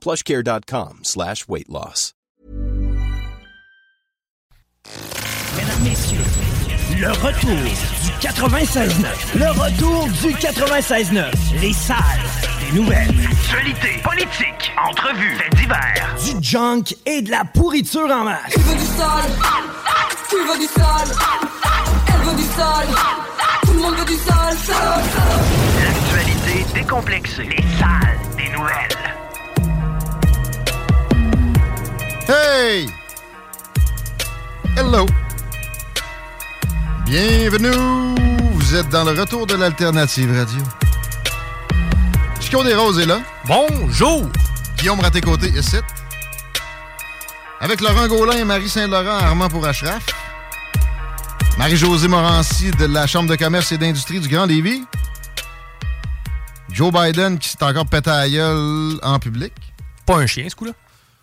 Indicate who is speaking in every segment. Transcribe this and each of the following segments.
Speaker 1: plushcare.com slash weight loss.
Speaker 2: Mesdames, Messieurs, le retour du 96.9. Le retour du 96.9. Les salles des nouvelles.
Speaker 3: Actualité, politique, entrevues, faits divers.
Speaker 2: Du junk et de la pourriture en masse.
Speaker 4: Tu veux du sale Tu veux du sale Elle veut du sale Tout le monde veut du sale.
Speaker 3: L'actualité décomplexée. Les salles
Speaker 5: Hey! Hello! Bienvenue! Vous êtes dans le retour de l'Alternative Radio. Chico des Roses est là.
Speaker 6: Bonjour!
Speaker 5: Guillaume Raté-Côté ici. Avec Laurent Gaulin et Marie Saint-Laurent, Armand pour Ashraf. Marie-Josée Morancy de la Chambre de commerce et d'industrie du Grand Lévis. Joe Biden qui s'est encore pété à la gueule en public.
Speaker 6: Pas un chien, ce coup-là.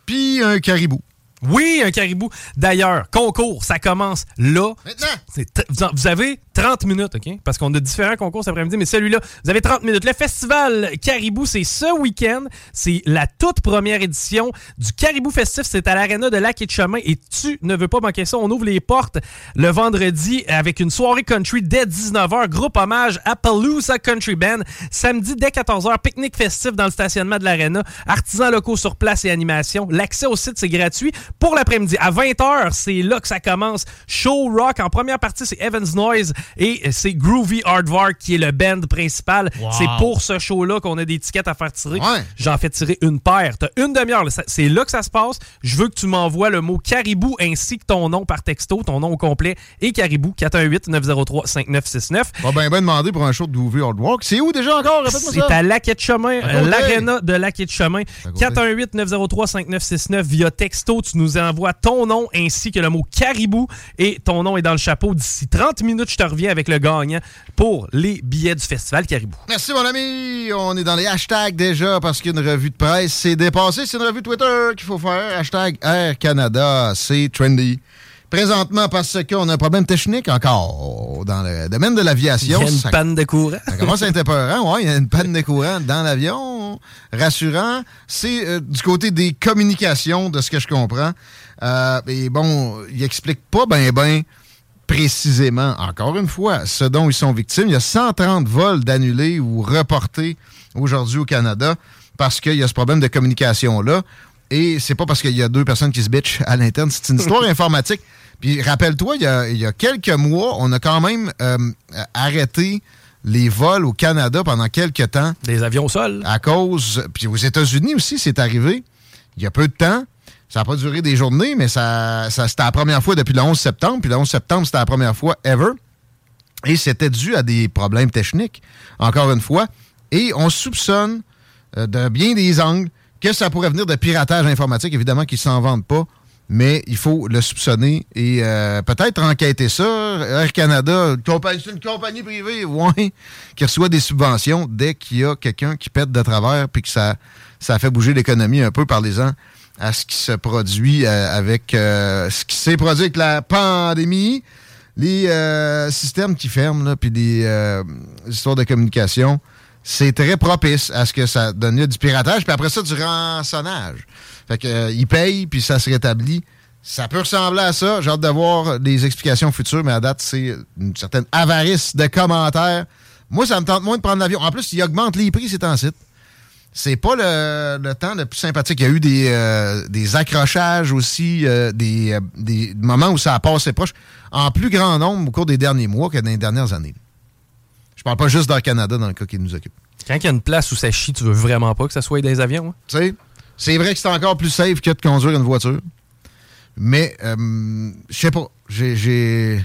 Speaker 5: Puis un caribou.
Speaker 6: Oui, un caribou. D'ailleurs, concours, ça commence là.
Speaker 5: Maintenant!
Speaker 6: Vous avez 30 minutes, OK? Parce qu'on a différents concours cet après-midi, mais celui-là, vous avez 30 minutes. Le festival Caribou, c'est ce week-end. C'est la toute première édition du Caribou Festif. C'est à l'Arena de Lac et de Chemin et tu ne veux pas manquer ça. On ouvre les portes le vendredi avec une soirée country dès 19h. Groupe hommage à Palooza Country Band. Samedi dès 14h, pique-nique festif dans le stationnement de l'Arena. Artisans locaux sur place et animation. L'accès au site, c'est gratuit. Pour l'après-midi, à 20h, c'est là que ça commence. Show rock. En première partie, c'est Evans Noise et c'est Groovy Hardvark qui est le band principal.
Speaker 5: Wow.
Speaker 6: C'est pour ce show-là qu'on a des tickets à faire tirer.
Speaker 5: Ouais.
Speaker 6: J'en fais tirer une paire. T'as une demi-heure. C'est là que ça se passe. Je veux que tu m'envoies le mot caribou ainsi que ton nom par texto, ton nom au complet et caribou 418-903-5969.
Speaker 5: Pas bien ben demandé pour un show de Groovy Hard Walk. C'est où déjà encore?
Speaker 6: C'est à Lac et de Chemin, euh, l'aréna de Lac et de Chemin.
Speaker 5: À côté.
Speaker 6: 418-903-5969 via texto. Tu nous envoies ton nom ainsi que le mot caribou et ton nom est dans le chapeau. D'ici 30 minutes, je te reviens avec le gagnant pour les billets du festival Caribou.
Speaker 5: Merci, mon ami. On est dans les hashtags déjà parce qu'une revue de presse s'est dépassée. C'est une revue Twitter qu'il faut faire. Hashtag Air Canada. C'est trendy. Présentement, parce qu'on a un problème technique encore dans le domaine de
Speaker 6: Il y
Speaker 5: l'aviation.
Speaker 6: a une
Speaker 5: Ça-
Speaker 6: panne de courant.
Speaker 5: Ça commence à être épeurant, ouais. Il y a une panne de courant dans l'avion. Rassurant. C'est euh, du côté des communications, de ce que je comprends. Euh, et bon, il explique pas ben ben précisément, encore une fois, ce dont ils sont victimes. Il y a 130 vols d'annulés ou reportés aujourd'hui au Canada parce qu'il y a ce problème de communication-là. Et c'est pas parce qu'il y a deux personnes qui se bitchent à l'interne. C'est une histoire informatique. Puis rappelle-toi, il y, a, il y a quelques mois, on a quand même euh, arrêté les vols au Canada pendant quelques temps.
Speaker 6: Des avions au sol.
Speaker 5: À cause. Puis aux États-Unis aussi, c'est arrivé. Il y a peu de temps. Ça n'a pas duré des journées, mais ça, ça c'était la première fois depuis le 11 septembre. Puis le 11 septembre, c'était la première fois ever. Et c'était dû à des problèmes techniques, encore une fois. Et on soupçonne euh, de bien des angles que ça pourrait venir de piratage informatique, évidemment, qu'ils s'en vendent pas. Mais il faut le soupçonner et euh, peut-être enquêter ça. Air Canada, c'est une compagnie privée, ouais, qui reçoit des subventions dès qu'il y a quelqu'un qui pète de travers puis que ça, ça fait bouger l'économie un peu, parlez-en à ce qui se produit euh, avec euh, ce qui s'est produit avec la pandémie, les systèmes qui ferment, puis les euh, histoires de communication. C'est très propice à ce que ça donne lieu du piratage, puis après ça, du rançonnage. Fait que, euh, ils payent, puis ça se rétablit. Ça peut ressembler à ça. J'ai hâte de voir les explications futures, mais à date, c'est une certaine avarice de commentaires. Moi, ça me tente moins de prendre l'avion. En plus, ils augmentent les prix, c'est en site. c'est pas le, temps le plus sympathique. Il y a eu des, euh, des accrochages aussi, euh, des, des moments où ça a passé proche, en plus grand nombre au cours des derniers mois que dans les dernières années. Je parle pas juste dans le Canada dans le cas qui nous occupe.
Speaker 6: Quand il y a une place où ça chie, tu veux vraiment pas que ça soit des avions. hein?
Speaker 5: Tu sais, c'est vrai que c'est encore plus safe que de conduire une voiture. Mais, euh, je sais pas, j'ai-.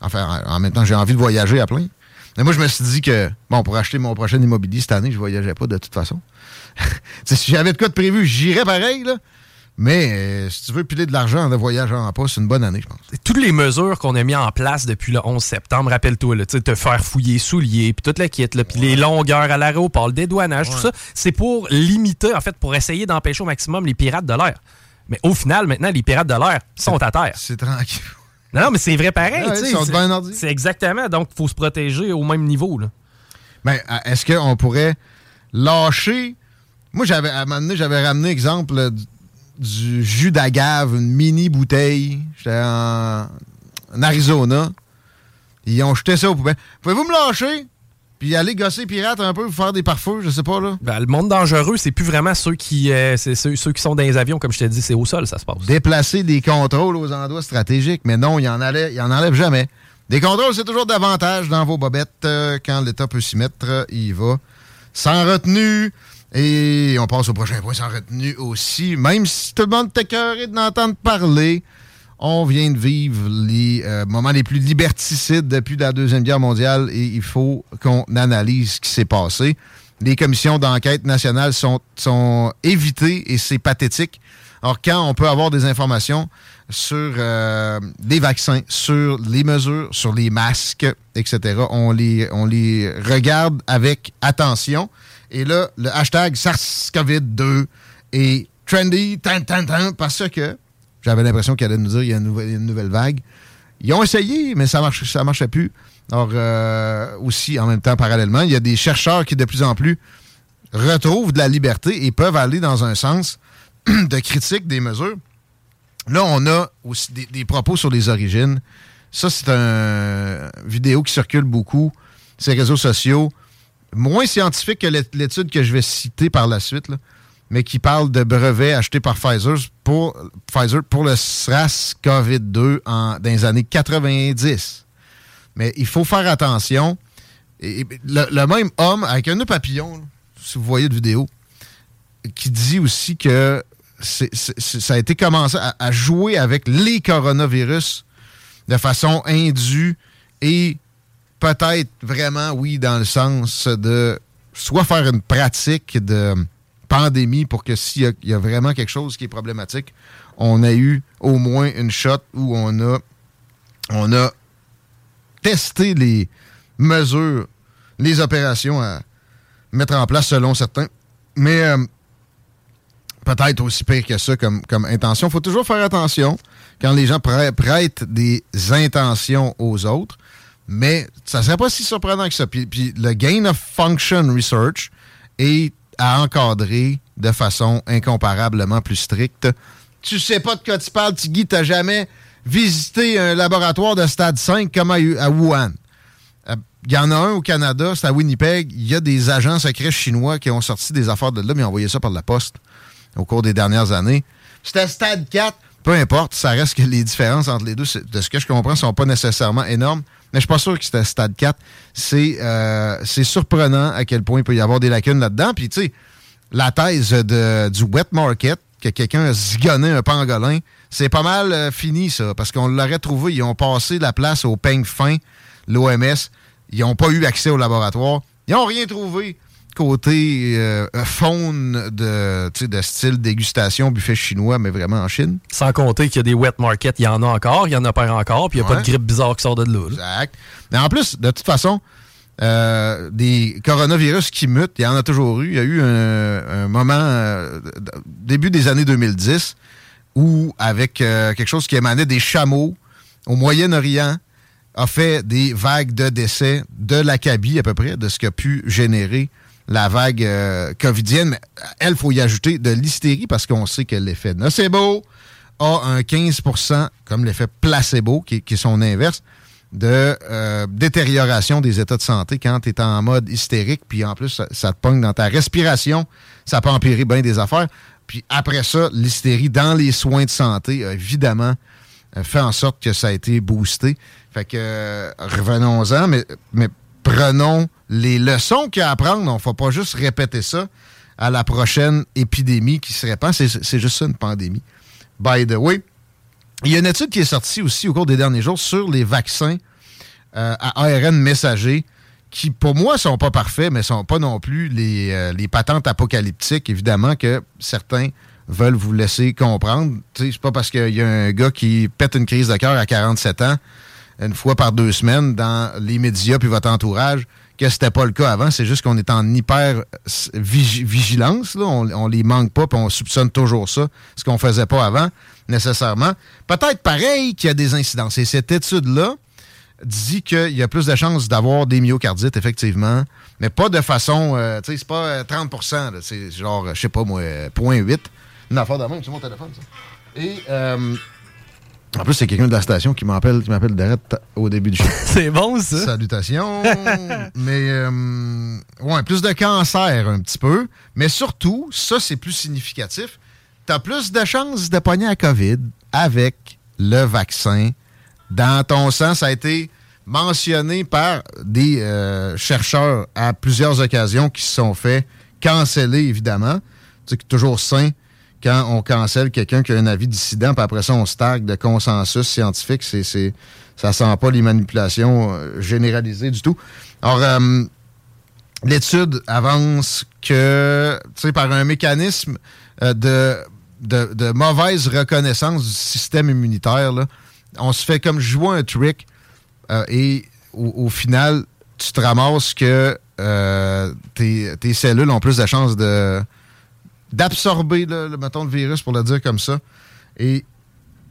Speaker 5: Enfin, en même temps, j'ai envie de voyager à plein. Mais moi, je me suis dit que, bon, pour acheter mon prochain immobilier cette année, je voyageais pas de toute façon. Si j'avais de quoi de prévu, j'irais pareil, là. Mais euh, si tu veux piler de l'argent en voyageant pas, c'est une bonne année, je pense.
Speaker 6: Toutes les mesures qu'on a mis en place depuis le 11 septembre, rappelle-toi, te faire fouiller souliers, puis toute la là, puis les longueurs à l'aéroport, le dédouanage, tout ça, c'est pour limiter, en fait, pour essayer d'empêcher au maximum les pirates de l'air. Mais au final, maintenant, les pirates de l'air sont à terre.
Speaker 5: C'est tranquille.
Speaker 6: Non, non, mais c'est vrai pareil.
Speaker 5: Ouais, ils sont
Speaker 6: c'est- exactement. Donc, il faut se protéger au même niveau. Là.
Speaker 5: Ben, est-ce qu'on pourrait lâcher? Moi, j'avais, à un moment donné, j'avais ramené, exemple, euh, du, jus d'agave, une mini bouteille. J'étais en, en Arizona. Ils ont jeté ça au poubelle. Pouvez-vous me lâcher? Puis aller gosser pirate un peu, faire des parfums, je sais pas, là.
Speaker 6: Ben, le monde dangereux, c'est plus vraiment ceux qui, euh, c'est ceux, ceux qui sont dans les avions, comme je t'ai dit, c'est au sol, ça se passe.
Speaker 5: Déplacer des contrôles aux endroits stratégiques. Mais non, il en, allait, il en enlève jamais. Des contrôles, c'est toujours davantage dans vos bobettes. euh, quand l'État peut s'y mettre, euh, il va. Sans retenue. Et on passe au prochain point, sans retenue aussi. Même si tout le monde est écœuré d'entendre parler, on vient de vivre les euh, moments les plus liberticides depuis la Deuxième Guerre mondiale et il faut qu'on analyse ce qui s'est passé. Les commissions d'enquête nationales sont, sont évitées et c'est pathétique. Alors, quand on peut avoir des informations sur euh, les vaccins, sur les mesures, sur les masques, etc., on les regarde avec attention. Et là, le hashtag SARS-CoV-2 est trendy, tan, tan, tan, parce que j'avais l'impression qu'elle allait nous dire qu'il y a une nouvelle, une vague. Ils ont essayé, mais ça marche, ça marchait plus. Alors, euh, aussi, en même temps, parallèlement, il y a des chercheurs qui, de plus en plus, retrouvent de la liberté et peuvent aller dans un sens de critique des mesures. Là, on a aussi des, des propos sur les origines. Ça, c'est un vidéo qui circule beaucoup les réseaux sociaux. Moins scientifique que l'é- l'étude que je vais citer par la suite, mais qui parle de brevets achetés par Pfizer pour, Pfizer pour le SRAS-CoV-2 en- dans les années 90. Mais il faut faire attention. Le, même homme, avec un nœud papillon, si vous voyez de vidéo, qui dit aussi que ça a été commencé à, à jouer avec les coronavirus de façon indue et peut-être vraiment, oui, dans le sens de soit faire une pratique de pandémie pour que s'il y y, a vraiment quelque chose qui est problématique, on a eu au moins une shot où on a, on a testé les mesures, les opérations à mettre en place selon certains. Mais euh, peut-être aussi pire que ça comme, comme intention. Il faut toujours faire attention quand les gens prê- prêtent des intentions aux autres. Mais ça serait pas si surprenant que ça. Puis, puis le gain of function research est à encadrer de façon incomparablement plus stricte. Tu sais pas de quoi tu parles, Tigui, t'as jamais visité un laboratoire de stade 5 comme à, à Wuhan. Euh, Il y en a un au Canada, c'est à Winnipeg. Il y a des agents secrets chinois qui ont sorti des affaires de là, mais ont envoyé ça par la poste au cours des dernières années. C'était stade 4. Peu importe, ça reste que les différences entre les deux, de ce que je comprends, sont pas nécessairement énormes. Mais je suis pas sûr que c'était stade 4. C'est euh, c'est surprenant à quel point il peut y avoir des lacunes là-dedans. Puis, tu sais, la thèse de, du wet market, que quelqu'un a zigonné un pangolin, c'est pas mal euh, fini, ça. Parce qu'on l'aurait trouvé. Ils ont passé la place au peigne fin, l'OMS. Ils n'ont pas eu accès au laboratoire. Ils n'ont rien trouvé côté euh, faune de, style dégustation, buffet chinois, mais vraiment en Chine.
Speaker 6: Sans compter qu'il y a des wet markets, il y en a encore, il y en a pas encore, puis il n'y a pas de grippe bizarre qui sort de là.
Speaker 5: Exact. Mais en plus, de toute façon, euh, des coronavirus qui mutent, il y en a toujours eu. Il y a eu un, un moment, euh, début des années 2010, où, avec quelque chose qui émanait des chameaux au Moyen-Orient, a fait des vagues de décès de l'acabie à peu près, de ce qu'a pu générer la vague euh, covidienne. Mais elle, faut y ajouter de l'hystérie parce qu'on sait que l'effet nocebo a un 15% comme l'effet placebo, qui, qui est son inverse, de euh, détérioration des états de santé quand tu es en mode hystérique, puis en plus, ça, te pogne dans ta respiration, ça peut empirer bien des affaires. Puis après ça, l'hystérie dans les soins de santé, évidemment, fait en sorte que ça a été boosté. Fait que euh, revenons-en, mais prenons les leçons qu'il y a à apprendre. On ne faut pas juste répéter ça à la prochaine épidémie qui se répand. C'est juste ça, une pandémie. By the way, il y a une étude qui est sortie aussi au cours des derniers jours sur les vaccins euh, à ARN messager qui, pour moi, sont pas parfaits, mais sont pas non plus les, euh, les patentes apocalyptiques, évidemment, que certains veulent vous laisser comprendre. C'est pas parce qu'il y a un gars qui pète une crise de cœur à 47 ans une fois par deux semaines dans les médias puis votre entourage que c'était pas le cas avant. C'est juste qu'on est en hyper vigilance. Là. On, les manque pas puis on soupçonne toujours ça, ce qu'on faisait pas avant nécessairement. Peut-être pareil qu'il y a des incidences. Et cette étude-là dit qu'il y a plus de chances d'avoir des myocardites, effectivement, mais pas de façon, euh, tu sais, c'est pas 30% c'est genre, je sais pas moi, 0.8. Une affaire même, c'est mon téléphone, ça. Et euh, en plus, c'est quelqu'un de la station qui m'appelle qui m'appelle d'arrête au début du show.
Speaker 6: c'est bon, ça.
Speaker 5: Salutations. mais, euh, ouais, plus de cancer un petit peu. Mais surtout, ça, c'est plus significatif. Tu as plus de chances de pogner à COVID avec le vaccin dans ton sang. Ça a été mentionné par des euh, chercheurs à plusieurs occasions qui se sont fait canceller, évidemment. C'est toujours sain quand on cancelle quelqu'un qui a un avis dissident, puis après ça, on stagne de consensus scientifique. C'est, c'est, ça sent pas les manipulations euh, généralisées du tout. Alors, euh, l'étude avance que, tu sais, par un mécanisme euh, de, de, mauvaise reconnaissance du système immunitaire, on se fait comme jouer un trick et au, final, tu te ramasses que tes, tes cellules ont plus de chances de d'absorber le, mettons, le virus, pour le dire comme ça. Et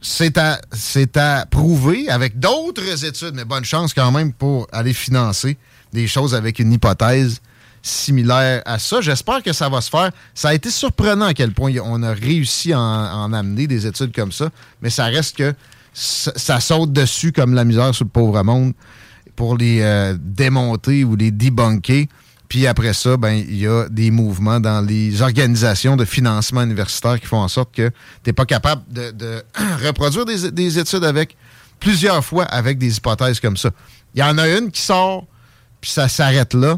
Speaker 5: c'est à, prouver avec d'autres études, mais bonne chance quand même pour aller financer des choses avec une hypothèse similaire à ça. J'espère que ça va se faire. Ça a été surprenant à quel point on a réussi à en, amener des études comme ça, mais ça reste que ça, saute dessus comme la misère sur le pauvre monde pour les euh, démonter ou les debunker. Puis après ça, ben il y a des mouvements dans les organisations de financement universitaire qui font en sorte que tu n'es pas capable de, reproduire des, études avec plusieurs fois avec des hypothèses comme ça. Il y en a une qui sort, puis ça s'arrête là.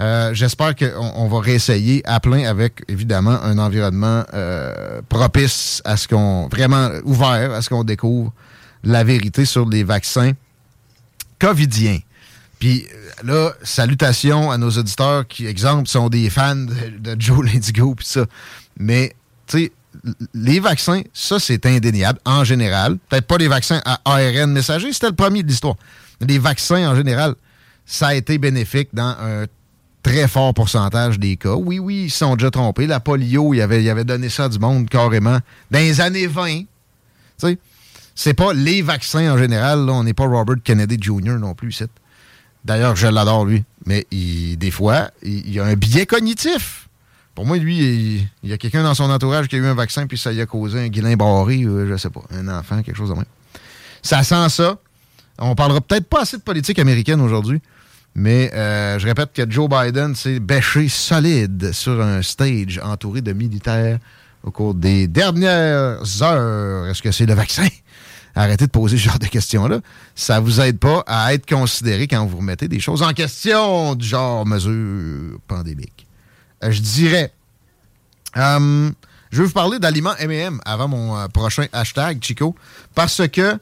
Speaker 5: Euh, j'espère qu'on on va réessayer à plein avec, évidemment, un environnement euh, propice à ce qu'on... vraiment ouvert à ce qu'on découvre la vérité sur les vaccins covidiens. Puis là, salutations à nos auditeurs qui, exemple, sont des fans de, Joe Lindigo puis ça. Mais, tu sais, les vaccins, ça, c'est indéniable en général. Peut-être pas les vaccins à ARN messager, c'était le premier de l'histoire. Les vaccins en général, ça a été bénéfique dans un très fort pourcentage des cas. Oui, oui, ils se sont déjà trompés. La polio, il avait, il avait donné ça du monde carrément dans les années 20. Tu sais, c'est pas les vaccins en général. Là. On n'est pas Robert Kennedy Jr. non plus, D'ailleurs, je l'adore, lui. Mais des fois, il, a un biais cognitif. Pour moi, lui, il, y a quelqu'un dans son entourage qui a eu un vaccin, puis ça lui a causé un guilin barré, ou je sais pas, un enfant, quelque chose de même. Ça sent ça. On parlera peut-être pas assez de politique américaine aujourd'hui, mais euh, je répète que Joe Biden s'est bêché solide sur un stage entouré de militaires au cours des dernières heures. Est-ce que c'est le vaccin? Arrêtez de poser ce genre de questions-là. Ça vous aide pas à être considéré quand vous remettez des choses en question du genre mesure pandémique. Euh, je dirais, euh, je vais vous parler d'aliments M&M avant mon euh, prochain hashtag, Chico, parce que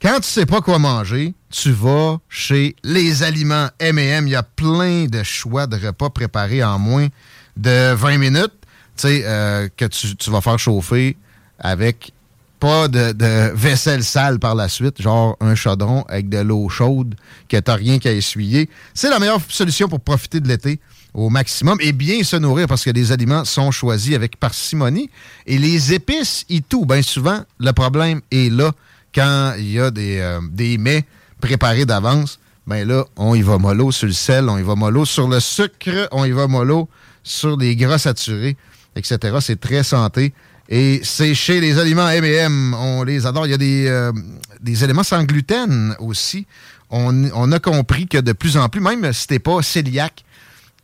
Speaker 5: quand tu sais pas quoi manger, tu vas chez les aliments M&M. Il y a plein de choix de repas préparés en moins de 20 minutes, sais, que tu vas faire chauffer avec pas de, vaisselle sale par la suite, genre un chaudron avec de l'eau chaude que t'as rien qu'à essuyer. C'est la meilleure solution pour profiter de l'été au maximum et bien se nourrir parce que les aliments sont choisis avec parcimonie. Et les épices et tout, bien souvent, le problème est là quand il y a des, euh, des mets préparés d'avance. Ben là, on y va mollo sur le sel, on y va mollo sur le sucre, on y va mollo sur les gras saturés, etc. C'est très santé Et c'est chez les aliments M&M. On les adore. Il y a des, euh, des éléments sans gluten aussi. On, on, a compris que de plus en plus, même si t'es pas cœliaque,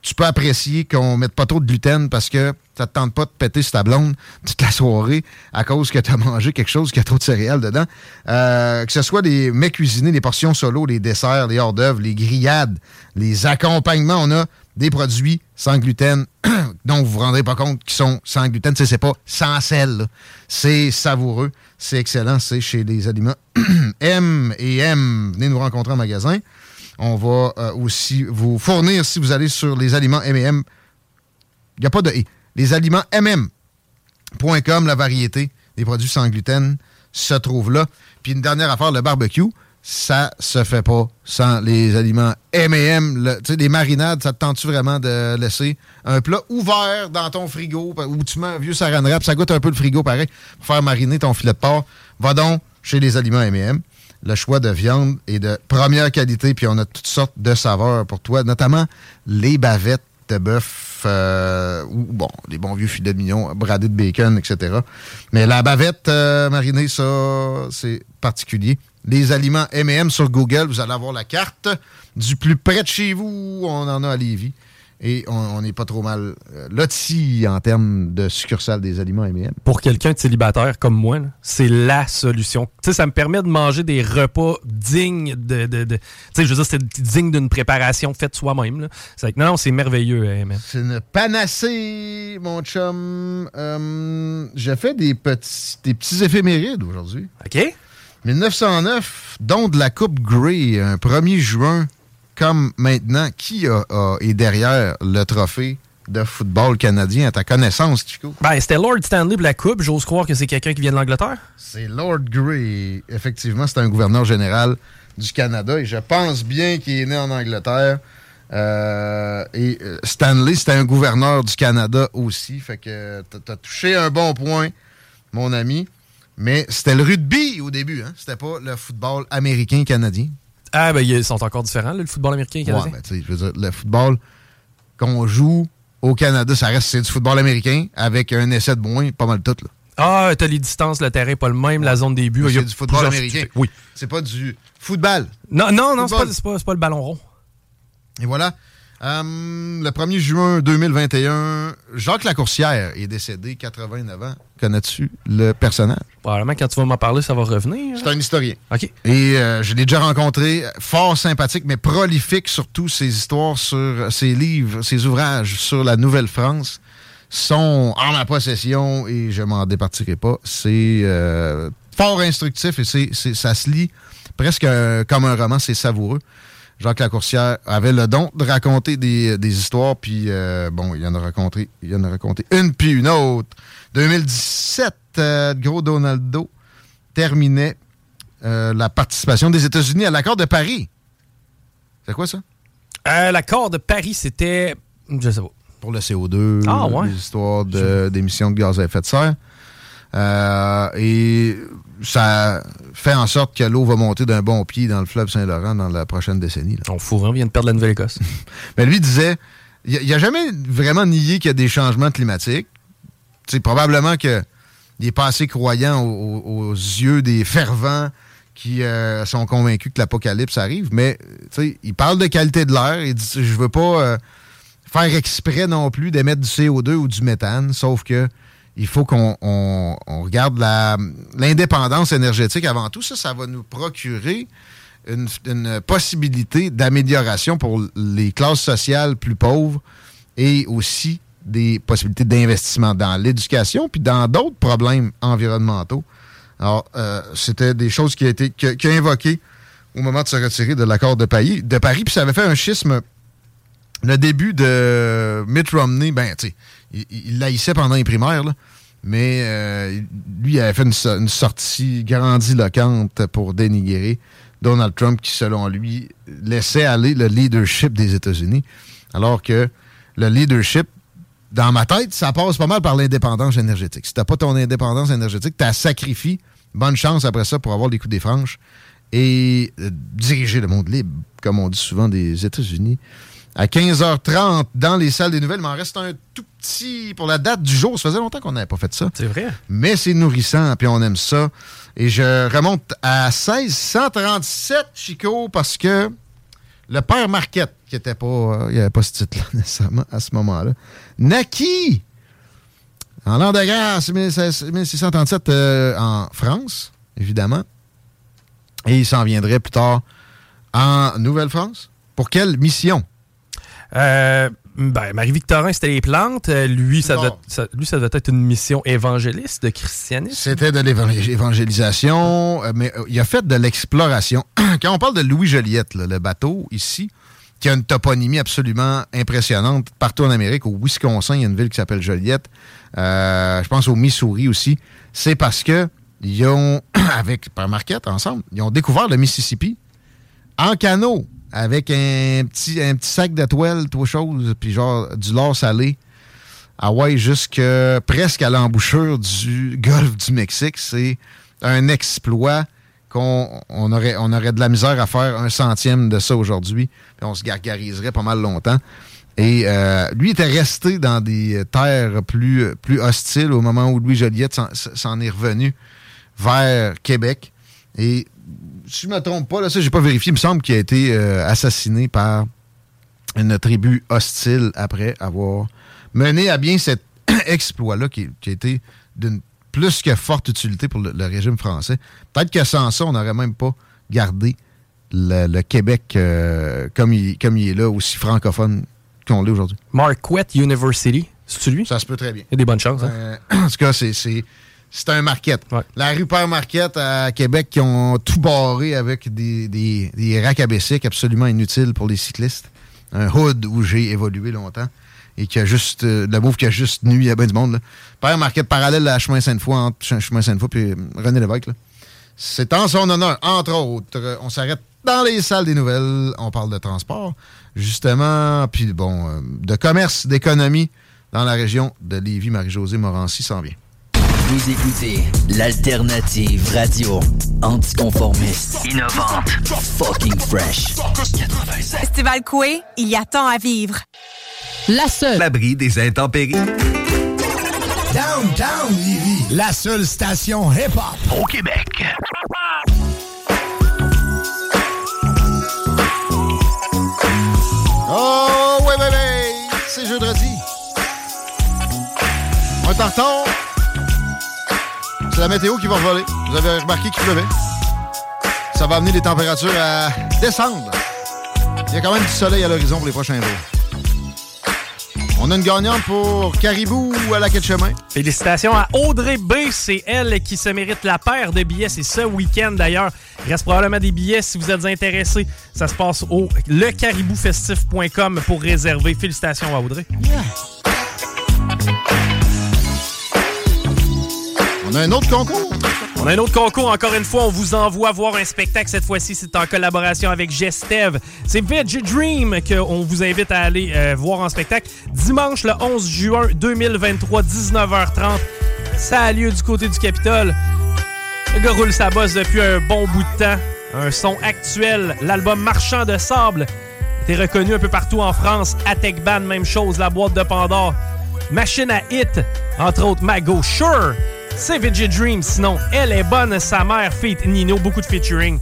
Speaker 5: tu peux apprécier qu'on mette pas trop de gluten parce que ça te tente pas de péter sur ta blonde toute la soirée à cause que tu as mangé quelque chose qui a trop de céréales dedans. Euh, que ce soit les mets cuisinés, les portions solo, les desserts, les hors d'œuvre, les grillades, les accompagnements, on a des produits sans gluten dont vous vous rendrez pas compte qui sont sans gluten. Tu sais, c'est pas sans sel. C'est savoureux. C'est excellent. C'est chez les aliments M et M. Venez nous rencontrer en magasin. On va euh, aussi vous fournir, si vous allez sur les aliments M&M, il n'y a pas de Les aliments MM.com, la variété des produits sans gluten se trouve là. Puis une dernière affaire, le barbecue, ça se fait pas sans les aliments M&M. Tu sais, des marinades, ça te tente-tu vraiment de laisser un plat ouvert dans ton frigo où tu mets un vieux saran wrap, ça goûte un peu le frigo pareil, pour faire mariner ton filet de porc. Va donc chez les aliments M&M le choix de viande est de première qualité, puis on a toutes sortes de saveurs pour toi, notamment les bavettes de bœuf, euh, ou bon, les bons vieux filets de mignon, bradés de bacon, etc. Mais la bavette euh, marinée, ça, c'est particulier. Les aliments M&M sur Google, vous allez avoir la carte du plus près de chez vous. On en a à Lévis. Et on n'est pas trop mal euh, loti en termes de succursale des aliments M&M.
Speaker 6: Pour quelqu'un de célibataire comme moi, c'est la solution. Tu sais, ça me permet de manger des repas dignes de... de, tu sais, je veux dire, c'est digne d'une préparation faite soi-même. C'est non, non, c'est merveilleux, M&M.
Speaker 5: C'est une panacée, mon chum. Euh, J'ai fait des petits, des petits éphémérides aujourd'hui.
Speaker 6: OK.
Speaker 5: 1909, don de la Coupe Grey, un 1er juin comme maintenant, qui est derrière le trophée de football canadien à ta connaissance, Chico?
Speaker 6: Ben, c'était Lord Stanley pour la Coupe. J'ose croire que c'est quelqu'un qui vient de l'Angleterre.
Speaker 5: C'est Lord Grey. Effectivement, c'est un gouverneur général du Canada et je pense bien qu'il est né en Angleterre. Euh, et euh, Stanley, c'était un gouverneur du Canada aussi. Fait que t'as touché un bon point, mon ami. Mais c'était le rugby au début, hein? C'était pas le football américain-canadien.
Speaker 6: Ah, ben, ils sont encore différents, le football américain et canadien.
Speaker 5: Ouais, ben, je veux dire, le football qu'on joue au Canada, ça reste c'est du football américain avec un essai de moins, pas mal tout. Là.
Speaker 6: Ah, t'as les distances, le terrain pas le même, la zone des buts.
Speaker 5: C'est du football américain.
Speaker 6: Oui.
Speaker 5: C'est pas du football.
Speaker 6: Non, non, non, c'est pas, pas, le ballon rond.
Speaker 5: Et voilà. Euh, le 1er juin 2021, Jacques Lacourcière est décédé, 89 ans. Connais-tu le personnage?
Speaker 6: Probablement, quand tu vas m'en parler, ça va revenir.
Speaker 5: C'est un historien.
Speaker 6: OK.
Speaker 5: Et euh, je l'ai déjà rencontré, fort sympathique, mais prolifique surtout. Ses histoires sur ses livres, ses ouvrages sur la Nouvelle-France sont en ma possession et je m'en départirai pas. C'est euh, fort instructif et c'est, ça se lit presque comme un roman. C'est savoureux. Jacques Lacourcière avait le don de raconter des, histoires, puis euh, bon, il en a raconté, il en a raconté une puis une autre. 2017, euh, gros Donaldo terminait euh, la participation des États-Unis à l'accord de Paris. C'est quoi ça?
Speaker 6: l'accord de Paris, c'était, je sais pas.
Speaker 5: Pour le CO2,
Speaker 6: ah, ouais.
Speaker 5: les histoires d'émissions de, gaz à effet de serre. et ça fait en sorte que l'eau va monter d'un bon pied dans le fleuve Saint-Laurent dans la prochaine décennie.
Speaker 6: On fourrant vient de perdre la Nouvelle-Écosse.
Speaker 5: Mais lui disait, il n'a jamais vraiment nié qu'il y a des changements climatiques. C'est probablement qu'il n'est pas assez croyant aux, yeux des fervents qui euh, sont convaincus que l'apocalypse arrive, mais il parle de qualité de l'air. Il dit Je veux pas euh, faire exprès non plus d'émettre du CO2 ou du méthane, sauf que il faut qu'on regarde l'indépendance énergétique avant tout. Ça, ça va nous procurer une, possibilité d'amélioration pour les classes sociales plus pauvres et aussi des possibilités d'investissement dans l'éducation puis dans d'autres problèmes environnementaux. Alors, euh, c'était des choses qui a été qui, invoquées au moment de se retirer de l'accord de Paris, de Paris, puis ça avait fait un schisme. Le début de Mitt Romney, ben, tu sais, il, il laïssait pendant les primaires, mais euh, lui, il avait fait une, sortie grandiloquente pour dénigrer Donald Trump, qui, selon lui, laissait aller le leadership des États-Unis, alors que le leadership, dans ma tête, ça passe pas mal par l'indépendance énergétique. Si t'as pas ton indépendance énergétique, t'as sacrifié. Bonne chance après ça pour avoir les coups des franches et euh, diriger le monde libre, comme on dit souvent des États-Unis à 15h30 dans les salles des nouvelles. Il m'en reste un tout petit pour la date du jour. Ça faisait longtemps qu'on n'avait pas fait ça.
Speaker 6: C'est vrai.
Speaker 5: Mais c'est nourrissant, puis on aime ça. Et je remonte à 1637, Chico, parce que le père Marquette, qui était pas. euh, il n'y avait pas ce titre-là nécessairement à ce moment-là, naquit en l'an de 16- 1637 euh, en France, évidemment. Et il s'en viendrait plus tard en Nouvelle-France. Pour quelle mission?
Speaker 6: Euh, ben, Marie-Victorin, c'était les plantes. Euh, Lui ça, devait, ça- lui, ça devait être une mission évangéliste, de christianisme.
Speaker 5: C'était de l'évangélisation, euh, mais il a fait de l'exploration. Quand on parle de Louis Joliette, là, le bateau ici, qui a une toponymie absolument impressionnante partout en Amérique, au Wisconsin, il y a une ville qui s'appelle Joliette. Je pense au Missouri aussi. C'est parce que ils ont, avec Père Marquette, ensemble, ils ont découvert le Mississippi en canot avec un petit, un petit sac de toile, tout chose, puis genre du lard salé. Hawaï jusque presque à l'embouchure du golfe du Mexique. C'est un exploit qu'on on aurait, on aurait de la misère à faire un centième de ça aujourd'hui. On se gargariserait pas mal longtemps. Et euh, lui était resté dans des terres plus, plus hostiles au moment où Louis Joliette s'en est revenu vers Québec. Et si je ne me trompe pas, là, ça, j'ai pas vérifié, il me semble qu'il a été euh, assassiné par une tribu hostile après avoir mené à bien cet exploit-là qui, qui a été d'une plus que forte utilité pour le, le régime français. Peut-être que sans ça, on n'aurait même pas gardé le, le Québec euh, comme, il, comme il est là, aussi francophone qu'on l'est aujourd'hui.
Speaker 6: Marquette University. C'est-tu lui?
Speaker 5: Ça se peut très bien.
Speaker 6: Il y a des bonnes chances. hein?
Speaker 5: Euh, en tout cas, c'est, c'est, un Marquette. La rue Père Marquette à Québec qui ont tout barré avec des, des, des racks à bicycles absolument inutiles pour les cyclistes. Un hood où j'ai évolué longtemps et qui a juste, euh, le move qui a juste nuit à bien du monde. Là. Père Marquette parallèle à Chemin Sainte-Foy, entre Ch- Chemin Sainte-Foy et René Lévesque. C'est en son honneur, entre autres. Euh, On s'arrête dans les salles des nouvelles. On parle de transport, justement, puis bon, euh, de commerce, d'économie dans la région de Lévis. Marie-Josée Morancy s'en vient.
Speaker 7: Vous écoutez l'alternative radio anticonformiste.
Speaker 3: Innovante.
Speaker 7: Fucking fresh. 96.
Speaker 8: Festival Coué, il y a tant à vivre. La seule.
Speaker 9: L'abri des intempéries.
Speaker 2: Downtown Lévis, la seule station hip-hop
Speaker 3: Au Québec.
Speaker 5: Oh, ouais, ouais, ouais, c'est jeudi. On. C'est la météo qui va voler. Vous avez remarqué qu'il pleuvait. Ça va amener les températures à descendre. Il y a quand même du soleil à l'horizon pour les prochains jours. On a une gagnante pour Caribou à la quai de chemin.
Speaker 6: Félicitations à Audrey B. C'est elle qui se mérite la paire de billets. C'est ce week-end d'ailleurs. Il reste probablement des billets si vous êtes intéressés. Ça se passe au lecariboufestif.com pour réserver. Félicitations à Audrey.
Speaker 5: A un autre concours.
Speaker 6: On a un autre concours, encore une fois, on vous envoie voir un spectacle. Cette fois-ci, c'est en collaboration avec Gestev. C'est Veggie Dream qu'on vous invite à aller euh, voir en spectacle. Dimanche, le 11 juin 2023, 19h30. Ça a lieu du côté du Capitole. Le gars roule sa bosse depuis un bon bout de temps. Un son actuel, l'album Marchand de sable. T'es reconnu un peu partout en France. Atec Band, même chose, la boîte de Pandore. Machine à hit, entre autres Mago, Sure. C'est Veggie Dream, sinon Elle est bonne, sa mère, feat Nino, beaucoup de featuring.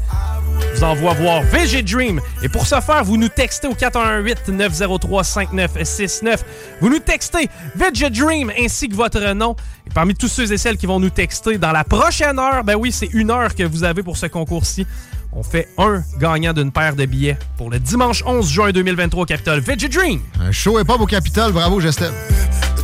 Speaker 6: Je vous envoie voir Veggie Dream. Et pour ce faire, vous nous textez au 418-903-5969. Vous nous textez Veggie Dream ainsi que votre nom. Et parmi tous ceux et celles qui vont nous texter dans la prochaine heure, ben oui, c'est une heure que vous avez pour ce concours-ci. On fait un gagnant d'une paire de billets pour le dimanche 11 juin 2023 au Capitole. Veggie Dream!
Speaker 5: Un show hip-hop au Capitole. Bravo, Gestel.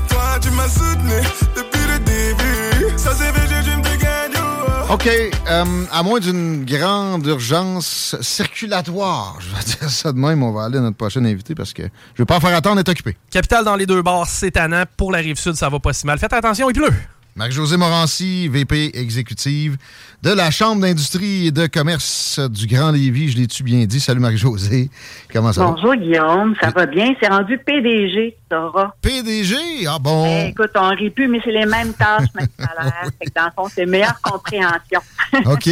Speaker 10: Toi, tu m'as soutenu depuis le début. Ça, c'est VG Dream de gagnant.
Speaker 5: OK. euh, à moins d'une grande urgence circulatoire, je vais dire ça de même, on va aller à notre prochain invité parce que je ne vais pas faire attendre d'être occupé.
Speaker 6: Capitale dans les deux bars, c'est tannant. Pour la rive sud, ça va pas si mal. Faites attention, il pleut.
Speaker 5: Marie-Josée Morancy, VP exécutive de la Chambre d'industrie et de commerce du Grand Lévis. Je l'ai-tu bien dit? Salut Marie-Josée. Comment ça va?
Speaker 11: Bonjour Guillaume, ça va bien? C'est rendu PDG, tu sauras.
Speaker 5: PDG? Ah bon?
Speaker 11: Eh, écoute, on rit plus, mais c'est les mêmes tâches, même salaire. Que dans le fond, c'est meilleure compréhension.
Speaker 5: OK.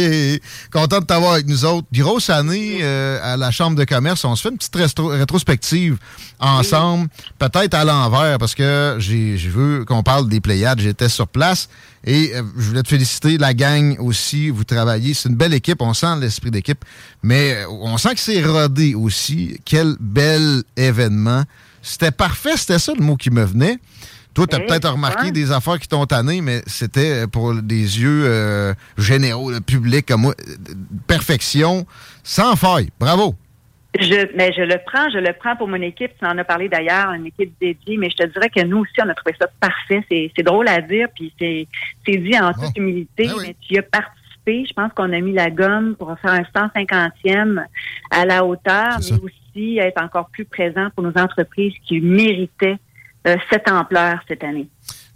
Speaker 5: Content de t'avoir avec nous autres. Grosse année euh, à la Chambre de commerce. On se fait une petite rétrospective ensemble, peut-être à l'envers, parce que je veux qu'on parle des Pléiades. J'étais sur place et euh, je voulais te féliciter. La gang aussi, vous travaillez. C'est une belle équipe. On sent l'esprit d'équipe, mais euh, on sent que c'est rodé aussi. Quel bel événement. C'était parfait, c'était ça le mot qui me venait. Toi, tu as
Speaker 11: Eh,
Speaker 5: peut-être remarqué des affaires qui t'ont tanné, mais c'était pour des yeux euh, généraux, le public comme moi. Perfection, sans faille. Bravo.
Speaker 11: Je, mais je le prends, je le prends pour mon équipe. Tu en as parlé d'ailleurs, une équipe dédiée, mais je te dirais que nous aussi, on a trouvé ça parfait. C'est, c'est drôle à dire, puis c'est, c'est dit en toute humilité,
Speaker 5: Ben
Speaker 11: mais tu y as participé. Je pense qu'on a mis la gomme pour faire un 150e à la hauteur, mais aussi être encore plus présent pour nos entreprises qui méritaient euh, cette ampleur cette année.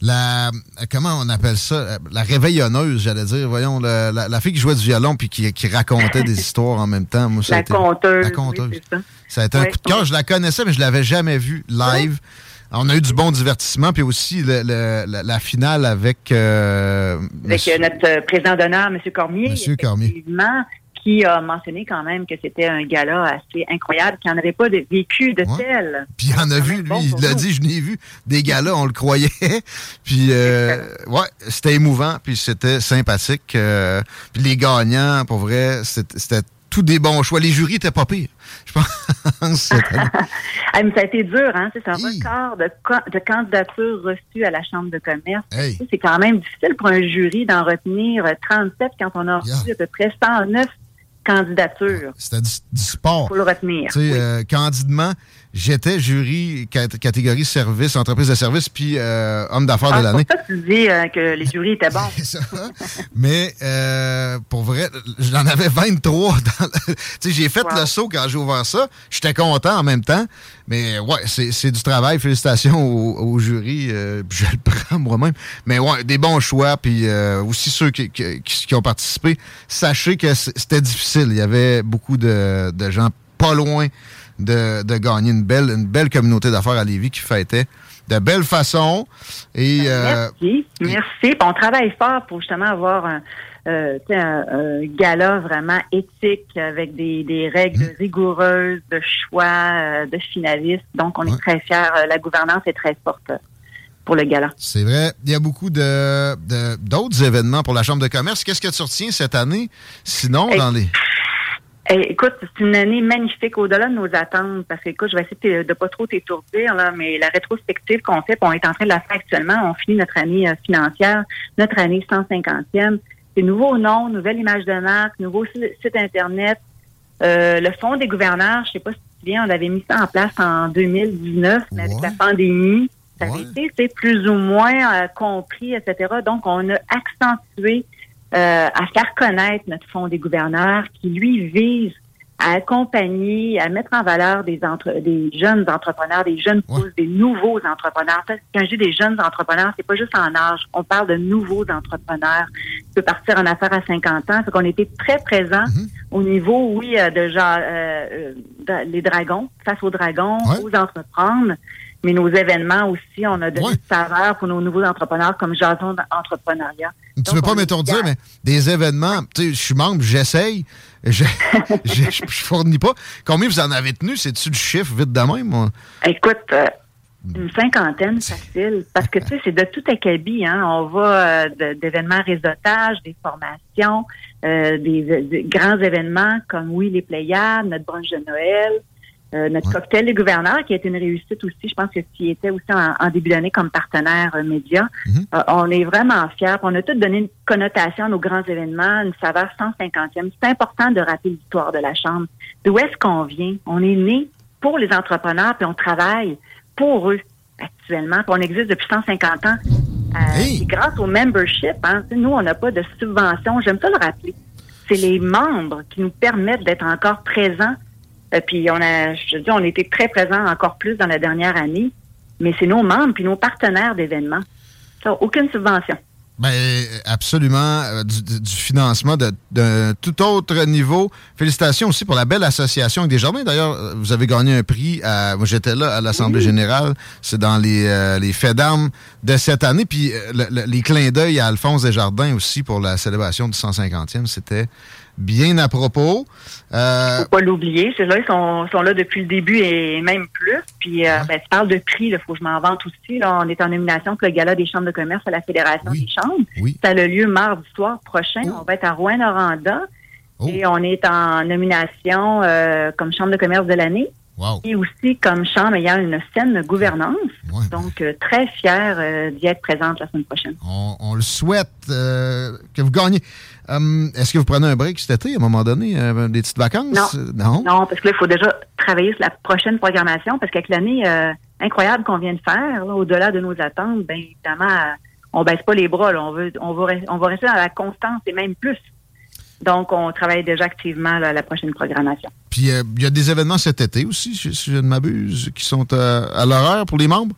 Speaker 5: La, comment on appelle ça? La réveillonneuse, j'allais dire. Voyons, la, la fille qui jouait du violon puis qui, qui racontait des histoires en même temps. Moi, ça a
Speaker 11: La
Speaker 5: été-
Speaker 11: conteuse.
Speaker 5: La conteuse.
Speaker 11: oui, c'est ça.
Speaker 5: Ça a été un coup de cœur. Je la connaissais, mais je l'avais jamais vue live. On a eu du bon divertissement, puis aussi le- le- la, la finale avec... euh,
Speaker 11: Avec
Speaker 5: monsieur-
Speaker 11: euh, notre euh, président d'honneur, M. Cormier.
Speaker 5: Monsieur Cormier.
Speaker 11: Qui a mentionné quand même que c'était un gala assez incroyable, qu'il n'en avait pas de- vécu de tel.
Speaker 5: Puis il en a vu, lui, il l'a dit, je n'ai vu des gars-là, on le croyait. puis, euh, ouais, c'était émouvant, puis c'était sympathique. euh, puis les gagnants, pour vrai, c'était tous des bons choix. Les jurys étaient pas pires, je pense.
Speaker 11: Ah, mais ça a été dur, hein? C'est un record de, de candidatures reçues à la Chambre de commerce.
Speaker 5: Hey.
Speaker 11: C'est quand même difficile pour un jury d'en retenir euh, 37 quand on a reçu à peu près 109 candidatures
Speaker 5: C'était du, du sport.
Speaker 11: pour le retenir.
Speaker 5: Tu sais, euh, candidement, j'étais jury cat- catégorie service, entreprise de service, puis euh, homme d'affaires
Speaker 11: Ah,
Speaker 5: de
Speaker 11: c'est
Speaker 5: l'année.
Speaker 11: ça que tu dis euh, que les jurys étaient bons.
Speaker 5: Mais euh, pour vrai, j'en avais 23. Dans le- Tu sais, j'ai fait le saut quand j'ai ouvert ça. J'étais content en même temps. Mais ouais, c'est c'est du travail. Félicitations au, au jury. euh, je le prends moi-même. Mais ouais, des bons choix. Puis euh, aussi ceux qui, qui- qui- ont participé. Sachez que c'était difficile. Il y avait beaucoup de, de gens pas loin de, de gagner une belle, une belle communauté d'affaires à Lévis qui fêtait de belle façon. Et euh,
Speaker 11: Merci, merci. On travaille fort pour justement avoir un, euh, un, un gala vraiment éthique avec des, des règles
Speaker 5: Mm.
Speaker 11: rigoureuses de choix euh, de finalistes. Donc, on est très fiers. La gouvernance est très forte pour le gala.
Speaker 5: C'est vrai. Il y a beaucoup de d'autres événements pour la Chambre de commerce. Qu'est-ce que tu retiens cette année? Sinon, dans les.
Speaker 11: Eh, écoute, c'est une année magnifique au-delà de nos attentes parce que, écoute, je vais essayer de, de pas trop t'étourdir, là, mais la rétrospective qu'on fait, on est en train de la faire actuellement, on finit notre année euh, financière, notre année 150e. C'est nouveau nom, nouvelle image de marque, nouveau si- site Internet. Euh, le fonds des gouverneurs, je sais pas si tu te souviens, on avait mis ça en place en 2019, mais avec la pandémie, ça avait été plus ou moins euh, compris, etc. Donc, on a accentué euh, à faire connaître notre fonds des gouverneurs qui, lui, vise à accompagner, à mettre en valeur des, entre- des jeunes entrepreneurs, des jeunes pousses, des nouveaux entrepreneurs. Quand je dis des jeunes entrepreneurs, c'est pas juste en âge. On parle de nouveaux entrepreneurs qui peuvent partir en affaires à 50 ans. Fait qu'on était très présents au niveau, oui, euh, de genre euh, euh, de- les dragons, face aux dragons, aux entreprendre. Mais nos événements aussi, on a donné une saveur pour nos nouveaux entrepreneurs comme Jason Entrepreneuriat.
Speaker 5: Tu veux pas m'étourdir, mais des événements, tu sais, je suis membre, j'essaye, je, je fournis pas. Combien vous en avez tenu? C'est-tu le chiffre vite de même? moi?
Speaker 11: Écoute, euh, une cinquantaine, facile. Parce que, tu sais, c'est de tout acabit. Hein? On va euh, d'événements réseautage, des formations, euh, des, des grands événements comme, oui, les Pléiades, notre brunch de Noël, euh, notre cocktail des gouverneurs, qui a été une réussite aussi. Je pense que tu y étais aussi en, en début d'année comme partenaire euh, média. Euh, on est vraiment fiers. On a tout donné une connotation à nos grands événements, une saveur 150e. C'est important de rappeler l'histoire de la Chambre. D'où est-ce qu'on vient? On est né pour les entrepreneurs, puis on travaille pour eux actuellement. Puis on existe depuis 150 ans. Euh, c'est grâce au membership. Hein. Nous, on n'a pas de subvention. J'aime ça le rappeler. C'est les membres qui nous permettent d'être encore présents. Euh, puis on a, je dis, on a été très présents encore plus dans la dernière année. Mais c'est nos membres puis nos partenaires d'événements. Ça, aucune subvention.
Speaker 5: Ben, absolument. euh, du, financement de, de tout autre niveau. Félicitations aussi pour la belle association avec Desjardins. D'ailleurs, euh, vous avez gagné un prix. À, moi, j'étais là à l'Assemblée générale. C'est dans les, euh, les faits d'armes de cette année. Puis le- le- les clins d'œil à Alphonse Desjardins aussi pour la célébration du 150e. C'était bien à propos. Euh,
Speaker 11: faut pas l'oublier. Ceux-là, ils sont, sont là depuis le début et même plus. Puis, euh, ben, tu parles de prix, il faut que je m'en vante aussi. Là. On est en nomination pour le Gala des chambres de commerce à la Fédération des chambres. Ça a le lieu mardi soir prochain. On va être à Rouen-Noranda. Et on est en nomination euh, comme chambre de commerce de l'année. Et aussi comme chambre ayant une saine gouvernance. Donc, euh, très fière euh, d'y être présente la semaine prochaine.
Speaker 5: on, on le souhaite euh, que vous gagnez. Hum, Est-ce que vous prenez un break cet été, à un moment donné, euh, des petites vacances?
Speaker 11: Non.
Speaker 5: Non?
Speaker 11: Non, parce que là, il faut déjà travailler sur la prochaine programmation parce qu'avec l'année euh, incroyable qu'on vient de faire, là, au-delà de nos attentes, bien évidemment, euh, on baisse pas les bras. là. On veut, on va, on va rester dans la constance et même plus. Donc, on travaille déjà activement là, à la prochaine programmation.
Speaker 5: Puis il y a des événements cet été aussi, si, si je ne m'abuse, qui sont à l'horaire pour les membres?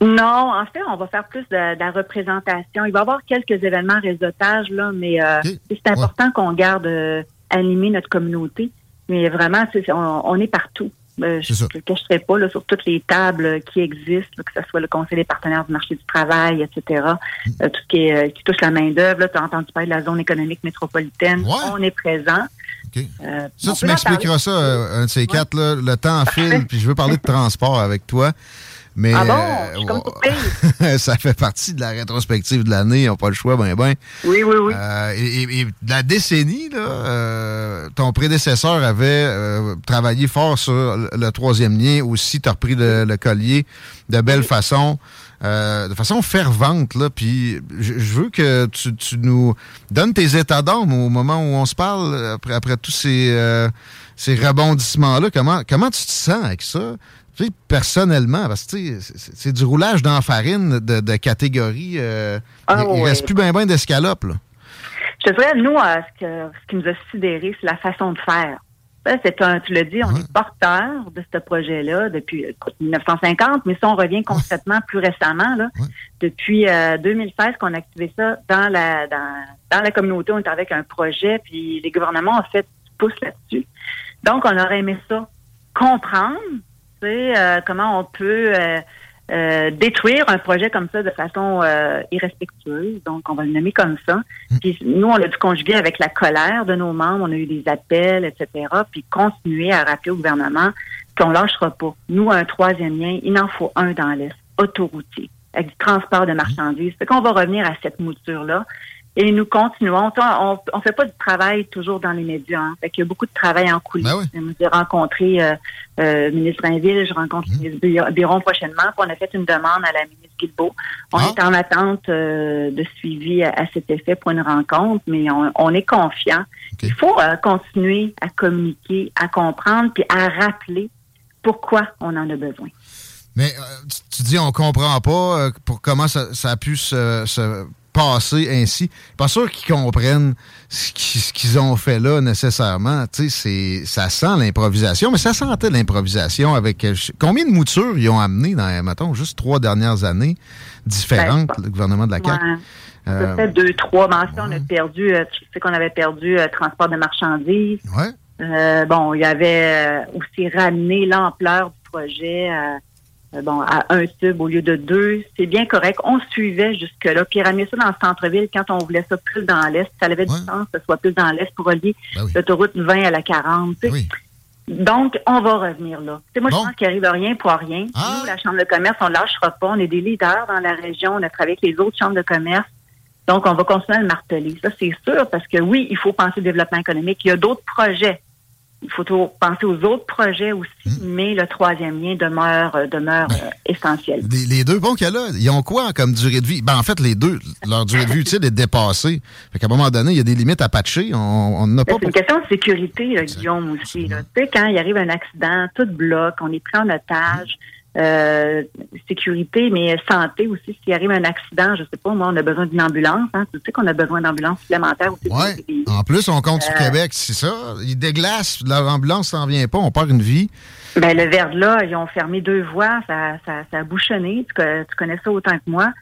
Speaker 11: Non, en fait, on va faire plus de, de la représentation. Il va y avoir quelques événements réseautage, là, mais euh, c'est important qu'on garde euh, animer notre communauté. Mais vraiment, on, on est partout. Euh, je ne le cacherai pas là, sur toutes les tables qui existent, là, que ce soit le Conseil des partenaires du marché du travail, etc. Euh, tout ce qui, est, euh, qui touche la main-d'œuvre. Tu as entendu parler de la zone économique métropolitaine. On est présent. Euh,
Speaker 5: Ça, tu m'expliqueras ça, un de ces quatre, là, le temps file, puis je veux parler de transport avec toi. Mais
Speaker 11: Ah bon?
Speaker 5: euh,
Speaker 11: comme
Speaker 5: ça fait partie de la rétrospective de l'année, ils n'ont pas le choix, ben ben.
Speaker 11: Oui, oui, oui.
Speaker 5: Euh, et, et- la décennie, là, euh, ton prédécesseur avait euh, travaillé fort sur le, troisième lien aussi. Tu as repris le, le collier de belle façon, euh, de façon fervente. Là, puis je, je veux que tu, tu nous donnes tes états d'âme au moment où on se parle, après, après tous ces, euh, ces rebondissements-là. Comment, comment tu te sens avec ça? Sais, personnellement, parce que c'est du roulage dans la farine de, de catégorie. euh,
Speaker 11: Ah,
Speaker 5: il,
Speaker 11: ouais.
Speaker 5: reste plus bien ben d'escalope. là.
Speaker 11: Je te dirais, nous, euh, ce, que, ce qui nous a sidéré, c'est la façon de faire. C'est un, tu le dis, on est porteur de ce projet-là depuis écoute, 1950, mais si on revient concrètement plus récemment, là, depuis euh, 2016 qu'on a activé ça dans la dans, dans la communauté, on est avec un projet, puis les gouvernements ont fait du pouce là-dessus. Donc, on aurait aimé ça comprendre, euh, comment on peut euh, euh, détruire un projet comme ça de façon euh, irrespectueuse. Donc, on va le nommer comme ça. Puis nous, on a dû conjuguer avec la colère de nos membres. On a eu des appels, etc. Puis continuer à rappeler au gouvernement qu'on lâchera pas. Nous, un troisième lien, il en faut un dans l'Est, autoroutier, avec du transport de marchandises. Fait qu'on va revenir à cette mouture-là. Et nous continuons. On, on fait pas du travail toujours dans les médias. Hein. Fait qu'il y a beaucoup de travail en coulisses. J'ai rencontré euh, euh, le ministre Rainville, je rencontre le ministre Bi- Biron prochainement. Puis on a fait une demande à la ministre Guilbeault. On est en attente euh, de suivi à, à cet effet pour une rencontre, mais on, on est confiant. Il faut euh, continuer à communiquer, à comprendre, puis à rappeler pourquoi on en a besoin.
Speaker 5: Mais euh, tu, dis on comprend pas pour comment ça, ça a pu se, se passer ainsi. Pas sûr qu'ils comprennent ce qu'ils ont fait là nécessairement. Tu sais, c'est- ça sent l'improvisation, mais ça sentait l'improvisation avec euh, combien de moutures ils ont amené dans, mettons, juste trois dernières années différentes, le gouvernement de la CAQ?
Speaker 11: Ouais.
Speaker 5: Euh,
Speaker 11: Peut-être deux, trois mentions. On a perdu, euh, tu sais qu'on avait perdu euh, transport de marchandises.
Speaker 5: Ouais.
Speaker 11: Euh, bon, il y avait aussi ramené l'ampleur du projet à, bon, à un tube au lieu de deux. C'est bien correct. On suivait jusque-là. Puis ramener ça dans le centre-ville quand on voulait ça plus dans l'est. Ça avait du sens que ce soit plus dans l'est pour relier l'autoroute 20 à la 40. tu sais. Donc, on va revenir là. Tu sais, moi, je pense qu'il arrive rien pour rien. Nous, la Chambre de commerce, on ne lâchera pas. On est des leaders dans la région. On a travaillé avec les autres chambres de commerce. Donc, on va continuer à le marteler. Ça, c'est sûr, parce que oui, il faut penser au développement économique. Il y a d'autres projets. Il faut penser aux autres projets aussi, mais le troisième lien demeure, euh, demeure euh, essentiel.
Speaker 5: Les, les deux ponts qu'il y a ils ont quoi comme durée de vie? Ben, en fait, les deux, leur durée de vie utile est dépassée. Fait qu'à un moment donné, il y a des limites à patcher. On on n'en a pas
Speaker 11: Ben, C'est une question de sécurité, là, Guillaume, aussi. là. Tu sais, quand il arrive un accident, tout bloque, on est pris en otage. Euh, sécurité, mais santé aussi. S'il arrive un accident, je sais pas, moi, on a besoin d'une ambulance. Hein. Tu sais qu'on a besoin d'ambulances supplémentaires aussi.
Speaker 5: Ouais. En plus, on compte sur
Speaker 11: Euh,
Speaker 5: Québec, c'est ça. Il déglace, l'ambulance s'en vient pas, on perd une vie.
Speaker 11: Ben, le verre là, ils ont fermé deux voies, ça, ça, ça a bouchonné. Tu connais ça autant que moi.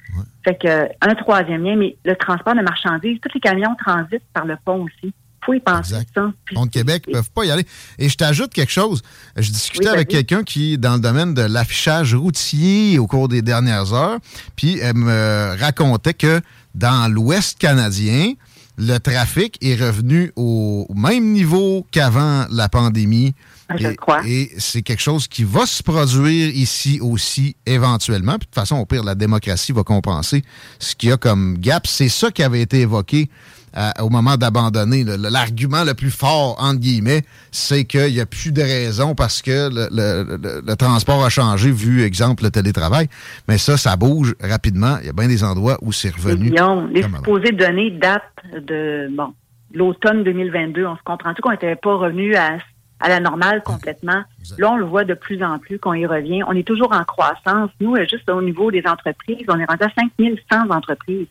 Speaker 11: Fait que euh, un troisième lien, mais le transport de marchandises, tous les camions transitent par le pont aussi. Faut y penser ça. Puis-
Speaker 5: de Québec, ils peuvent pas y aller. Et je t'ajoute quelque chose. Je discutais
Speaker 11: Oui,
Speaker 5: avec quelqu'un qui est dans le domaine de l'affichage routier au cours des dernières heures. Puis elle me racontait que dans l'Ouest canadien, le trafic est revenu au même niveau qu'avant la pandémie.
Speaker 11: Ah, je
Speaker 5: et
Speaker 11: crois.
Speaker 5: et c'est quelque chose qui va se produire ici aussi éventuellement. Puis de toute façon, au pire, la démocratie va compenser ce qu'il y a comme gap. C'est ça qui avait été évoqué euh, au moment d'abandonner. L'argument le plus fort, entre guillemets, c'est qu'il n'y a plus de raison parce que le, le- le- le transport a changé, vu, exemple, le télétravail. Mais ça, ça bouge rapidement. Il y a bien des endroits où c'est revenu.
Speaker 11: Les supposées données datent de bon l'automne 2022. On se comprend-tu qu'on n'était pas revenu à, à la normale complètement? Là, on le voit de plus en plus qu'on y revient. On est toujours en croissance. Nous, euh, juste au niveau des entreprises, on est rendu à 5100 entreprises.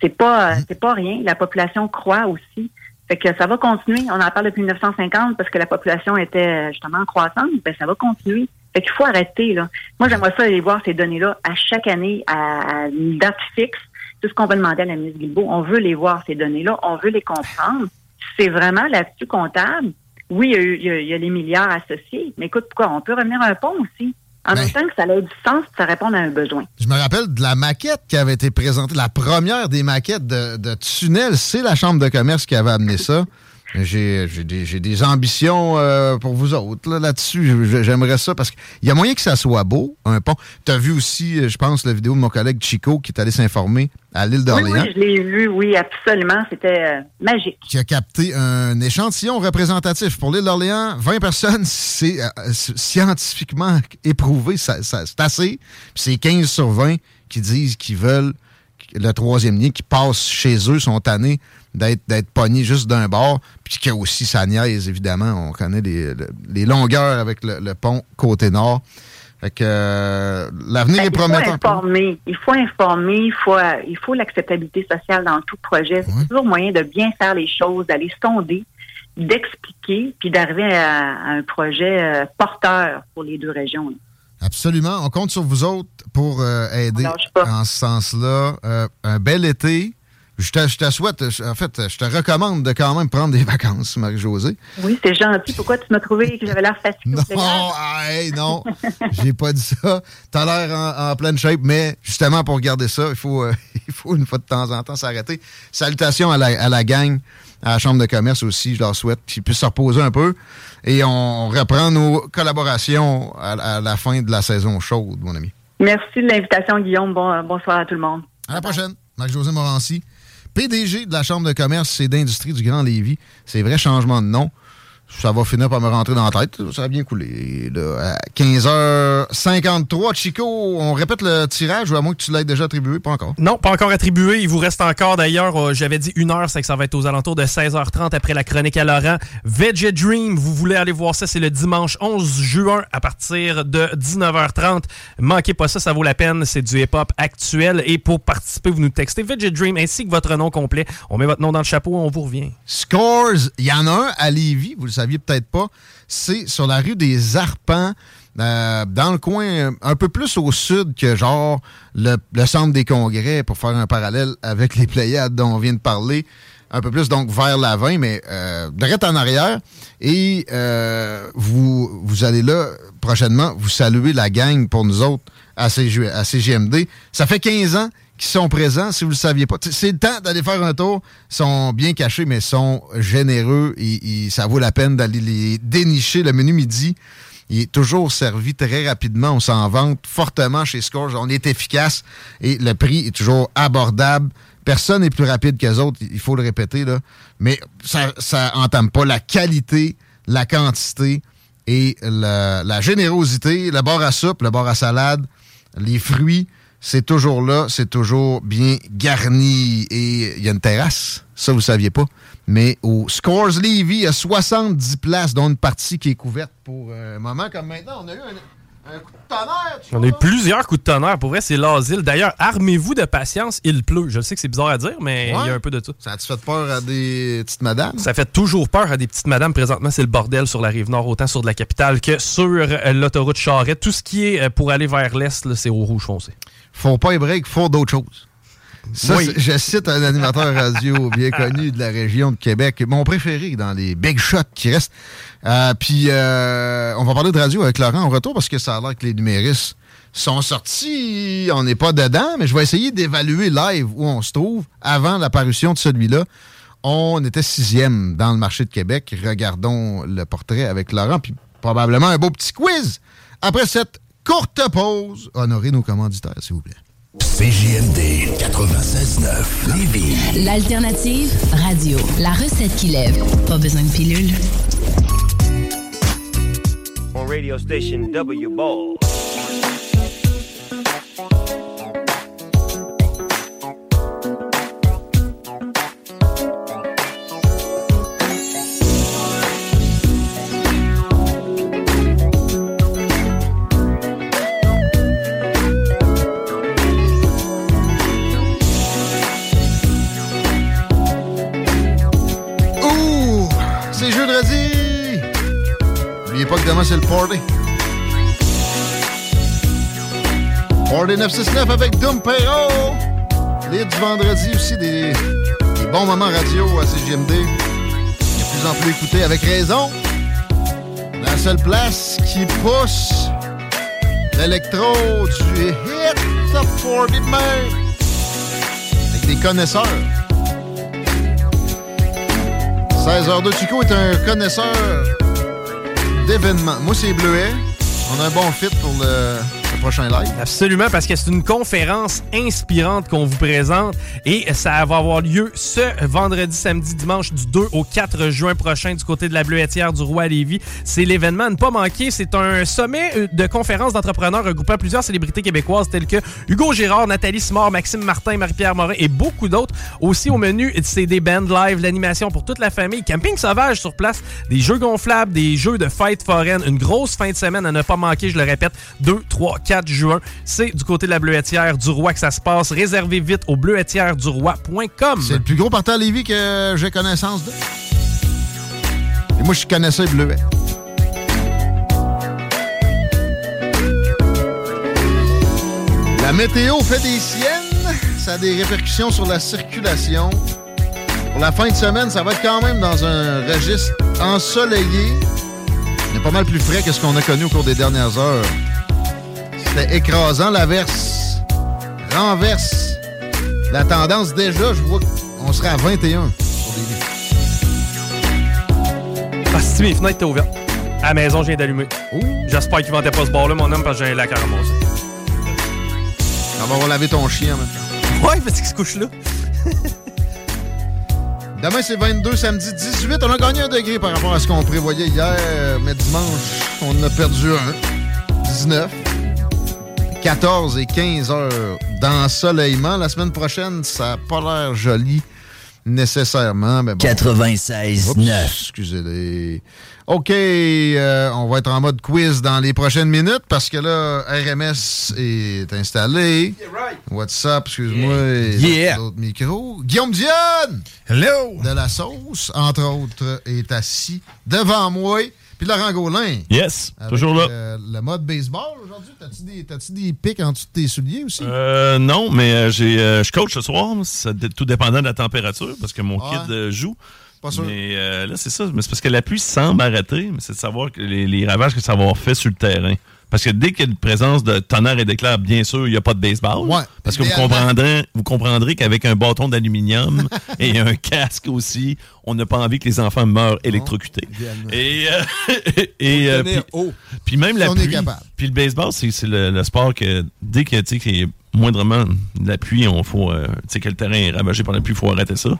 Speaker 11: C'est pas, euh, c'est pas rien. La population croît aussi. Fait que ça va continuer. On en parle depuis 1950 parce que la population était euh, justement en croissance. Ben, ça va continuer. Fait qu'il faut arrêter, là. Moi, j'aimerais ça aller voir ces données-là à chaque année à, une date fixe. C'est ce qu'on va demander à la ministre Guilbeault. On veut les voir, ces données-là. On veut les comprendre. C'est vraiment là-dessus comptable. Oui, il y, a eu- il y a les milliards associés. Mais écoute, pourquoi? On peut revenir à un pont aussi. En même temps que ça ait du sens, ça répond à un besoin.
Speaker 5: Je me rappelle de la maquette qui avait été présentée, la première des maquettes de, de tunnel. C'est la Chambre de commerce qui avait amené ça. J'ai des, des ambitions euh, pour vous autres là, là-dessus. J'aimerais ça parce qu'il y a moyen que ça soit beau, un pont. Tu as vu aussi, euh, je pense, la vidéo de mon collègue Chico qui est allé s'informer à l'île d'Orléans.
Speaker 11: oui, je l'ai vu, oui, absolument. C'était euh, magique.
Speaker 5: qui a capté un échantillon représentatif. Pour l'île d'Orléans, 20 personnes, c'est euh, scientifiquement éprouvé, ça, ça- c'est assez. Puis c'est 15 sur 20 qui disent qu'ils veulent le troisième lien, qui passent chez eux, sont tannés d'être d'être pognés juste d'un bord, puis qu'il y a aussi sa niaise, évidemment. On connaît les, le- les longueurs avec le, le pont côté nord. Fait que euh, l'avenir est
Speaker 11: Ben, Il faut
Speaker 5: prometteur.
Speaker 11: informer. Il faut informer. Il faut, euh, il faut l'acceptabilité sociale dans tout projet. C'est toujours moyen de bien faire les choses, d'aller sonder, d'expliquer, puis d'arriver à, à un projet euh, porteur pour les deux régions. là.
Speaker 5: Absolument. On compte sur vous autres pour euh, aider en ce sens-là. Euh, un bel été. Je te, je te souhaite, je- en fait, je te recommande de quand même prendre des vacances, Marie-Josée.
Speaker 11: Oui, c'est gentil. Pourquoi tu m'as trouvé que j'avais l'air fatiguée?
Speaker 5: Non, hey, non, j'ai pas dit ça. T'as l'air en, en pleine shape, mais justement pour garder ça, il faut, euh, il faut une fois de temps en temps s'arrêter. Salutations à la, à la gang, à la Chambre de commerce aussi, je leur souhaite qu'ils puissent se reposer un peu. Et on reprend nos collaborations à, à la fin de la saison chaude, mon ami.
Speaker 11: Merci de l'invitation, Guillaume. Bon, euh, bonsoir à tout le monde.
Speaker 5: À la prochaine. Marc-José Morancy, PDG de la Chambre de commerce et d'industrie du Grand Lévis. C'est vrai changement de nom. Ça va finir par me rentrer dans la tête. Ça a bien coulé. Là, à 15h53, Chico, on répète le tirage ou à moins que tu l'aies déjà attribué? Pas encore?
Speaker 6: Non, pas encore attribué. Il vous reste encore d'ailleurs, euh, j'avais dit une heure, c'est que ça va être aux alentours de 16h30 après la chronique à Laurent. Veggie Dream, vous voulez aller voir ça, c'est le dimanche 11 juin à partir de 19h30. Manquez pas ça, ça vaut la peine. C'est du hip-hop actuel. Et pour participer, vous nous textez Veggie Dream ainsi que votre nom complet. On met votre nom dans le chapeau et on vous revient.
Speaker 5: Scores, il y en a un à Lévis, vous le saviez peut-être pas. C'est sur la rue des Arpents. euh, dans le coin, euh, un peu plus au sud que genre le, centre des congrès, pour faire un parallèle avec les Pléiades dont on vient de parler. Un peu plus donc vers l'avant, mais euh, direct en arrière. Et euh, vous, vous allez là prochainement, vous saluer la gang pour nous autres à, à CGMD. Ça fait 15 ans qu'ils sont présents, si vous le saviez pas. C'est le temps d'aller faire un tour. Ils sont bien cachés, mais sont généreux. Et, ça vaut la peine d'aller les dénicher. Le menu midi, il est toujours servi très rapidement. On s'en vante fortement chez Scores. On est efficace et le prix est toujours abordable. Personne n'est plus rapide que les autres, il faut le répéter. Là. Mais ça, ça entame pas la qualité, la quantité et la, la générosité. Le bar à soupe, le bar à salade, les fruits, c'est toujours là, c'est toujours bien garni. Et il y a une terrasse, ça vous saviez pas. Mais au Scores Levy, il y a 70 places, dont une partie qui est couverte pour un moment comme maintenant. On a eu un, Un coup de tonnerre, tu
Speaker 6: On a eu plusieurs coups de tonnerre. Pour vrai, c'est l'asile. D'ailleurs, armez-vous de patience, il pleut. Je sais que c'est bizarre à dire, mais il y a un peu de ça.
Speaker 5: Ça a-tu fait peur à des petites madames?
Speaker 6: Ça fait toujours peur à des petites madames. Présentement, c'est le bordel sur la rive nord, autant sur de la capitale que sur euh, l'autoroute Charrette. Tout ce qui est euh, pour aller vers l'est, c'est au rouge foncé.
Speaker 5: Faut pas y break, faut d'autres choses. Ça,
Speaker 6: Oui.
Speaker 5: c'est- je cite un animateur radio bien connu de la région de Québec, mon préféré dans les big shots qui restent. Euh, Puis, euh, on va parler de radio avec Laurent en retour parce que ça a l'air que les numéristes sont sortis. On n'est pas dedans, mais je vais essayer d'évaluer live où on se trouve avant l'apparition de celui-là. On était sixième dans le marché de Québec. Regardons le portrait avec Laurent, puis probablement un beau petit quiz après cette courte pause. Honorez nos commanditaires, s'il vous plaît.
Speaker 9: CJMD 96.9 Lévis.
Speaker 12: L'alternative radio. La recette qui lève. Pas besoin de pilule.
Speaker 13: on radio station W Ball.
Speaker 5: Demain, c'est le party. Party 969 avec Doom Perro. Les du vendredi aussi, des, bons moments radio à CGMD. De plus en plus écouté avec raison. La seule place qui pousse l'électro du hit top 40 de mer. Avec des connaisseurs. 16h2, Chico est un connaisseur d'événements. Moi, c'est Bleuet. On a un bon fit pour le,
Speaker 6: Absolument, parce que c'est une conférence inspirante qu'on vous présente et ça va avoir lieu ce vendredi, samedi, dimanche du 2 au 4 juin prochain du côté de la Bleuetière du Roi Lévis. C'est l'événement à ne pas manquer. C'est un sommet euh, de conférences d'entrepreneurs regroupant plusieurs célébrités québécoises telles que Hugo Girard, Nathalie Simard, Maxime Martin, Marie-Pierre Morin et beaucoup d'autres. Aussi au menu, c'est des bands live, l'animation pour toute la famille, camping sauvage sur place, des jeux gonflables, des jeux de fête foraine, une grosse fin de semaine à ne pas manquer, je le répète, 2, 3, 4 juin. C'est du côté de la Bleuetière du Roi que ça se passe. Réservez vite au bleuetièreduroi.com.
Speaker 5: C'est le plus gros parti à Lévis que j'ai connaissance de. Et moi, je connaissais Bleuet. La météo fait des siennes. Ça a des répercussions sur la circulation. Pour la fin de semaine, ça va être quand même dans un registre ensoleillé. Mais pas mal plus frais que ce qu'on a connu au cours des dernières heures. C'était écrasant. L'averse renverse la tendance. Déjà, je vois qu'on serait à 21 sur des lits.
Speaker 6: Ah, si mes fenêtres étaient ouvertes. À la maison, je viens d'allumer. J'espère qu'ils vendaient pas ce bord-là, mon homme, parce que j'ai un lac à ramasser.
Speaker 5: On va laver ton chien maintenant.
Speaker 6: Ouais, parce qu'il se couche là.
Speaker 5: Demain, c'est 22, samedi 18. On a gagné un degré par rapport à ce qu'on prévoyait hier, mais dimanche, on en a perdu un. 19. 14 et 15 heures d'ensoleillement. La semaine prochaine, ça n'a pas l'air joli nécessairement. Mais bon.
Speaker 7: 96
Speaker 5: Oups,
Speaker 7: 9.
Speaker 5: Excusez-les. OK, euh, on va être en mode quiz dans les prochaines minutes parce que là, RMS est installé. WhatsApp, excuse-moi.
Speaker 14: Yeah.
Speaker 5: D'autres micros. Guillaume Dionne!
Speaker 14: Hello!
Speaker 5: De la sauce, entre autres, est assis devant moi. Puis Laurent Gaulin.
Speaker 15: Yes,
Speaker 5: avec,
Speaker 15: toujours là.
Speaker 5: euh, le mode baseball aujourd'hui. T'as-tu des, des pics en dessous de tes souliers aussi?
Speaker 15: Euh, non, mais euh, j'ai, euh, je coach ce soir, ça, tout dépendant de la température, parce que mon kid joue.
Speaker 5: Pas sûr.
Speaker 15: Mais euh, là, c'est ça. Mais c'est parce que la pluie semble arrêter, mais c'est de savoir que les, les ravages que ça va avoir fait sur le terrain. Parce que dès qu'il y a une présence de tonnerre et d'éclair, bien sûr, il n'y a pas de baseball.
Speaker 5: Ouais,
Speaker 15: parce que vous comprendrez, vous comprendrez qu'avec un bâton d'aluminium et un casque aussi, on n'a pas envie que les enfants meurent électrocutés. Et, euh, et euh, puis, puis même
Speaker 5: Si
Speaker 15: la
Speaker 5: on est
Speaker 15: pluie.
Speaker 5: capable.
Speaker 15: Puis le baseball, c'est le, le sport que dès que tu moindrement de la pluie, on faut, euh, tu sais, que le terrain est ravagé par la pluie, il faut arrêter ça.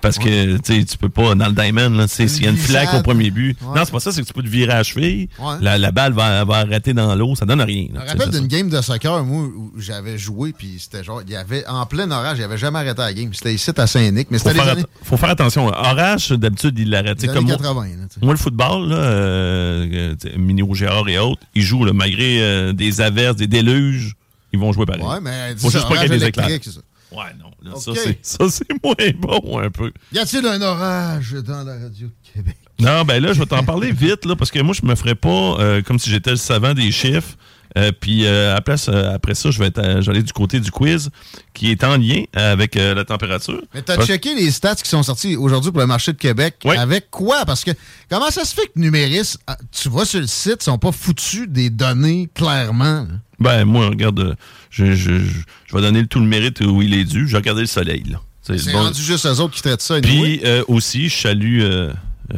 Speaker 15: Parce que, tu sais, tu peux pas, dans le diamond, s'il y a une flaque au premier but.
Speaker 5: Ouais.
Speaker 15: Non, c'est pas ça, c'est que tu peux te virer à la cheville.
Speaker 5: Ouais.
Speaker 15: La, la balle va, va arrêter dans l'eau, ça donne rien.
Speaker 5: Je me rappelle d'une game de soccer, moi, où j'avais joué, puis c'était genre, il y avait, en plein orage, il avait jamais arrêté la game. C'était ici à Saint-Nic, mais c'était les années,
Speaker 15: faut faire attention. Orage, d'habitude, il l'arrête.
Speaker 5: les
Speaker 15: Tu sais, comme moi-
Speaker 5: 80. là, tu sais.
Speaker 15: Moi, le football, là, euh, euh, Mini Rougeard et autres, ils jouent, là, malgré euh, des averses, des déluges, ils vont jouer pareil.
Speaker 5: Ouais, mais dis
Speaker 15: Faut juste pas qu'il y ait
Speaker 5: orage
Speaker 15: des éclairs.
Speaker 5: électrique, c'est ça.
Speaker 15: Ouais, non. là, ça,
Speaker 5: Ok.
Speaker 15: c'est- Ça, c'est moins bon, un peu.
Speaker 5: Y a-t-il un orage dans la radio de Québec?
Speaker 15: Non, ben là, je vais t'en parler vite, là, parce que moi, je me ferais pas euh, comme si j'étais le savant des chiffres. Euh, puis euh, à place, euh, après ça, je vais être, j'allais du côté du quiz, qui est en lien avec euh, la température.
Speaker 5: Mais t'as
Speaker 15: Parce-
Speaker 5: checké les stats qui sont sortis aujourd'hui pour le marché de Québec? Avec quoi? Parce que comment ça se fait que Numéris, ah, tu vois sur le site, ils sont pas foutus des données clairement. là?
Speaker 15: Ben, moi, regarde, euh, je, je, je, je vais donner tout le mérite où il est dû. J'ai regardé le soleil, là.
Speaker 5: C'est
Speaker 15: bon.
Speaker 5: rendu juste eux autres qui traitent ça.
Speaker 15: Puis euh, aussi, je salue euh,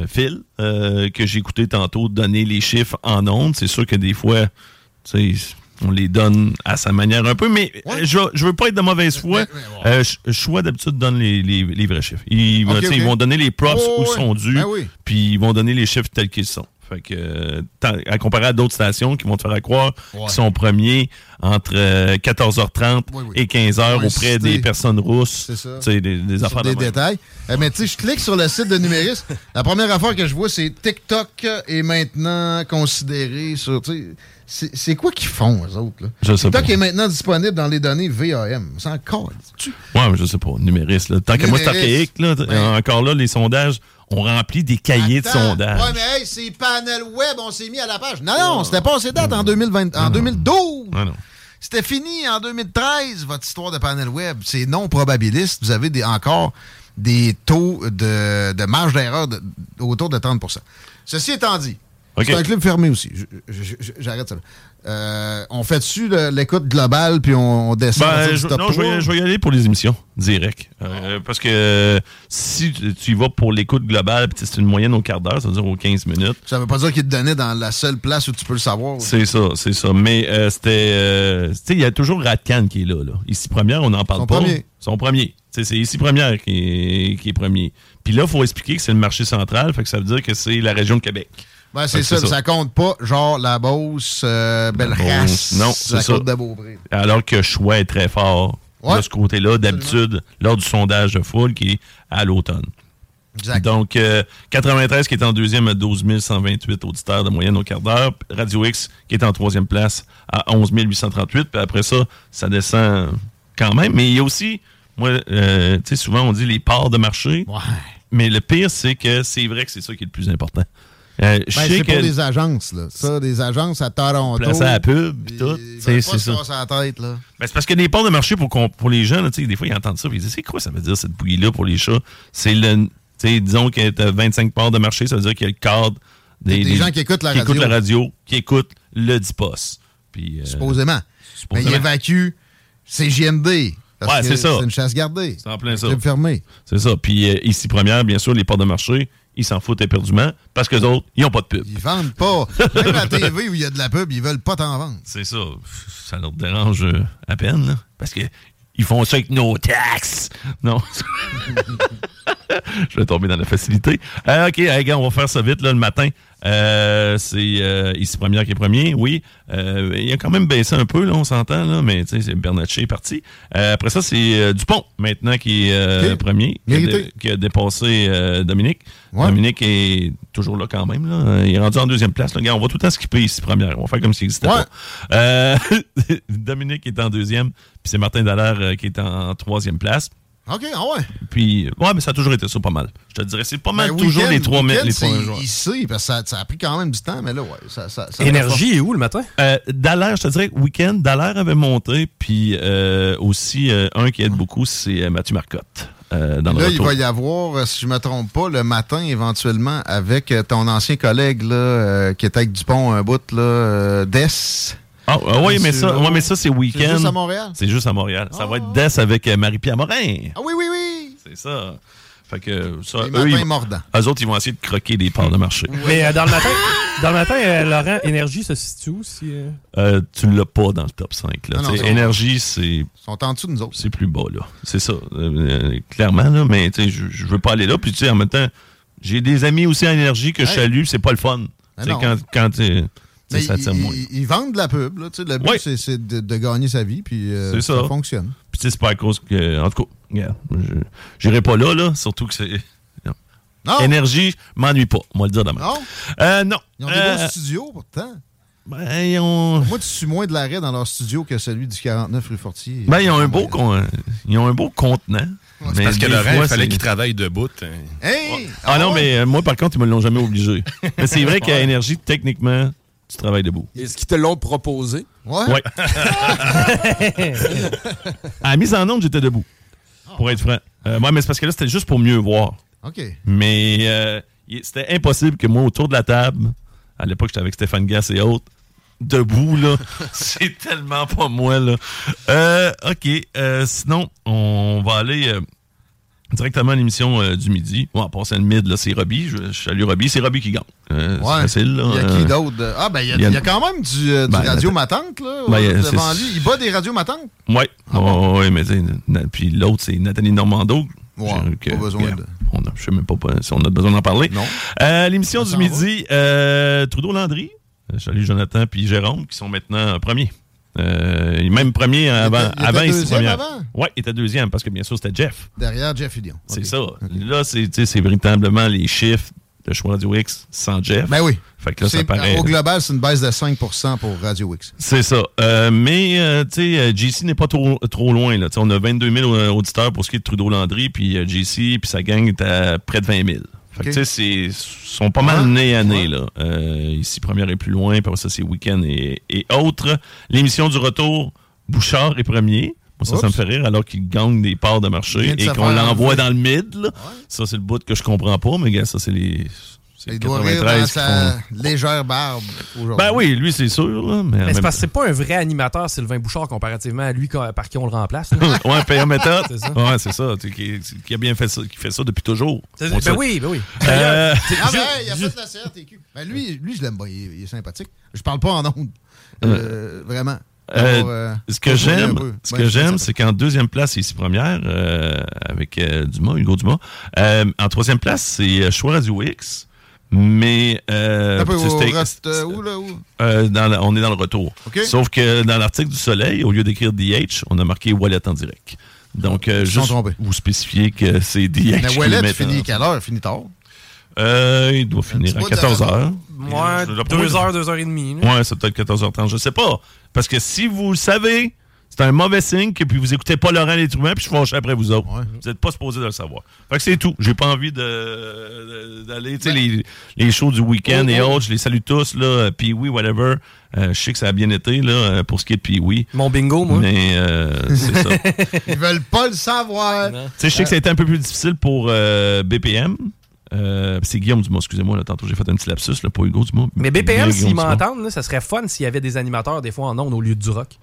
Speaker 15: Phil, euh, que j'ai écouté tantôt donner les chiffres en ondes. C'est sûr que des fois, tu sais, on les donne à sa manière un peu, mais je, je veux pas être de mauvaise foi. Je- Choix d'habitude donne les, les- les vrais chiffres. Ils, ils vont donner les props
Speaker 5: Oh,
Speaker 15: où
Speaker 5: ouais.
Speaker 15: sont dus,
Speaker 5: Ben oui.
Speaker 15: puis ils vont donner les chiffres tels qu'ils sont. Fait que, euh, à comparer à d'autres stations qui vont te faire croire
Speaker 5: Ouais.
Speaker 15: qu'ils sont premiers entre euh, 14h30 et 15h
Speaker 5: Ouais,
Speaker 15: auprès des personnes rousses.
Speaker 5: C'est ça.
Speaker 15: Des, des
Speaker 5: Sur
Speaker 15: affaires
Speaker 5: des
Speaker 15: de
Speaker 5: détails. Euh, mais tu sais, je clique sur le site de Numéris. la première affaire que je vois, c'est TikTok est maintenant considéré sur. C'est quoi qu'ils font, eux autres? Là?
Speaker 15: Je sais
Speaker 5: TikTok
Speaker 15: pas.
Speaker 5: est maintenant disponible dans les données VAM. C'est encore.
Speaker 15: Ouais, mais je sais pas, numériste. Là. Tant que moi, c'est archaïque. Là,
Speaker 5: Ben.
Speaker 15: Encore là, les sondages, on remplit des cahiers de sondages.
Speaker 5: Ouais, mais hey, c'est panel web, on s'est mis à la page. Non, non, c'était passé date en, 2020, en 2012.
Speaker 15: Ah non.
Speaker 5: C'était fini en 2013, votre histoire de panel web. C'est non probabiliste. Vous avez des, encore des taux de, de marge d'erreur de- autour de 30% Ceci étant dit, c'est un club fermé aussi. J'arrête ça. Euh, on fait dessus le- l'écoute globale, puis on, on descend.
Speaker 15: Ben,
Speaker 5: du
Speaker 15: je,
Speaker 5: top
Speaker 15: non, je vais,
Speaker 5: 3?
Speaker 15: je vais y aller pour les émissions, direct. Euh, parce que euh, si tu, tu y vas pour l'écoute globale, puis c'est une moyenne au quart d'heure, ça veut dire aux 15 minutes.
Speaker 5: Ça veut pas dire qu'il te donnait dans la seule place où tu peux le savoir.
Speaker 15: C'est ça, c'est ça. Mais c'était. tu sais, il y a toujours Ratcan qui est là, là. Ici Première, on n'en parle
Speaker 5: Son
Speaker 15: pas.
Speaker 5: premier.
Speaker 15: Son premier. C'est Ici Première qui est, qui est premier. Puis là, il faut expliquer que c'est le marché central, fait que ça veut dire que c'est la région de Québec.
Speaker 5: Ben, c'est ça, ça, compte pas, genre la Beauce, euh,
Speaker 15: Non,
Speaker 5: la
Speaker 15: ça.
Speaker 5: côte de Beaupré.
Speaker 15: Alors que choix est très fort
Speaker 5: Ouais.
Speaker 15: de ce côté-là, d'habitude, lors du sondage de foule qui est à l'automne. Donc, euh, 93 qui est en deuxième à 12 128 auditeurs de moyenne au quart d'heure. Radio X qui est en troisième place à 11 838. Puis après ça, ça descend quand même. Mais il y a aussi, moi, euh, tu sais, souvent on dit les parts de marché. Mais le pire, c'est que c'est vrai que c'est ça qui est le plus important. Euh,
Speaker 5: Ben, c'est pour les agences, là. Ça, des agences à Toronto.
Speaker 15: placer à la pub, puis tout. C'est ça.
Speaker 5: la tête, là.
Speaker 15: Ben, c'est parce que des parts de marché pour, pour les gens, là, des fois, ils entendent ça et ils disent C'est quoi ça veut dire cette bouillie-là pour les chats? C'est le. disons qu'il y a 25 parts de marché, ça veut dire qu'il y a le cadre des,
Speaker 5: Des gens qui écoutent la
Speaker 15: qui
Speaker 5: radio.
Speaker 15: écoutent la radio, qui écoutent le DIPOS. Puis, euh,
Speaker 5: Supposément.
Speaker 15: supposément.
Speaker 5: Mais ils évacuent CGMD. parce
Speaker 15: Ouais, c'est ça.
Speaker 5: C'est une chasse gardée.
Speaker 15: C'est en plein ça.
Speaker 5: Fermé.
Speaker 15: C'est ça. Puis euh, ici, première, bien sûr, les parts de marché, ils s'en foutent éperdument parce que les autres, ils n'ont pas de pub.
Speaker 5: Ils vendent pas. Même la TV où il y a de la pub, ils veulent pas t'en vendre.
Speaker 15: C'est ça. Ça leur dérange euh, à peine, là. Parce que ils font ça avec nos taxes. Non. Je vais tomber dans la facilité. Euh, OK, hey, gars, on va faire ça vite là, le matin. Euh, c'est euh, ici première qui est premier, oui. Euh, il a quand même baissé un peu, là, on s'entend, là, mais tu sais, c'est Bernatchez est parti. Euh, après ça, c'est euh, Dupont, maintenant, qui est euh, premier, qui a, dé- qui a dépassé euh, Dominique.
Speaker 5: Ouais.
Speaker 15: Dominique est toujours là quand même. Là. Il est rendu en deuxième place. Là. Regarde, on va tout le temps skipper ici première. On va faire comme s'il n'existait
Speaker 5: Ouais.
Speaker 15: pas. Euh, Dominique est en deuxième, puis c'est Martin Dallaire qui est en troisième place.
Speaker 5: OK, ah ouais.
Speaker 15: Puis, ouais, mais ça a toujours été ça pas mal. Je te dirais, c'est pas mal
Speaker 5: Ben,
Speaker 15: toujours
Speaker 5: week-end-
Speaker 15: les trois,
Speaker 5: week-end,
Speaker 15: les trois joueurs.
Speaker 5: ici, parce que ça, ça a pris quand même du temps, mais là, ouais. Ça, ça, ça
Speaker 6: Énergie est où le matin?
Speaker 15: Euh, Dallaire, je te dirais, week-end, Dallaire avait monté, puis euh, aussi, euh, un qui aide beaucoup, c'est euh, Mathieu Marcotte. euh, dans le
Speaker 5: Là, il va y avoir, si je me trompe pas, le matin, éventuellement, avec ton ancien collègue là, euh, qui était avec Dupont un bout, là, euh, Des.
Speaker 15: Ah, ah oui, mais ça, ouais, mais ça c'est week-end.
Speaker 5: C'est juste à Montréal?
Speaker 15: C'est juste à Montréal. Ça va être Des avec euh, Marie-Pierre Morin.
Speaker 5: Ah oui, oui, oui!
Speaker 15: C'est ça. Fait que ça,
Speaker 5: Les
Speaker 15: eux, ils,
Speaker 5: mordants.
Speaker 15: eux autres, ils vont essayer de croquer des parts de marché.
Speaker 6: Mais euh, dans le matin, dans le matin euh, Laurent, Énergie se situe où? Si, euh?
Speaker 15: Euh, tu l'as pas dans le top 5. Là.
Speaker 5: Non, non,
Speaker 15: énergie, c'est.
Speaker 5: Ils sont en dessous de nous autres.
Speaker 15: C'est plus bas, là. C'est ça. Euh, euh, clairement, là. Mais tu sais, je, je veux pas aller là. Puis, tu sais, en même temps, j'ai des amis aussi en énergie que je salue. C'est pas le fun.
Speaker 5: Ben
Speaker 15: Tu sais,
Speaker 5: non.
Speaker 15: quand, quand tu ça
Speaker 5: ils,
Speaker 15: moins?
Speaker 5: ils- ils vendent de la pub. Là, tu sais, le but, c'est- de, de gagner sa vie, puis euh,
Speaker 15: C'est ça.
Speaker 5: fonctionne.
Speaker 15: Puis, tu sais, c'est pas à cause que. En tout cas, regarde, je- j'irai pas là, là. Surtout que c'est.
Speaker 5: non.
Speaker 15: Énergie, m'ennuie pas. Moi, le dire demain.
Speaker 5: Non?
Speaker 15: Euh, non.
Speaker 5: Ils ont des
Speaker 15: Euh,
Speaker 5: beaux studios, pourtant.
Speaker 15: Ben, ils ont.
Speaker 5: Moi, tu suis moins de l'arrêt dans leur studio que celui du 49 rue Fortier.
Speaker 15: Ben, ils ont un beau, con- ils ont un beau contenant. Mais
Speaker 14: parce que Laurent,
Speaker 15: fois,
Speaker 14: il fallait
Speaker 15: c'est-
Speaker 14: qu'il travaille debout. hein.
Speaker 5: Hey!
Speaker 15: Ah, non, mais euh, moi, par contre, ils me l'ont jamais obligé. mais c'est vrai qu'à Énergie, techniquement, tu travailles debout.
Speaker 16: Est-ce qu'ils te l'ont proposé?
Speaker 5: Ouais.
Speaker 15: Ouais. à la mise en onde, j'étais debout. Pour être franc. Euh, ouais, mais c'est parce que là, c'était juste pour mieux voir.
Speaker 5: OK.
Speaker 15: Mais euh, c'était impossible que moi, autour de la table, à l'époque, j'étais avec Stéphane Gass et autres, debout, là. c'est tellement pas moi, là. Euh, OK. euh, sinon, on va aller euh, directement à l'émission euh, du midi. Bon, à passer le mid, là, c'est Robbie. Je, je salue Robbie. C'est Robbie qui gagne. Euh,
Speaker 5: Ouais.
Speaker 15: C'est facile, là.
Speaker 5: Il y a
Speaker 15: Euh,
Speaker 5: qui d'autre? de- Ah, ben, il y a,
Speaker 15: il y a-
Speaker 5: il y a quand même du, euh, du
Speaker 15: Ben,
Speaker 5: radio matante, là,
Speaker 15: Ben,
Speaker 5: euh, devant lui. Il bat des radios matantes?
Speaker 15: Oh, mais sais, na- puis l'autre, c'est Nathalie Normando.
Speaker 5: Ouais, pas besoin de-
Speaker 15: on a- je sais même pas si on a besoin d'en parler.
Speaker 5: Non.
Speaker 15: Euh, L'émission
Speaker 5: On
Speaker 15: du midi, euh, Trudeau-Landry. Euh, Salut Jonathan puis Jérôme qui sont maintenant premiers. Euh, même premier avant.
Speaker 5: était- il était
Speaker 15: avant
Speaker 5: deuxième
Speaker 15: première.
Speaker 5: avant?
Speaker 15: Ouais, il était deuxième parce que bien sûr c'était Jeff.
Speaker 5: Derrière Jeff Fillion.
Speaker 15: C'est ça. Là, c'est véritablement les chiffres de Choix Radio X sans Jeff.
Speaker 5: Ben oui.
Speaker 15: Fait que là, ça paraît.
Speaker 5: Au global, c'est une baisse de 5% pour Radio X.
Speaker 15: C'est ça. Euh, mais, euh, tu sais, JC n'est pas trop, trop loin. Là. On a 22 000 auditeurs pour ce qui est de Trudeau-Landry, puis JC, puis sa gang est à près de 20 000. Fait que,
Speaker 5: Ok.
Speaker 15: tu sais, c'est- sont pas mal nez à nez, là. Euh, ici, première est plus loin, puis ça, c'est week-end et, et autres. L'émission du retour, Bouchard est premier. Moi, ça, ça me fait rire, alors qu'il gagne des parts de marché
Speaker 5: de
Speaker 15: et qu'on l'envoie dans le mid, là. Ça, c'est le bout que je comprends pas, mais gars, ça, c'est les...
Speaker 5: Il doit rire dans
Speaker 15: 93 qui
Speaker 5: sa légère barbe aujourd'hui.
Speaker 15: Ben oui, lui, c'est sûr, là, mais...
Speaker 6: c'est
Speaker 15: même
Speaker 6: parce que c'est pas un vrai animateur, Sylvain Bouchard, comparativement à lui par qui on le remplace.
Speaker 15: ouais, payant méthode.
Speaker 6: C'est ça.
Speaker 15: Ouais, c'est ça. Qui, qui a bien fait ça, qui fait ça depuis toujours.
Speaker 6: Ben oui, ben oui.
Speaker 15: Euh,
Speaker 5: Ah ben, il a fait de la CRTQ. Ben lui, lui je l'aime pas. Il, est- il est sympathique. Je parle pas en ondes. Euh, vraiment.
Speaker 15: Euh,
Speaker 5: Alors, euh,
Speaker 15: ce que j'aime, ce
Speaker 5: Ouais,
Speaker 15: que
Speaker 5: c'est
Speaker 15: j'aime, c'est qu'en deuxième place, c'est ici première, euh, avec euh, Dumas, Hugo Dumas. Euh, en troisième place, c'est Choix Radio X. Mais euh,
Speaker 5: reste, euh, où, là, où?
Speaker 15: euh, dans la- on est dans le retour. Sauf que dans l'article du Soleil, au lieu d'écrire DH, on a marqué Wallet en direct. Donc, euh, juste vous spécifier que c'est DH.
Speaker 5: Mais Wallet finit
Speaker 15: en-
Speaker 5: à quelle heure? Finit tard?
Speaker 15: Euh, il doit finir à
Speaker 5: bout de
Speaker 15: 14
Speaker 5: la-
Speaker 15: heures.
Speaker 6: Ouais,
Speaker 15: Je- d'après moi,
Speaker 6: deux heures, deux heures et demie. là.
Speaker 15: Ouais, c'est peut-être 14h30, je sais pas. Parce que si vous le savez, c'est un mauvais signe que puis vous écoutez pas Laurent Les Trouvins, puis je suis fâché après vous autres. Vous n'êtes pas supposé de le savoir. Fait que c'est tout. J'ai pas envie de- d'aller, tu sais, les, les shows du week-end et autres, je les salue tous, là, puis oui, whatever. Euh, je sais que ça a bien été, là, pour ce qui est de Pee-Wee.
Speaker 6: Mon bingo, moi.
Speaker 15: Mais, euh, c'est ça.
Speaker 5: Ils veulent pas le savoir.
Speaker 15: Tu sais, je sais que ça a été un peu plus difficile pour euh, BPM. Euh, c'est Guillaume Dumas, excusez-moi, là, tantôt j'ai fait un petit lapsus, là, pas Hugo Dumas.
Speaker 6: Mais BPM, s'ils m'entendent, ça serait fun s'il y avait des animateurs des fois en ondes au lieu du rock.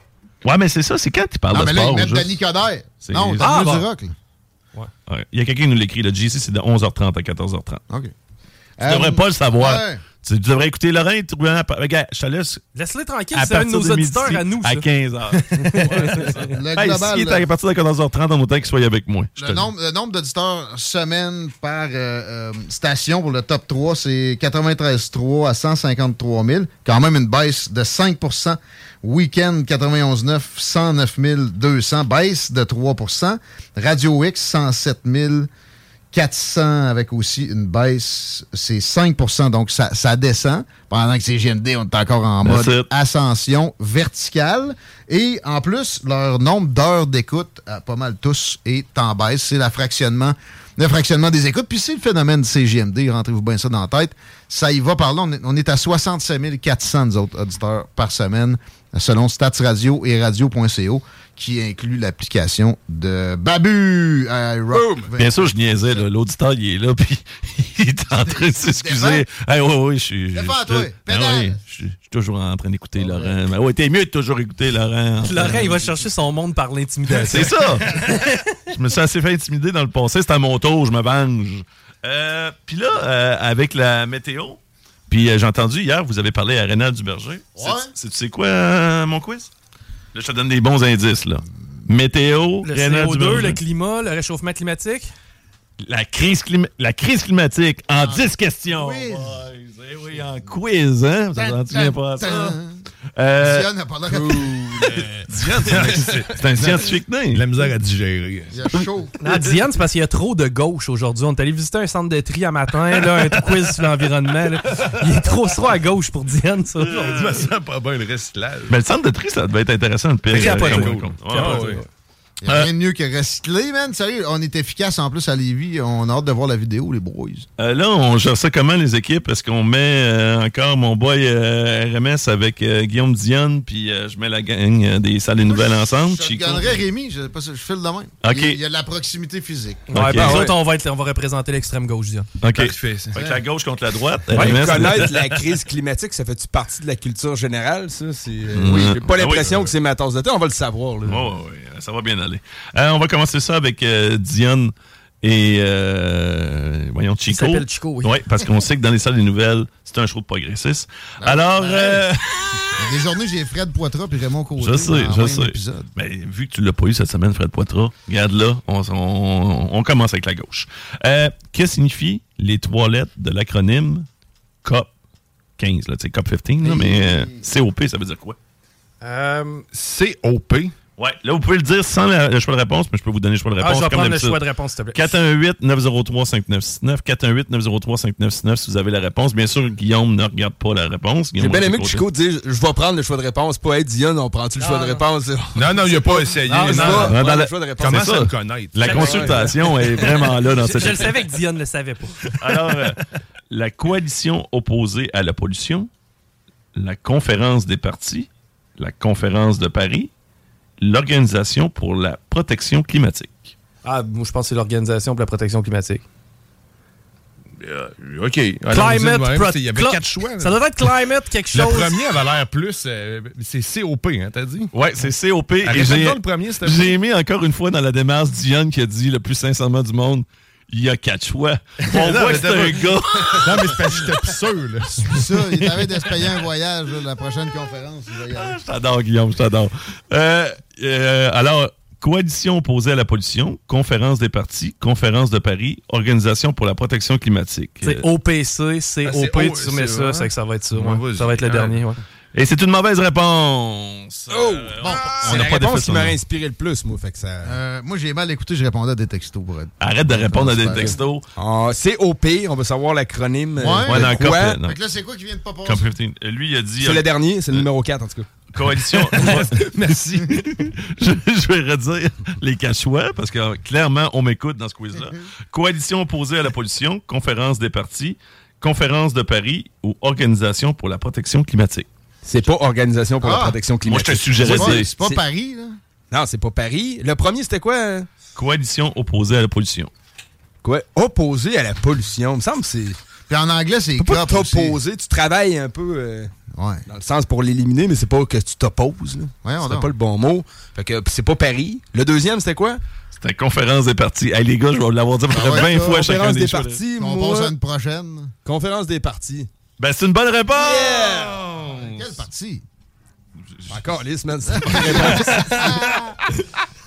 Speaker 15: Ouais, mais c'est ça, c'est quand tu parles
Speaker 5: Non,
Speaker 15: de
Speaker 5: mais là,
Speaker 15: sport.
Speaker 5: ils mettent
Speaker 15: juste?
Speaker 5: Danny Coderre.
Speaker 15: C'est-
Speaker 5: Non, t'as
Speaker 6: Ah,
Speaker 5: du
Speaker 6: bon.
Speaker 5: rock. là.
Speaker 15: Ouais. Il y a quelqu'un qui nous l'écrit. Le JC, c'est de 11h30 à 14h30.
Speaker 5: OK.
Speaker 15: Tu devrais
Speaker 5: Euh,
Speaker 15: pas le savoir.
Speaker 5: ouais.
Speaker 15: Tu, devrais écouter Laurent et trouver un- Regarde, je te laisse.
Speaker 6: Laisse-les tranquilles,
Speaker 15: À
Speaker 6: c'est un de nos auditeurs à nous.
Speaker 15: À
Speaker 6: ça.
Speaker 15: 15h.
Speaker 5: Le
Speaker 15: Hey,
Speaker 5: global,
Speaker 15: s'il est à partir de 14h30, on autant qu'il soit avec moi.
Speaker 5: Le nombre, le nombre d'auditeurs semaine par euh, euh, station pour le top 3, c'est 93,3 à 153 000. Quand même une baisse de 5 Week-end 91,9, 109 200. Baisse de 3% Radio X, 107 400 avec aussi une baisse, c'est 5% donc ça, ça descend. Pendant que c'est GND, on est encore en mode ascension verticale. Et en plus, leur nombre d'heures d'écoute, à pas mal tous, est en baisse. C'est la fractionnement, le fractionnement des écoutes. Puis c'est le phénomène CGMD, rentrez-vous bien ça dans la tête. Ça y va par là. On est, on est à 67 400 nous autres auditeurs par semaine, selon Stats Radio et Radio.co, qui inclut l'application de Babu Rock.
Speaker 15: Bien sûr, je niaisais. L'auditeur, il est là, puis il est en train de s'excuser. Ah, oui, oui, je suis.
Speaker 5: Défends,
Speaker 15: je-
Speaker 5: toi.
Speaker 15: ah je suis je suis toujours en train d'écouter Laurent. Mais ouais, t'es mieux de toujours écouter Laurent.
Speaker 6: Laurent, il va chercher son monde par l'intimidation.
Speaker 15: C'est ça. je me suis assez fait intimider dans le passé. C'est à mon tour, je me venge. Euh, puis là, euh, avec la météo, puis euh, j'ai entendu hier, vous avez parlé à Rénal Duberger. C'est- C'est, tu sais quoi, euh, mon quiz? Là, je te donne des bons indices, là. Météo,
Speaker 6: Le
Speaker 15: Rénal
Speaker 6: CO2,
Speaker 15: Duberger.
Speaker 6: le climat, le réchauffement climatique?
Speaker 15: La crise, clima- la crise climatique en 10 questions.
Speaker 5: Quiz.
Speaker 15: Boys, eh oui, en quiz, hein? Vous pas à ça? Euh,
Speaker 5: Diane a pas l'air
Speaker 15: Diane, c'est un- un scientifique né.
Speaker 14: La misère à digérer.
Speaker 5: Il a chaud.
Speaker 6: Non, Diane, c'est parce qu'il y a trop de gauche aujourd'hui. On est allé visiter un centre de tri à matin, là, un quiz sur l'environnement. là. Il est trop trop à gauche pour Diane, ça, aujourd'hui.
Speaker 14: Me sens pas bien le recyclage.
Speaker 15: Mais le centre de tri, ça devait être intéressant de pire.
Speaker 6: Capoté.
Speaker 14: Ah,
Speaker 15: Ouais, ouais.
Speaker 14: ouais.
Speaker 5: Il n'y a rien de mieux que recycler, man. Sérieux, on est efficace en plus à Lévis. On a hâte de voir la vidéo, les boys.
Speaker 15: Euh, là, on gère ça comment, les équipes? Est-ce qu'on met euh, encore mon boy euh, RMS avec euh, Guillaume Dionne, puis euh, je mets la gang euh, des salles et nouvelles ensemble?
Speaker 5: Je gagnerais Rémi, je sais pas si je file de même. Il, il y a de la proximité physique.
Speaker 6: Ouais,
Speaker 15: Ok.
Speaker 6: ben, nous
Speaker 15: Ouais.
Speaker 6: autres, on va, être, on va représenter l'extrême gauche, Diane.
Speaker 15: OK.
Speaker 14: Parfait, ça.
Speaker 15: Fait que la gauche contre la droite.
Speaker 16: Ouais,
Speaker 15: RMS,
Speaker 16: connaître la crise climatique, ça fait-tu partie de la culture générale, ça? C'est, euh, oui, j'ai pas
Speaker 15: Ah
Speaker 16: l'impression
Speaker 15: oui.
Speaker 16: que c'est ma tasse de thé. On va le savoir. Là.
Speaker 15: Ouais, ouais, ça va bien aller. Euh, on va commencer ça avec euh, Diane et euh, voyons Chico.
Speaker 6: s'appelle Chico, oui.
Speaker 15: Ouais, parce qu'on sait que dans les salles des nouvelles, c'est un show de progressistes. Alors, euh,
Speaker 5: Il y a Des journées, j'ai Fred Poitras puis Raymond Côté.
Speaker 15: je sais, je sais.
Speaker 5: épisode.
Speaker 15: Mais vu que tu l'as pas eu cette semaine, Fred Poitras, regarde là, on, on- on commence avec la gauche. Euh, que signifient les trois lettres de l'acronyme COP 15, là, tu sais, COP 15, là, mais euh, COP, ça veut dire quoi?
Speaker 6: Euh,
Speaker 14: COP.
Speaker 15: Ouais, là, vous pouvez le dire sans la- le choix de réponse, mais je peux vous donner le choix de
Speaker 6: ah,
Speaker 15: réponse.
Speaker 6: je vais
Speaker 15: comme
Speaker 6: prendre le choix de réponse, s'il te plaît.
Speaker 15: 418-903-5969. 418-903-5969 si vous avez la réponse. Bien sûr, Guillaume ne regarde pas la réponse.
Speaker 16: J'ai bien aimé que. Chico dise Je vais prendre le choix de réponse, pas être Dion, on prend-tu le choix de réponse?
Speaker 14: Non, non, il a pas essayé.
Speaker 16: Non,
Speaker 14: Non,
Speaker 16: non,
Speaker 14: non.
Speaker 16: non,
Speaker 15: dans
Speaker 16: le
Speaker 15: la-
Speaker 16: choix de réponse.
Speaker 14: Comment ça connaître?
Speaker 15: La consultation est vraiment là dans
Speaker 6: Je,
Speaker 15: cette
Speaker 6: je le savais que Diane ne le savait pas.
Speaker 15: Alors, euh, la coalition opposée à la pollution, la conférence des partis, la conférence de Paris, l'Organisation pour la protection climatique.
Speaker 6: Ah, moi, je pense que c'est l'Organisation pour la protection climatique.
Speaker 14: Euh, OK.
Speaker 6: Climate
Speaker 14: Il y avait
Speaker 6: Cla-
Speaker 14: quatre choix. là.
Speaker 6: Ça doit être Climate quelque
Speaker 14: Le
Speaker 6: chose.
Speaker 14: premier avait l'air plus. euh, c'est COP, hein, t'as dit?
Speaker 15: Ouais, c'est COP. Et j'ai-
Speaker 14: le premier,
Speaker 15: J'ai aimé encore une fois dans la démarche Diane qui a dit le plus sincèrement du monde, il y a quatre choix. On
Speaker 14: Non,
Speaker 15: voit
Speaker 14: mais
Speaker 15: que c'est un
Speaker 14: pas-
Speaker 15: gars.
Speaker 14: Non, mais c'est parce que j'étais sûr, là.
Speaker 5: C'est ça, il est en train de se payer un voyage, là, la prochaine conférence. aller.
Speaker 15: Je t'adore, Guillaume, je t'adore. Euh, euh, alors, coalition opposée à la pollution, conférence des partis, conférence de Paris, organisation pour la protection climatique.
Speaker 6: C'est
Speaker 15: Euh,
Speaker 6: OPC, c'est
Speaker 14: Ah, c'est
Speaker 6: OP,
Speaker 14: O-
Speaker 6: tu mets
Speaker 14: c'est
Speaker 6: ça,
Speaker 14: vrai?
Speaker 6: c'est que ça va être ça.
Speaker 14: Ouais,
Speaker 6: ouais.
Speaker 14: vas-y.
Speaker 6: Ça va être le dernier, ouais.
Speaker 15: Et c'est une mauvaise réponse.
Speaker 16: Oh!
Speaker 15: Euh,
Speaker 16: Bon,
Speaker 15: on
Speaker 16: c'est
Speaker 15: n'a
Speaker 16: la
Speaker 15: pas
Speaker 16: réponse qui m'aurait inspiré le plus, moi. Fait que ça...
Speaker 5: Euh, moi, j'ai mal écouté, je répondais à des textos pour être.
Speaker 15: Arrête de répondre à des textos.
Speaker 16: Ah, COP, on veut savoir l'acronyme. euh,
Speaker 5: Ouais.
Speaker 15: Ouais,
Speaker 16: quoi.
Speaker 15: COP, là,
Speaker 5: Fait que là, c'est quoi qui vient de pas passer?
Speaker 15: Comme 15. Lui, il a dit.
Speaker 16: C'est le dernier, c'est le numéro 4 en tout cas.
Speaker 15: Coalition. Merci. je, je vais redire les cachois parce que clairement, on m'écoute dans ce quiz-là. Coalition opposée à la pollution, conférence des partis, conférence de Paris ou organisation pour la protection climatique.
Speaker 16: C'est pas Organisation pour la
Speaker 5: Ah!
Speaker 16: protection
Speaker 15: Moi,
Speaker 16: climatique.
Speaker 15: je te suggérais
Speaker 5: C'est pas, pas Paris, là?
Speaker 16: Non, c'est pas Paris. Le premier, c'était quoi? euh?
Speaker 15: Coalition opposée à la pollution.
Speaker 16: Quoi? Opposé à la pollution. Il me semble que c'est.
Speaker 5: Puis en anglais, c'est
Speaker 16: Tu peux pas t'opposer. Tu travailles un peu euh,
Speaker 5: Ouais.
Speaker 16: dans le sens pour l'éliminer, mais c'est pas que tu t'opposes. C'est pas le bon mot. Fait que c'est pas Paris. Le deuxième, c'était quoi?
Speaker 15: C'était conférence des partis. Hey, les gars, je vais l'avoir dit à peu
Speaker 5: Ah
Speaker 15: près
Speaker 5: ouais,
Speaker 15: 20 fois chacun
Speaker 16: Conférence
Speaker 15: des
Speaker 16: des
Speaker 15: choix.
Speaker 16: partis,
Speaker 5: On
Speaker 16: moi.
Speaker 5: passe à une prochaine.
Speaker 16: Conférence des partis.
Speaker 15: Ben, c'est une bonne réponse!
Speaker 5: Quelle partie?
Speaker 16: Encore, lisse, man.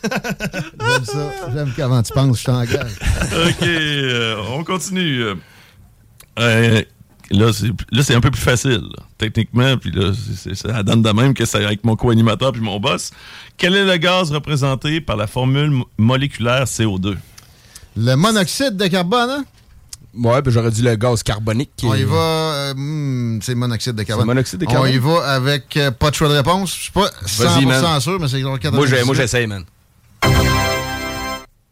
Speaker 5: J'aime ça. J'aime comment tu penses, je t'engage.
Speaker 15: OK, euh, on continue. Euh, là, c'est un peu plus facile, là, techniquement. Puis là, ça donne de même que c'est avec mon co-animateur puis mon boss. Quel est le gaz représenté par la formule mo- moléculaire CO2?
Speaker 5: Le monoxyde de carbone, hein?
Speaker 16: Ouais, ben j'aurais dit le gaz carbonique. qui
Speaker 5: On y
Speaker 16: est-
Speaker 5: va. euh, hmm, c'est monoxyde de carbone.
Speaker 16: monoxyde de
Speaker 5: On
Speaker 16: carbone?
Speaker 5: y va avec euh, pas de choix de réponse. Je suis pas 100%
Speaker 16: Vas-y, man.
Speaker 5: sûr, mais c'est
Speaker 16: Moi,
Speaker 5: 98.
Speaker 16: j'ai- moi, j'essaye, man.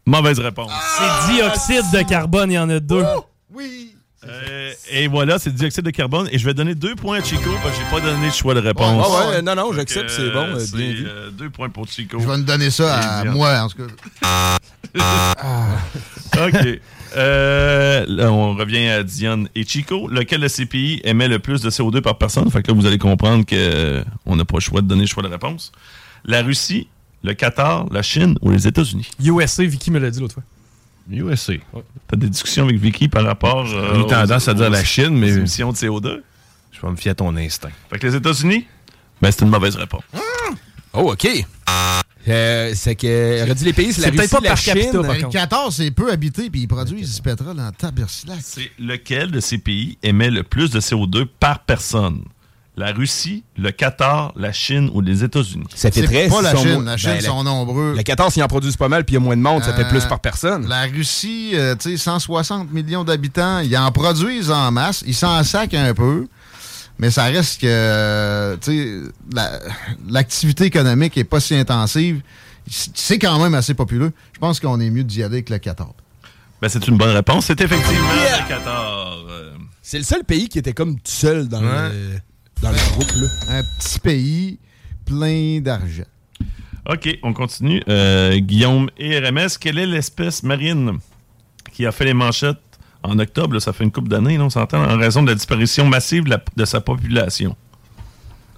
Speaker 15: Mauvaise réponse.
Speaker 6: C'est dioxyde de carbone, il y en a deux.
Speaker 5: Oui!
Speaker 15: Euh, et voilà, c'est le dioxyde de carbone. Et je vais donner deux points à Chico parce que j'ai pas donné de choix de réponse.
Speaker 16: Ouais, ouais, non, non, j'accepte, c'est bon, euh,
Speaker 15: c'est,
Speaker 16: bien vu.
Speaker 15: euh, deux points pour Chico.
Speaker 5: Je vais nous donner ça à moi, en tout cas.
Speaker 15: OK. Euh, là, on revient à Diane et Chico. Lequel de ces pays émet le plus de CO2 par personne? Fait que là, vous allez comprendre qu'on n'a pas le choix de donner le choix de réponse. La Russie, le Qatar, la Chine ou les États-Unis?
Speaker 6: USA, Vicky me l'a dit l'autre fois.
Speaker 14: USA.
Speaker 15: T'as des discussions avec Vicky par rapport euh,
Speaker 14: J'ai eu tendance à dire la Chine, mais-
Speaker 15: aux émissions de CO2?
Speaker 14: Je vais me fier à ton instinct.
Speaker 15: Fait que les États-Unis? Ben, c'est une mauvaise réponse.
Speaker 16: Oh, OK. Euh, c'est que, aurait dit les pays, c'est la Russie,
Speaker 6: pas
Speaker 16: la
Speaker 6: par
Speaker 16: Chine.
Speaker 6: capita, par
Speaker 5: Le 14, c'est peu habité, puis ils produisent du pétrole en tabersilac.
Speaker 15: C'est lequel de ces pays émet le plus de CO2 par personne? La Russie, le Qatar, la Chine ou les États-Unis?
Speaker 16: Ça fait
Speaker 5: C'est
Speaker 16: très
Speaker 5: pas la Chine.
Speaker 16: moins-
Speaker 5: La Chine
Speaker 16: ben,
Speaker 5: sont nombreux.
Speaker 16: Le 14, ils en produisent pas mal, puis il y a moins de monde, ça fait plus par personne.
Speaker 5: La Russie, euh, tu sais, 160 millions d'habitants, ils en produisent en masse, ils s'en sacent un peu, mais ça reste que, euh, tu sais, la- l'activité économique est pas si intensive. C'est quand même assez populeux. Je pense qu'on est mieux d'y aller avec le 14.
Speaker 15: Ben, c'est une bonne réponse. C'est effectivement le Qatar. Euh,
Speaker 16: C'est le seul pays qui était comme tout seul dans, le, dans le groupe. Là.
Speaker 5: Un petit pays plein d'argent.
Speaker 15: OK, on continue. Euh, Guillaume et RMS, quelle est l'espèce marine qui a fait les manchettes en octobre? là, ça fait une couple d'années, on s'entend, en raison de la disparition massive de, la- de sa population.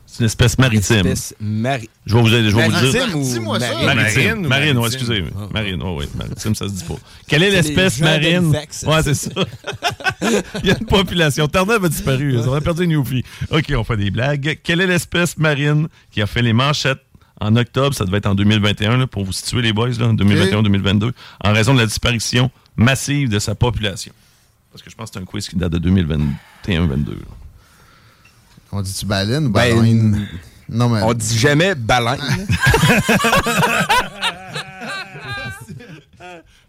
Speaker 15: C'est une espèce maritime.
Speaker 16: Espèce mari-
Speaker 15: Je vais vous, je vais vous
Speaker 16: Maritime
Speaker 15: dire.
Speaker 16: ou
Speaker 5: Dis-moi ça.
Speaker 16: marine?
Speaker 15: Maritime.
Speaker 14: Marine ou
Speaker 15: Marine, ouais,
Speaker 14: maritime?
Speaker 15: excusez.
Speaker 16: Ah.
Speaker 15: Marine, oh, oui, maritime, ça se dit pas. Quelle est l'espèce marine? Ouais, c'est ça. Il y a une population. Terre-Neuve a disparu. On a perdu une Newfie. OK, on fait des blagues. Quelle est l'espèce marine qui a fait les manchettes en octobre? Ça devait être en 2021, là, pour vous situer les boys, là, 2021-2022, en raison de la disparition massive de sa population. Parce que je pense que c'est un quiz qui date de 2021-2022.
Speaker 5: On dit-tu baleine ou
Speaker 16: Ben,
Speaker 5: baleine? non, mais...
Speaker 16: On dit jamais baleine.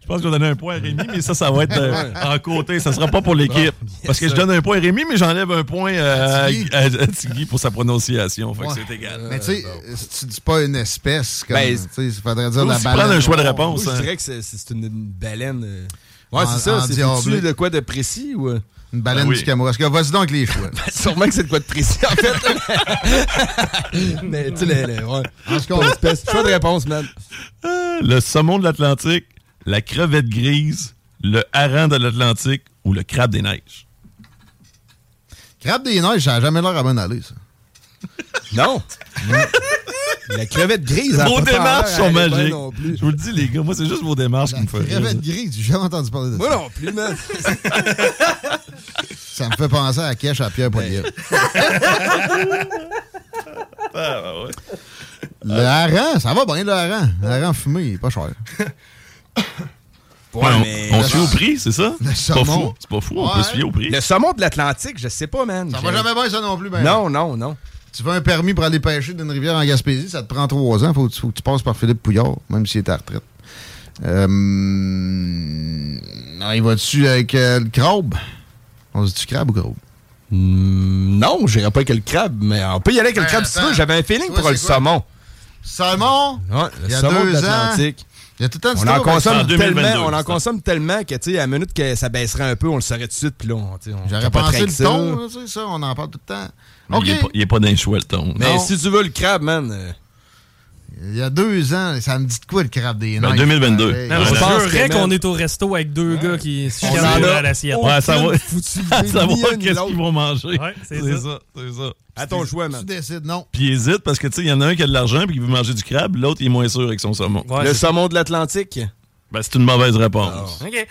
Speaker 15: Je pense qu'on va donner un point à Rémi, mais ça, ça va être euh, en côté. Ça sera pas pour l'équipe. Parce que je donne un point à Rémi, mais j'enlève un point euh, à,
Speaker 5: Tigui.
Speaker 15: à- à Tigui pour sa prononciation. Fait que
Speaker 5: Ouais.
Speaker 15: c'est égal.
Speaker 5: Mais tu sais, si tu dis pas une espèce, comme,
Speaker 16: Ben,
Speaker 5: tu sais, il faudrait dire la baleine.
Speaker 15: prendre un choix de
Speaker 16: Moi,
Speaker 15: réponse.
Speaker 16: je
Speaker 15: hein.
Speaker 16: dirais que c'est- c'est une, une baleine. euh. Ouais, c'est ça.
Speaker 5: en
Speaker 16: C'est
Speaker 5: diablé.
Speaker 16: tu de quoi de précis ou?
Speaker 5: Une baleine
Speaker 15: Ben oui.
Speaker 5: du Kamouraska. Vas-y donc les choix.
Speaker 16: Sûrement que c'est de quoi de précis, en fait. Mais tu sais, les- ouais.
Speaker 5: En tout cas,
Speaker 16: d'espèce. Choix de réponse, man.
Speaker 15: Le saumon de l'Atlantique, la crevette grise, le hareng de l'Atlantique ou le crabe des neiges?
Speaker 5: crabe des neiges, ça n'a jamais l'air à bonne aller, ça.
Speaker 16: Non. La crevette grise. a
Speaker 15: Vos démarches sont magiques.
Speaker 16: non plus.
Speaker 15: Je vous le dis, les gars, moi, c'est juste vos démarches qui me font rire.
Speaker 5: Crevette grise, j'ai jamais entendu parler de
Speaker 16: Moi
Speaker 5: ça.
Speaker 16: non plus, man.
Speaker 5: Ça me fait penser à Cache à Pierre Poilievre.
Speaker 15: Ah, ouais.
Speaker 5: Le hareng, ça va bien, le hareng. Le hareng fumé, il est pas cher.
Speaker 15: Ouais, on-
Speaker 16: mais-
Speaker 15: on se fie au prix, c'est ça?
Speaker 5: Le
Speaker 15: C'est pas
Speaker 5: saumon.
Speaker 15: fou. C'est pas fou, on peut se fier au prix.
Speaker 16: Le saumon de l'Atlantique, je sais pas, man.
Speaker 5: Ça va jamais bien, ça non plus, ben.
Speaker 16: Non, non, non.
Speaker 5: Tu veux un permis pour aller pêcher d'une rivière en Gaspésie, ça te prend trois ans. Faut, faut que tu passes par Philippe Pouillard, même s'il est à la retraite. Euh, non, il va-tu avec euh, le crabe? On dit-tu crabe ou crabe?
Speaker 16: Hmm, non, j'irai pas avec le crabe, mais on peut y aller avec le
Speaker 5: Ben,
Speaker 16: crabe si tu veux. J'avais un feeling
Speaker 5: Toi,
Speaker 16: pour le
Speaker 5: quoi?
Speaker 16: saumon.
Speaker 5: Saumon?
Speaker 16: Ouais,
Speaker 5: Il y
Speaker 16: le
Speaker 5: a
Speaker 16: saumon de
Speaker 5: deux ans. Il y a tout le temps
Speaker 16: On en
Speaker 5: ça.
Speaker 16: Consomme
Speaker 15: 2022,
Speaker 16: tellement, on en
Speaker 15: c'est ça.
Speaker 16: consomme tellement que, tu sais, à la minute que ça baisserait un peu, on le saurait tout de suite, puis là, on, tu sais, on
Speaker 5: J'aurais pensé le
Speaker 16: ça.
Speaker 5: ton, là, sais, ça, on en parle tout le temps.
Speaker 15: Il est pas- pas d'un choix, le ton.
Speaker 16: Mais
Speaker 5: Non.
Speaker 16: si tu veux le crabe, man, euh,
Speaker 5: Il y a deux ans, ça me dit de quoi le crabe des
Speaker 15: Ben,
Speaker 5: neiges?
Speaker 15: 2022.
Speaker 5: pareil?
Speaker 6: Non,
Speaker 15: Ouais,
Speaker 6: je
Speaker 15: là.
Speaker 6: jurerais
Speaker 16: que,
Speaker 6: qu'on
Speaker 16: man.
Speaker 6: est au resto avec deux gars qui se
Speaker 16: on
Speaker 6: chicanent
Speaker 16: en
Speaker 6: à l'assiette.
Speaker 15: Ouais, ça va. savoir qu'est-ce qu'ils vont manger.
Speaker 6: Ouais, c'est ça.
Speaker 15: ça. C'est ça.
Speaker 16: À ton choix,
Speaker 5: Tu
Speaker 16: man.
Speaker 5: décides, non.
Speaker 15: Puis hésite parce que, tu sais, il y en a un qui a de l'argent puis qui veut manger du crabe, l'autre, il est moins sûr avec son saumon.
Speaker 6: Ouais,
Speaker 16: Le saumon de l'Atlantique?
Speaker 15: Ben, c'est une mauvaise réponse.
Speaker 6: OK.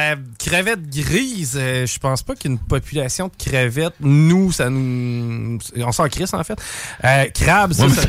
Speaker 6: Euh, crevette grise, euh, je pense pas qu'il y ait une population de crevettes. Nous, ça nous. On s'en crisse, en fait. Euh, crabe, ça.
Speaker 15: Ouais,
Speaker 6: ça-.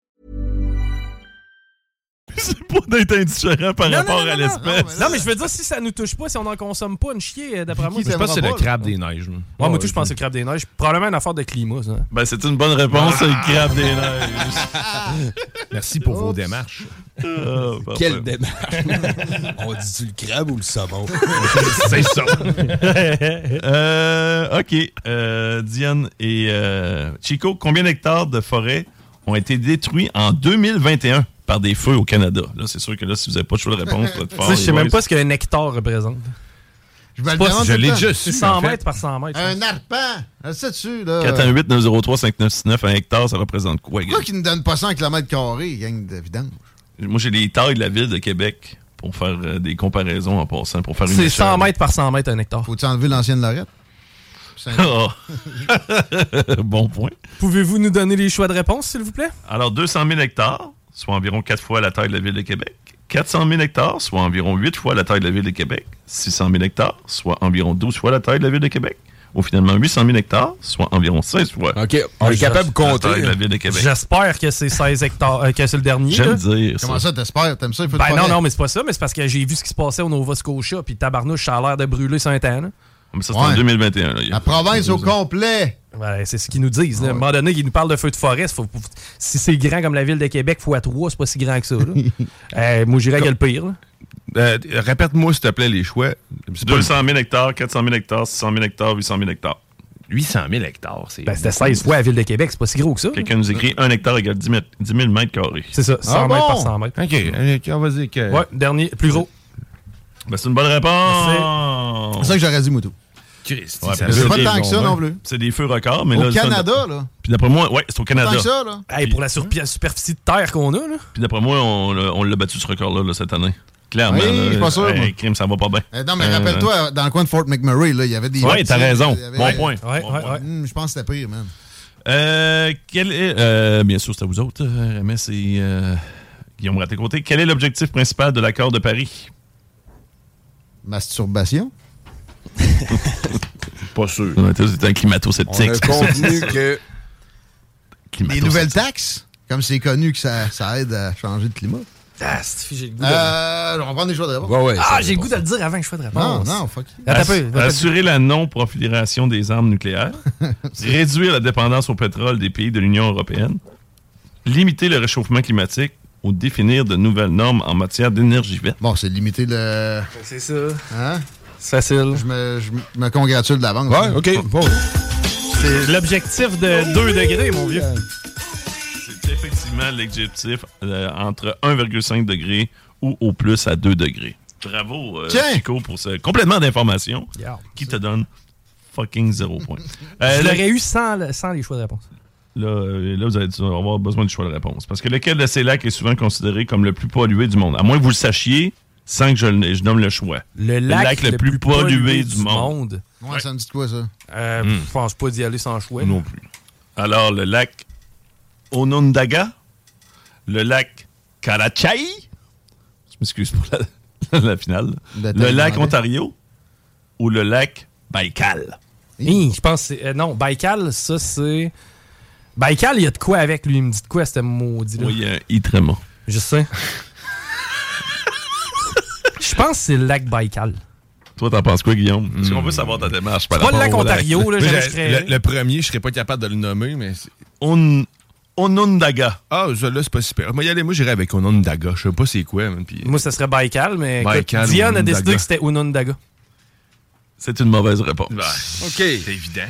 Speaker 15: C'est pas d'être indifférent par
Speaker 6: Non,
Speaker 15: rapport
Speaker 6: non, non,
Speaker 15: à l'espèce.
Speaker 6: Non, mais je veux dire, si ça nous touche pas, si on n'en consomme pas une chier, euh, d'après moi,
Speaker 14: Je pense que c'est le crabe des neiges. là?
Speaker 6: Ouais, moi, tout, je pense que c'est le crabe des neiges. Probablement une affaire de climat, ça.
Speaker 15: Ben, c'est une bonne réponse, c'est le crabe des neiges.
Speaker 14: Merci pour vos démarches.
Speaker 15: Ah.
Speaker 16: Quelle démarche. On dit-tu le crabe ou le saumon?
Speaker 15: C'est ça. Euh, OK. Euh, Diane et euh, Chico, combien d'hectares de forêt ont été détruits en 2021 par des feux au Canada? Là, c'est sûr que là, si vous n'avez pas de choix de réponse, vous êtes fort.
Speaker 6: sais, je sais même pas ce qu'un hectare représente.
Speaker 5: Je me le demande
Speaker 6: je l'ai C'est 100 en fait. mètres par 100 mètres,
Speaker 5: Un arpent. Je sais-tu, là.
Speaker 15: 418-903-5969, un hectare, ça représente quoi?
Speaker 5: Pourquoi
Speaker 15: gars?
Speaker 5: qu'ils ne donnent pas 100 km, gang de vidange?
Speaker 15: Moi, j'ai les tailles de la ville de Québec pour faire euh, des comparaisons en passant, pour faire une
Speaker 6: C'est
Speaker 15: échelle.
Speaker 6: 100 mètres par 100 mètres un hectare.
Speaker 5: Faut-tu enlever l'ancienne Lorette?
Speaker 15: Ah. bon point.
Speaker 6: Pouvez-vous nous donner les choix de réponse, s'il vous plaît?
Speaker 15: Alors, 200 000 hectares, soit environ 4 fois la taille de la ville de Québec. 400 000 hectares, soit environ 8 fois la taille de la ville de Québec. 600 000 hectares, soit environ 12 fois la taille de la ville de Québec. Ou finalement 800 000 hectares, soit environ 16 fois.
Speaker 16: OK, on est capable de compter.
Speaker 15: La taille de la ville de Québec.
Speaker 6: J'espère que c'est 16 hectares, euh, que c'est le dernier.
Speaker 15: J'aime
Speaker 6: là.
Speaker 15: dire
Speaker 5: Comment ça, t'espères? T'aimes ça? Il faut
Speaker 6: Ben non, non, mais c'est pas ça, mais c'est parce que j'ai vu ce qui se passait au Nova Scotia, puis tabarnouche, ça a l'air de brûler Saint-Anne.
Speaker 15: Mais ça, c'est en
Speaker 5: Ouais.
Speaker 15: 2021. là. Y a-
Speaker 5: La province au complet.
Speaker 6: Ouais, c'est ce qu'ils nous disent. là. À un moment donné, ils nous parlent de feu de forêt. faut- faut- si c'est grand comme la ville de Québec, fois 3, c'est pas si grand que ça. là. Euh, moi, j'irais qu'il y a le pire.
Speaker 14: Euh, Répète-moi, s'il te plaît, les choix. C'est pas
Speaker 15: 200 000 hectares, 400 000 hectares, 600 000 hectares, 800 000 hectares.
Speaker 14: 800 000 hectares. c'est
Speaker 6: Ben, c'était 16 fois la ville de Québec, c'est pas si gros que ça.
Speaker 15: Quelqu'un nous écrit 1 hectare égale 10 000, 10 000 mètres carrés.
Speaker 6: C'est ça, 100
Speaker 5: Ah
Speaker 6: mètres par
Speaker 5: bon?
Speaker 6: 100 mètres.
Speaker 14: OK, OK, on va dire que...
Speaker 6: Ouais, dernier, plus gros.
Speaker 15: Ben, c'est une bonne réponse.
Speaker 5: C'est ça que j'aurais dit, Moutou.
Speaker 14: Christ,
Speaker 15: Ouais,
Speaker 5: C'est
Speaker 15: c'est
Speaker 5: pas
Speaker 15: des
Speaker 5: tant que ça non plus.
Speaker 15: C'est des feux records, mais
Speaker 5: Au
Speaker 15: là...
Speaker 5: Canada, là.
Speaker 15: Puis d'après moi, ouais, c'est au
Speaker 5: Pas
Speaker 15: Canada.
Speaker 5: tant que ça, là.
Speaker 6: Hey, pour la superficie de terre qu'on a, là.
Speaker 15: Puis d'après moi, on, l'a- on l'a battu ce record-là là, cette année. Clairement.
Speaker 5: Oui,
Speaker 15: là,
Speaker 5: je suis pas sûr,
Speaker 15: hey,
Speaker 5: moi.
Speaker 15: crime, ça va pas bien.
Speaker 5: Eh, non, mais
Speaker 15: Euh,
Speaker 5: rappelle-toi, dans le coin de Fort McMurray, là, il y avait des.
Speaker 15: Ouais, t'as raison.
Speaker 5: avait-
Speaker 15: Bon point.
Speaker 6: Ouais,
Speaker 15: Bon
Speaker 6: ouais,
Speaker 15: point.
Speaker 6: ouais.
Speaker 5: Hum, je pense que c'était pire, man.
Speaker 15: Euh, quel est, euh, bien sûr, c'est à vous autres, euh, et euh, Guillaume Raté-Côté. Quel est l'objectif principal de l'accord de Paris?
Speaker 5: Masturbation?
Speaker 14: Pas sûr.
Speaker 15: On était- C'était un
Speaker 16: On
Speaker 15: climato-sceptique.
Speaker 16: a convenu que
Speaker 5: Des nouvelles taxes? Comme c'est connu que ça, ça aide à changer de climat.
Speaker 6: Ah, j'ai le goût de...
Speaker 5: Euh, on va prendre des choix de réponse.
Speaker 16: Ouais, ouais,
Speaker 6: Ah, j'ai le goût de le dire avant que je fasse de
Speaker 5: Non,
Speaker 6: réponse.
Speaker 5: non, fuck.
Speaker 15: Ass-
Speaker 6: un peu.
Speaker 15: assurer la non-prolifération des armes nucléaires, réduire la dépendance au pétrole des pays de l'Union européenne, limiter le réchauffement climatique ou définir de nouvelles normes en matière d'énergie verte.
Speaker 5: Bon, c'est limiter le.
Speaker 6: C'est ça.
Speaker 5: Hein?
Speaker 6: C'est facile.
Speaker 5: Je me, je me congratule d'avance.
Speaker 16: Ouais, OK. Bon.
Speaker 6: C'est l'objectif de 2 degrés, mon vieux.
Speaker 15: C'est effectivement l'objectif euh, entre 1,5 degré ou au plus à 2 degrés. Bravo, euh! Chico, pour ce complément d'information
Speaker 6: Yeah.
Speaker 15: qui te donne fucking zéro point. Euh,
Speaker 6: Je
Speaker 15: là,
Speaker 6: l'aurais eu sans, le- sans les choix de réponse.
Speaker 15: là, euh, là, vous allez avoir besoin du choix de réponse. Parce que lequel de ces lacs est souvent considéré comme le plus pollué du monde? À moins que vous le sachiez, sans que je, le- je nomme le choix.
Speaker 6: Le lac, le, plus pollué, du monde.
Speaker 5: Ouais, ça me dit de quoi, ça?
Speaker 6: Euh, Je pense pas d'y aller sans choix.
Speaker 15: Non plus. Alors, le lac Onondaga, le lac Karachai, je m'excuse pour la, la finale,
Speaker 5: Le
Speaker 15: le lac. Ontario ou le lac Baïkal?
Speaker 6: Hi, je pense que c'est. euh, non, Baïkal, ça c'est. Baïkal, il y a de quoi avec lui. Il me dit de quoi, c'était maudit là.
Speaker 15: Oui, il y a un i très.
Speaker 6: Je sais. Je pense que c'est le lac Baïkal.
Speaker 15: Toi, t'en penses quoi, Guillaume? Parce qu'on veut savoir ta démarche par
Speaker 6: Pas le lac Ontario, là,
Speaker 14: le, le premier, je serais pas capable de le nommer, mais... c'est-
Speaker 15: On- Onondaga.
Speaker 14: Ah, ça, là, c'est pas super. Moi, y aller, moi, j'irais avec Onondaga. Je sais pas c'est quoi, man, puis-
Speaker 6: Moi, ça serait Baïkal, mais
Speaker 14: Baïkal
Speaker 6: Diane a décidé que c'était Onondaga.
Speaker 15: C'est une mauvaise réponse.
Speaker 14: OK. C'est évident.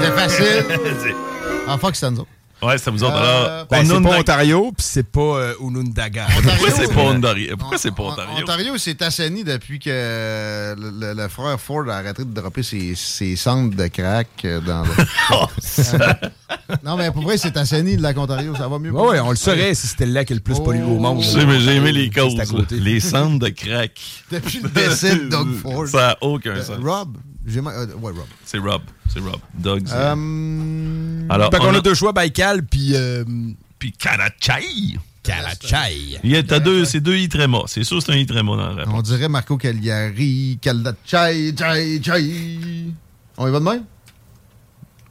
Speaker 5: C'est facile. ah, fuck, c'est nous autres.
Speaker 15: Ouais, c'est vous autres. Alors,
Speaker 16: Ben, c'est pas Ontario, puis c'est pas euh, Onondaga.
Speaker 15: Pourquoi c'est pas Ontario? Pourquoi c'est pas Ontario?
Speaker 5: Ontario s'est depuis que le, le- le frère Ford a arrêté de dropper ses, ses cendres de crack euh, dans le...
Speaker 15: Oh,
Speaker 5: non, mais pour vrai, c'est assaini, le lac Ontario. Ça va mieux.
Speaker 16: Ouais, ouais, on le saurait si c'était le lac le plus pollué au monde.
Speaker 15: Je sais, mais j'ai aimé les causes. Les centres de crack.
Speaker 5: Depuis le décès de Doug Ford.
Speaker 15: Ça n'a aucun
Speaker 5: Euh,
Speaker 15: sens.
Speaker 5: Rob? J'ai ma- euh, ouais, Rob.
Speaker 15: C'est Rob. C'est Rob. Doug. c'est-
Speaker 5: Euh,
Speaker 15: Alors,
Speaker 16: Fait qu'on
Speaker 15: on
Speaker 16: a
Speaker 15: a-
Speaker 16: deux choix, Baikal, puis... Euh,
Speaker 15: puis Karachai.
Speaker 16: Karachai.
Speaker 15: Il y a- T'as deux, c'est deux Itrema. C'est sûr que c'est un Itrema dans la réponse.
Speaker 5: On dirait Marco Cagliari, Caldachai, Chai, Chai. On y va de même?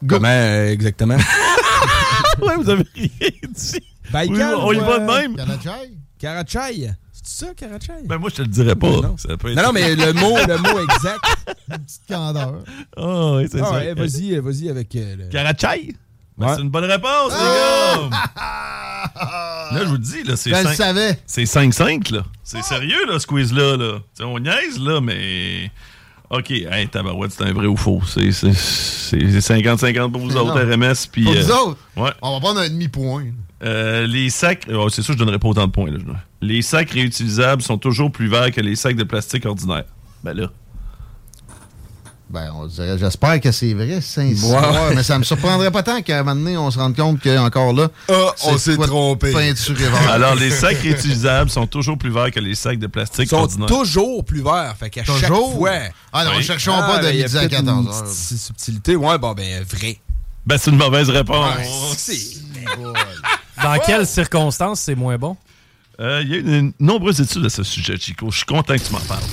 Speaker 16: Comment euh, exactement?
Speaker 15: ouais, vous avez rien dit.
Speaker 16: Baikal,
Speaker 15: Oui, on y va de même.
Speaker 5: Karachai?
Speaker 16: Karachai? C'est ça, Karachai?
Speaker 15: Ben moi, je te le dirais pas.
Speaker 16: Non.
Speaker 15: Ça peut être-
Speaker 16: Non, non, mais le mot, le mot exact.
Speaker 5: Une petite candeur.
Speaker 15: Ah, oui, c'est
Speaker 16: Ah
Speaker 15: ça.
Speaker 16: ouais, vas-y, euh, vas-y avec... euh, le-
Speaker 15: Karachai. Ben,
Speaker 16: Ouais.
Speaker 15: C'est une bonne réponse,
Speaker 5: Ah!
Speaker 15: les gars. Là, je vous le dis, là, c'est
Speaker 5: le
Speaker 15: cinq-
Speaker 5: savais.
Speaker 15: C'est 5-5, là. C'est sérieux, là, ce quiz-là. Là. T'sais, on niaise, là, mais... OK, hey, tabarouette, c'est un vrai ou faux. C'est c'est- c'est 50-50 pour vous autres,
Speaker 5: non.
Speaker 15: RMS. Puis,
Speaker 5: Pour
Speaker 15: euh,
Speaker 5: nous autres,
Speaker 15: Ouais.
Speaker 5: on va prendre un demi-point.
Speaker 15: Euh, les sacs... oh, c'est sûr, je donnerais pas autant de points. Là, Les sacs réutilisables sont toujours plus verts que les sacs de plastique ordinaires. Ben là...
Speaker 5: Ben, on dirait, j'espère que c'est vrai, c'est sincère.
Speaker 16: Ouais.
Speaker 5: Mais ça me surprendrait pas tant qu'à un moment donné, on se rende compte qu'encore là.
Speaker 16: Ah, on s'est
Speaker 5: de
Speaker 16: trompé.
Speaker 15: Alors, les sacs réutilisables sont toujours plus verts que les sacs de
Speaker 16: Ils
Speaker 15: plastique
Speaker 16: sont
Speaker 15: ordinaires.
Speaker 16: toujours plus verts. Fait qu'à chaque
Speaker 5: Toujours?
Speaker 16: fois...
Speaker 5: Ah non,
Speaker 15: Oui.
Speaker 5: cherchons pas de
Speaker 16: ben, il y a
Speaker 5: midi à
Speaker 16: peut-être
Speaker 5: 14
Speaker 16: une
Speaker 5: heures.
Speaker 16: petite subtilité. Ouais, bon, ben, vrai.
Speaker 15: Ben, c'est une mauvaise réponse.
Speaker 6: Dans quelles circonstances c'est moins bon?
Speaker 15: Euh, Il y a eu de nombreuses études à ce sujet, Chico. Je suis content que tu m'en parles.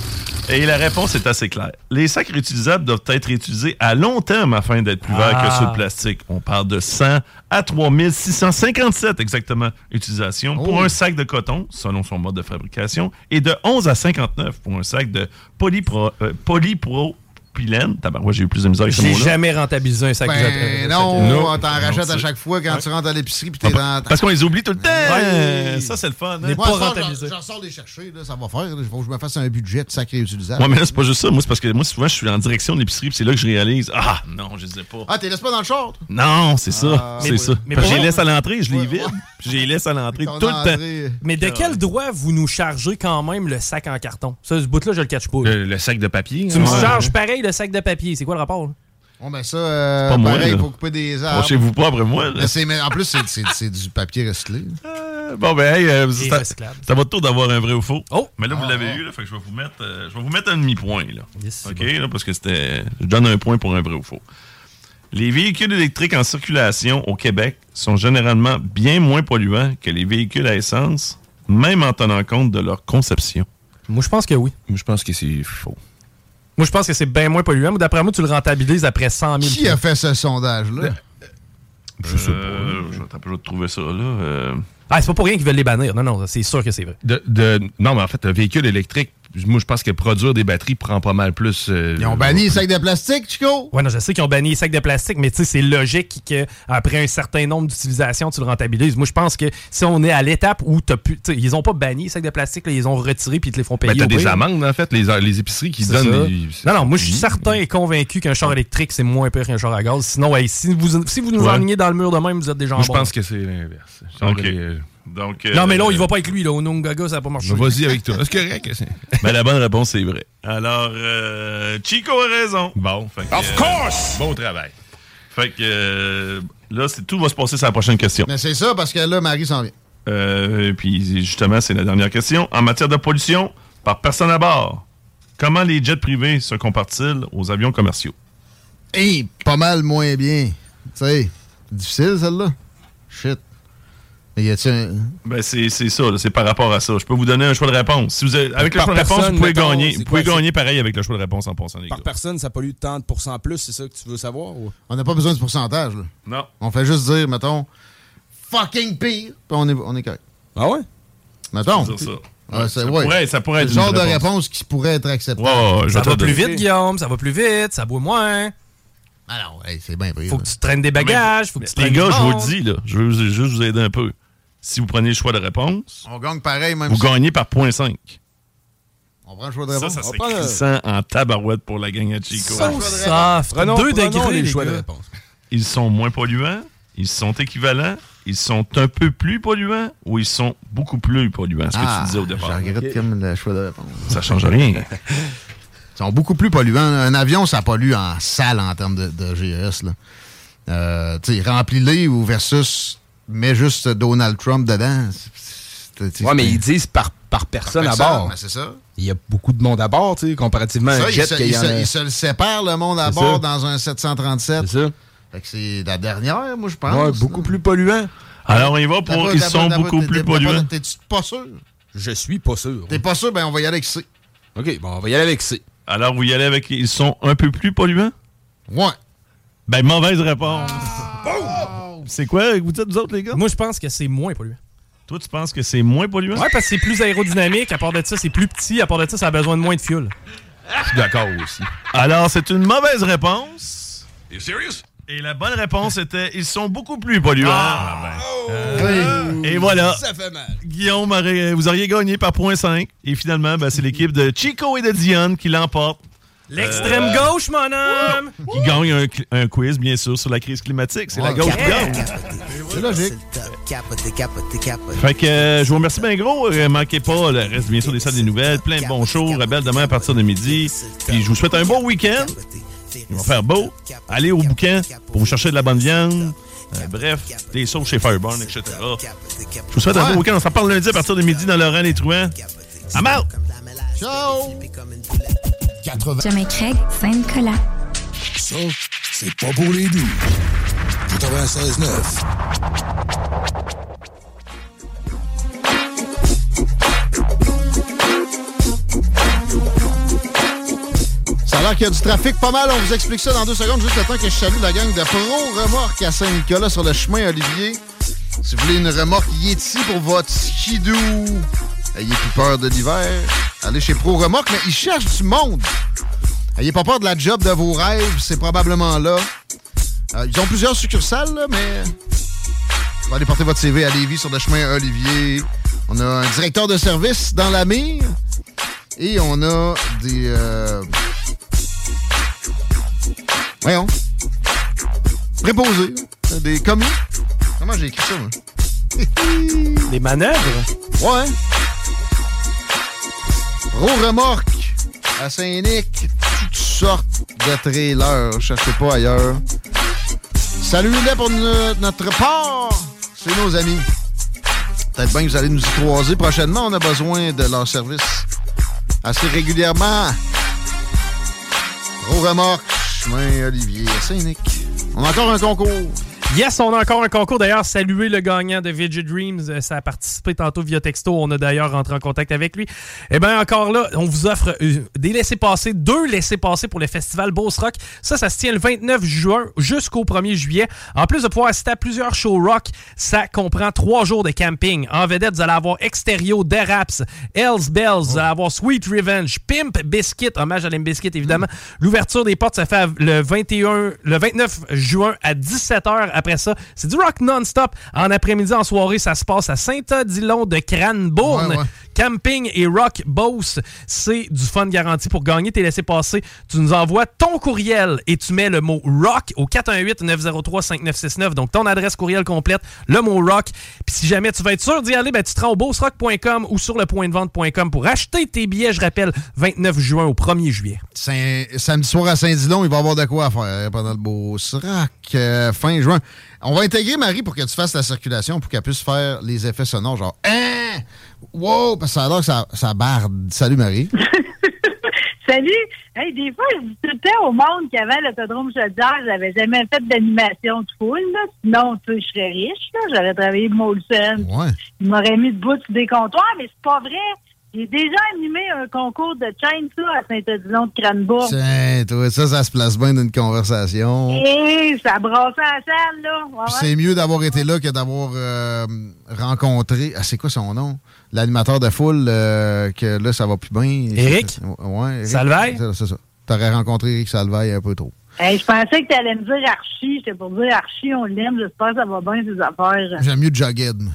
Speaker 15: Et la réponse est assez claire. Les sacs réutilisables doivent être réutilisés à long terme afin d'être plus verts
Speaker 6: Ah.
Speaker 15: que ceux de plastique. On parle de 100 à 3657 exactement utilisations pour
Speaker 5: Oh.
Speaker 15: un sac de coton, selon son mode de fabrication, et de 11 à 59 pour un sac de polypro, euh, polypropylène. Tabarouette, j'ai eu plus de misère avec ce
Speaker 6: J'ai jamais rentabilisé un sac
Speaker 5: Ben
Speaker 6: de-
Speaker 5: non,
Speaker 15: Non.
Speaker 5: on t'en rachète
Speaker 15: Non,
Speaker 5: à chaque fois quand
Speaker 15: Ouais.
Speaker 5: tu rentres à l'épicerie puis t'es dans...
Speaker 15: Parce qu'on les oublie tout le temps.
Speaker 5: Ouais.
Speaker 15: Ça, c'est le fun. hein?
Speaker 5: Moi,
Speaker 6: pas rentabilisé.
Speaker 5: j'en- sors les chercher, là, ça va faire. Il faut que je me fasse un budget de sac réutilisable.
Speaker 15: Ouais, mais là, c'est pas juste ça. Moi, c'est parce que moi, souvent, je suis en direction de l'épicerie, puis c'est là que je réalise. Ah, non, je les ai pas.
Speaker 5: Ah, t'es laisses pas dans le short? toi?
Speaker 15: Non, c'est ça.
Speaker 5: Ah.
Speaker 15: c'est ça.
Speaker 6: mais
Speaker 15: que je les laisse à l'entrée, je les vide. Je les laisse à l'entrée tout le temps.
Speaker 6: Mais de quel droit vous nous chargez quand même le sac en carton? Ça, ce bout-là, je le catch pas.
Speaker 14: le sac de papier.
Speaker 6: Tu me
Speaker 14: hein.
Speaker 6: charges pareil le sac de papier. C'est quoi le rapport? là?
Speaker 5: Bon, ben ça, euh,
Speaker 15: pas moi,
Speaker 5: pareil,
Speaker 15: là.
Speaker 5: il faut couper des arbres.
Speaker 15: Penchez-vous pas après moi. là.
Speaker 5: Mais c'est- mais en plus, c'est- c'est c'est du papier recyclé.
Speaker 15: Euh, Bon, ben, hey, euh, c'est à-
Speaker 6: recyclable.
Speaker 15: c'est à votre tour d'avoir un vrai ou faux.
Speaker 6: Oh!
Speaker 15: Mais là, vous
Speaker 5: Ah,
Speaker 15: l'avez
Speaker 5: ah.
Speaker 15: eu, là, fait que je vais vous mettre, euh, je vais vous mettre un demi-point, là.
Speaker 6: Yes,
Speaker 15: OK, là, parce que c'était. Je donne un point pour un vrai ou faux. Les véhicules électriques en circulation au Québec sont généralement bien moins polluants que les véhicules à essence, même en tenant compte de leur conception.
Speaker 6: Moi, je pense que oui.
Speaker 14: Moi, je pense que c'est faux.
Speaker 6: Moi, je pense que c'est bien moins polluant. Mais d'après moi, tu le rentabilises après 100 000
Speaker 5: Qui a fait ce sondage-là?
Speaker 15: Je sais pas. Je vais t'appeler de trouver ça, là. euh.
Speaker 6: Ah, c'est pas pour rien qu'ils veulent les bannir. Non, non, c'est sûr que c'est vrai.
Speaker 14: De, de- non, mais en fait, un véhicule électrique, moi, je pense que produire des batteries prend pas mal plus. euh,
Speaker 5: Ils ont banni les sacs de plastique, Chico?
Speaker 6: Ouais, non, je sais qu'ils ont banni les sacs de plastique, mais tu sais, c'est logique qu'après un certain nombre d'utilisations, tu le rentabilises. Moi, je pense que si on est à l'étape où t'as pu. tu sais, Ils ont pas banni les sacs de plastique, là, ils ont retiré puis ils te les font payer.
Speaker 14: Ben, t'as des amendes, en fait, les, les épiceries qui donnent.
Speaker 6: ça.
Speaker 14: des-
Speaker 6: Non, non, moi, je suis certain et convaincu qu'un char électrique, c'est moins pire qu'un char à gaz. Sinon, hey, si, vous, si vous nous
Speaker 14: Ouais.
Speaker 6: enlignez dans le mur de même, vous êtes des gens
Speaker 14: Moi, je pense que c'est l'inverse. Je que, euh,
Speaker 15: Donc, euh,
Speaker 6: Non, mais là, il va pas avec lui. Là. Au Nungaga, ça n'a pas marché.
Speaker 14: Vas-y avec toi. C'est correct. c'est-
Speaker 15: Ben, la bonne réponse, c'est vrai. Alors, euh, Chico a raison.
Speaker 14: Bon.
Speaker 15: Fait que,
Speaker 14: Of
Speaker 15: euh,
Speaker 14: course! Bon travail.
Speaker 15: Fait que euh, là, c'est- tout va se passer sur la prochaine question.
Speaker 5: Mais c'est ça, parce que là, Marie s'en vient.
Speaker 15: Euh, puis justement, c'est la dernière question. En matière de pollution, par personne à bord, comment les jets privés se comparent-ils aux avions commerciaux?
Speaker 5: Hé, pas mal moins bien. Tu sais, difficile celle-là. Shit. Y un.
Speaker 15: Ben, c'est c'est ça, là, c'est par rapport à ça. Je peux vous donner un choix de réponse. Si vous avez- avec le choix de réponse, vous pouvez
Speaker 16: mettons,
Speaker 15: gagner. Vous pouvez
Speaker 16: quoi,
Speaker 15: gagner pareil avec le choix de réponse en passant, les
Speaker 16: Par
Speaker 15: gars.
Speaker 16: personne, ça pollue tant de pourcents plus, c'est ça que tu veux savoir? Ou?
Speaker 5: On n'a pas besoin de pourcentage, là.
Speaker 15: Non.
Speaker 5: On fait juste dire, mettons, fucking pire, puis on est, on est correct.
Speaker 16: Ah ouais?
Speaker 5: Mettons.
Speaker 15: Dire ça.
Speaker 5: Ouais, c'est-
Speaker 15: Ça
Speaker 5: ouais.
Speaker 15: pourrait- ça pourrait être
Speaker 5: C'est le genre
Speaker 15: une
Speaker 5: de
Speaker 15: réponse.
Speaker 5: réponse qui pourrait être acceptable.
Speaker 6: Ça va plus vite, Guillaume. Ça va plus vite. Ça boit moins.
Speaker 5: Ah non, hey, c'est bien.
Speaker 6: Faut que tu traînes des bagages. Faut que tu
Speaker 15: Les
Speaker 6: traînes
Speaker 15: gars,
Speaker 6: du
Speaker 15: je vous le dis, là, je veux juste vous aider un peu. Si vous prenez le choix de réponse,
Speaker 5: On gagne pareil, même
Speaker 15: vous
Speaker 5: si
Speaker 15: gagnez par 0.5.
Speaker 5: on prend le choix de
Speaker 15: Ça,
Speaker 5: réponse.
Speaker 15: ça
Speaker 5: prend le-
Speaker 15: crissant en tabarouette pour la gang à Chico.
Speaker 6: So soft.
Speaker 16: Prenons,
Speaker 6: Deux
Speaker 16: prenons
Speaker 6: degrés,
Speaker 16: les
Speaker 6: les
Speaker 16: choix de réponse.
Speaker 15: Ils sont moins polluants, ils sont équivalents, ils sont un peu plus polluants ou ils sont beaucoup plus polluants, ce que
Speaker 5: Ah,
Speaker 15: tu disais au départ.
Speaker 5: Je regrette comme le choix de réponse.
Speaker 15: Ça change rien.
Speaker 5: Ils sont beaucoup plus polluants. Un avion, ça pollue en salle en termes de, de GES. Là. Euh, tu sais, remplis-les ou versus mets juste Donald Trump dedans.
Speaker 16: Ouais, mais ils disent par, par personne
Speaker 5: Par
Speaker 16: à bord.
Speaker 5: ben, c'est ça.
Speaker 16: Il y a beaucoup de monde à bord, tu sais, comparativement à
Speaker 5: Ça,
Speaker 16: un
Speaker 5: ils,
Speaker 16: jet
Speaker 5: ils se- le séparent, le monde à bord,
Speaker 16: ça.
Speaker 5: dans un 737.
Speaker 16: C'est ça.
Speaker 5: Fait que c'est la dernière, moi, je pense.
Speaker 16: Ouais, beaucoup plus polluant.
Speaker 15: Alors, on y va pour. Ils sont beaucoup plus polluants.
Speaker 5: T'es-tu pas sûr?
Speaker 16: Je suis pas sûr.
Speaker 5: T'es pas sûr? Ben, on va y aller avec C.
Speaker 16: OK, bon, on va y aller avec C.
Speaker 15: Alors, vous y allez avec. Ils sont un peu plus polluants?
Speaker 5: Ouais.
Speaker 15: Ben, mauvaise réponse. C'est quoi que vous dites, vous autres, les gars?
Speaker 6: Moi, je pense que c'est moins polluant.
Speaker 15: Toi, tu penses que c'est moins polluant?
Speaker 6: Ouais, parce que c'est plus aérodynamique. À part de ça, c'est plus petit. À part de ça, ça a besoin de moins de fuel.
Speaker 15: Je suis d'accord aussi. Alors, c'est une mauvaise réponse.
Speaker 9: You serious?
Speaker 15: Et la bonne réponse était ils sont beaucoup plus polluants.
Speaker 5: Ah.
Speaker 15: Euh, Et voilà.
Speaker 16: Ça fait mal.
Speaker 15: Guillaume, vous auriez gagné par point 5. Et finalement, ben, c'est l'équipe de Chico et de Dion qui l'emporte.
Speaker 6: L'extrême
Speaker 15: Euh,
Speaker 6: gauche, mon homme!
Speaker 15: Qui gagne un, quiz, bien sûr, sur la crise climatique. C'est la gauche qui gagne.
Speaker 5: C'est logique.
Speaker 15: Fait que euh, je vous remercie bien gros. Euh, manquez pas le reste, bien sûr, des salles des nouvelles. Plein de bons shows. Rebelle demain à partir de midi. Puis je vous souhaite un bon week-end. Il va faire beau. Allez au bouquin pour vous chercher de la bonne viande. Euh, bref, des sauces chez Fireburn, etc. Je vous souhaite un bon week-end. On s'en parle lundi à partir de midi dans Laurent les Truands. I'm out!
Speaker 5: Ciao!
Speaker 9: 80.
Speaker 17: Jamais Craig, Saint-Nicolas.
Speaker 9: Ça, c'est pas pour les doux. 96.9.
Speaker 5: Ça a l'air qu'il y a du trafic pas mal. On vous explique ça dans deux secondes. Juste le temps que je salue la gang de Pro Remorque à Saint-Nicolas sur le chemin Olivier. Si vous voulez une remorque Yeti pour votre skidoo, ayez plus peur de l'hiver, allez chez Pro Remorque, mais ils cherchent du monde. Ayez pas peur de la job de vos rêves, c'est probablement là. Euh, ils ont plusieurs succursales, là, mais vous allez porter votre CV à Lévis sur le chemin Olivier. On a un directeur de service dans la mire et on a des... euh, Voyons. Préposés. Des commis. Comment j'ai écrit ça, moi?
Speaker 6: Des manœuvres?
Speaker 5: Ouais. Gros remorque à Saint-Nic. Toutes sortes de trailers. Cherchez pas ailleurs. Salut-les pour no- notre part. C'est nos amis. Peut-être bien que vous allez nous y croiser prochainement. On a besoin de leur service assez régulièrement. Gros remorque, chemin Olivier, à Saint-Nic. On a encore un concours.
Speaker 6: Yes, on a encore un concours. D'ailleurs, saluer le gagnant de Vidget Dreams. Euh, Ça a participé tantôt via texto. On a d'ailleurs rentré en contact avec lui. Eh bien, encore là, on vous offre euh, des laissés-passer, deux laissés-passer pour le festival Beauce Rock. Ça, ça se tient le 29 juin jusqu'au 1er juillet. En plus de pouvoir assister à plusieurs shows rock, ça comprend trois jours de camping. En vedette, vous allez avoir Exterio, Deraps, Hells Bells, vous allez avoir Sweet Revenge, Pimp Biscuit, hommage à Limp Biscuit évidemment. L'ouverture des portes, ça fait le 21, le 29 juin à 17h. Après ça, c'est du rock non-stop. En après-midi, en soirée, ça se passe à Saint-Odilon de Cranbourne. Camping et Rock Boss, c'est du fun garanti. Pour gagner tes laissés-passer, tu nous envoies ton courriel et tu mets le mot rock au 418-903-5969. Donc, ton adresse courriel complète, le mot rock. Puis si jamais tu veux être sûr d'y aller, ben, tu te rends au bossrock.com ou sur le point de vente.com pour acheter tes billets. Je rappelle, 29 juin au 1er juillet.
Speaker 5: Samedi soir à Saint-Dilon, il va y avoir de quoi faire pendant le beau fin juin. On va intégrer Marie pour que tu fasses la circulation pour qu'elle puisse faire les effets sonores, genre Hein? Wow! Parce que ça a l'air que ça, ça barde. Salut Marie.
Speaker 18: Salut! Hey, des fois, je dis tout le temps au monde qu'avant l'autodrome Chaudière, j'avais jamais fait d'animation de foule. Là. Sinon, tu sais, je serais riche. là. J'aurais travaillé de Molson.
Speaker 5: Ouais.
Speaker 18: Il m'aurait mis debout sur des comptoirs, mais c'est pas vrai. J'ai déjà animé un concours de chainsaw à Saint-Odilon de Cranbourg.
Speaker 5: Tiens, toi, ça, ça se place bien dans une conversation.
Speaker 18: Et ça brassait la salle, là. Ouais,
Speaker 5: Puis
Speaker 18: ouais.
Speaker 5: c'est mieux d'avoir été là que d'avoir euh, rencontré. Ah, c'est quoi son nom? L'animateur de foule, euh, que là, ça va plus bien.
Speaker 6: Éric?
Speaker 5: Ouais.
Speaker 6: Salvaille?
Speaker 5: C'est ça. T'aurais rencontré Eric Salvaille un peu trop.
Speaker 18: Hey, je pensais que tu allais me dire Archie. J'étais pour dire Archie, on l'aime. J'espère que ça va bien, ses affaires.
Speaker 5: J'aime mieux Jughead. moi.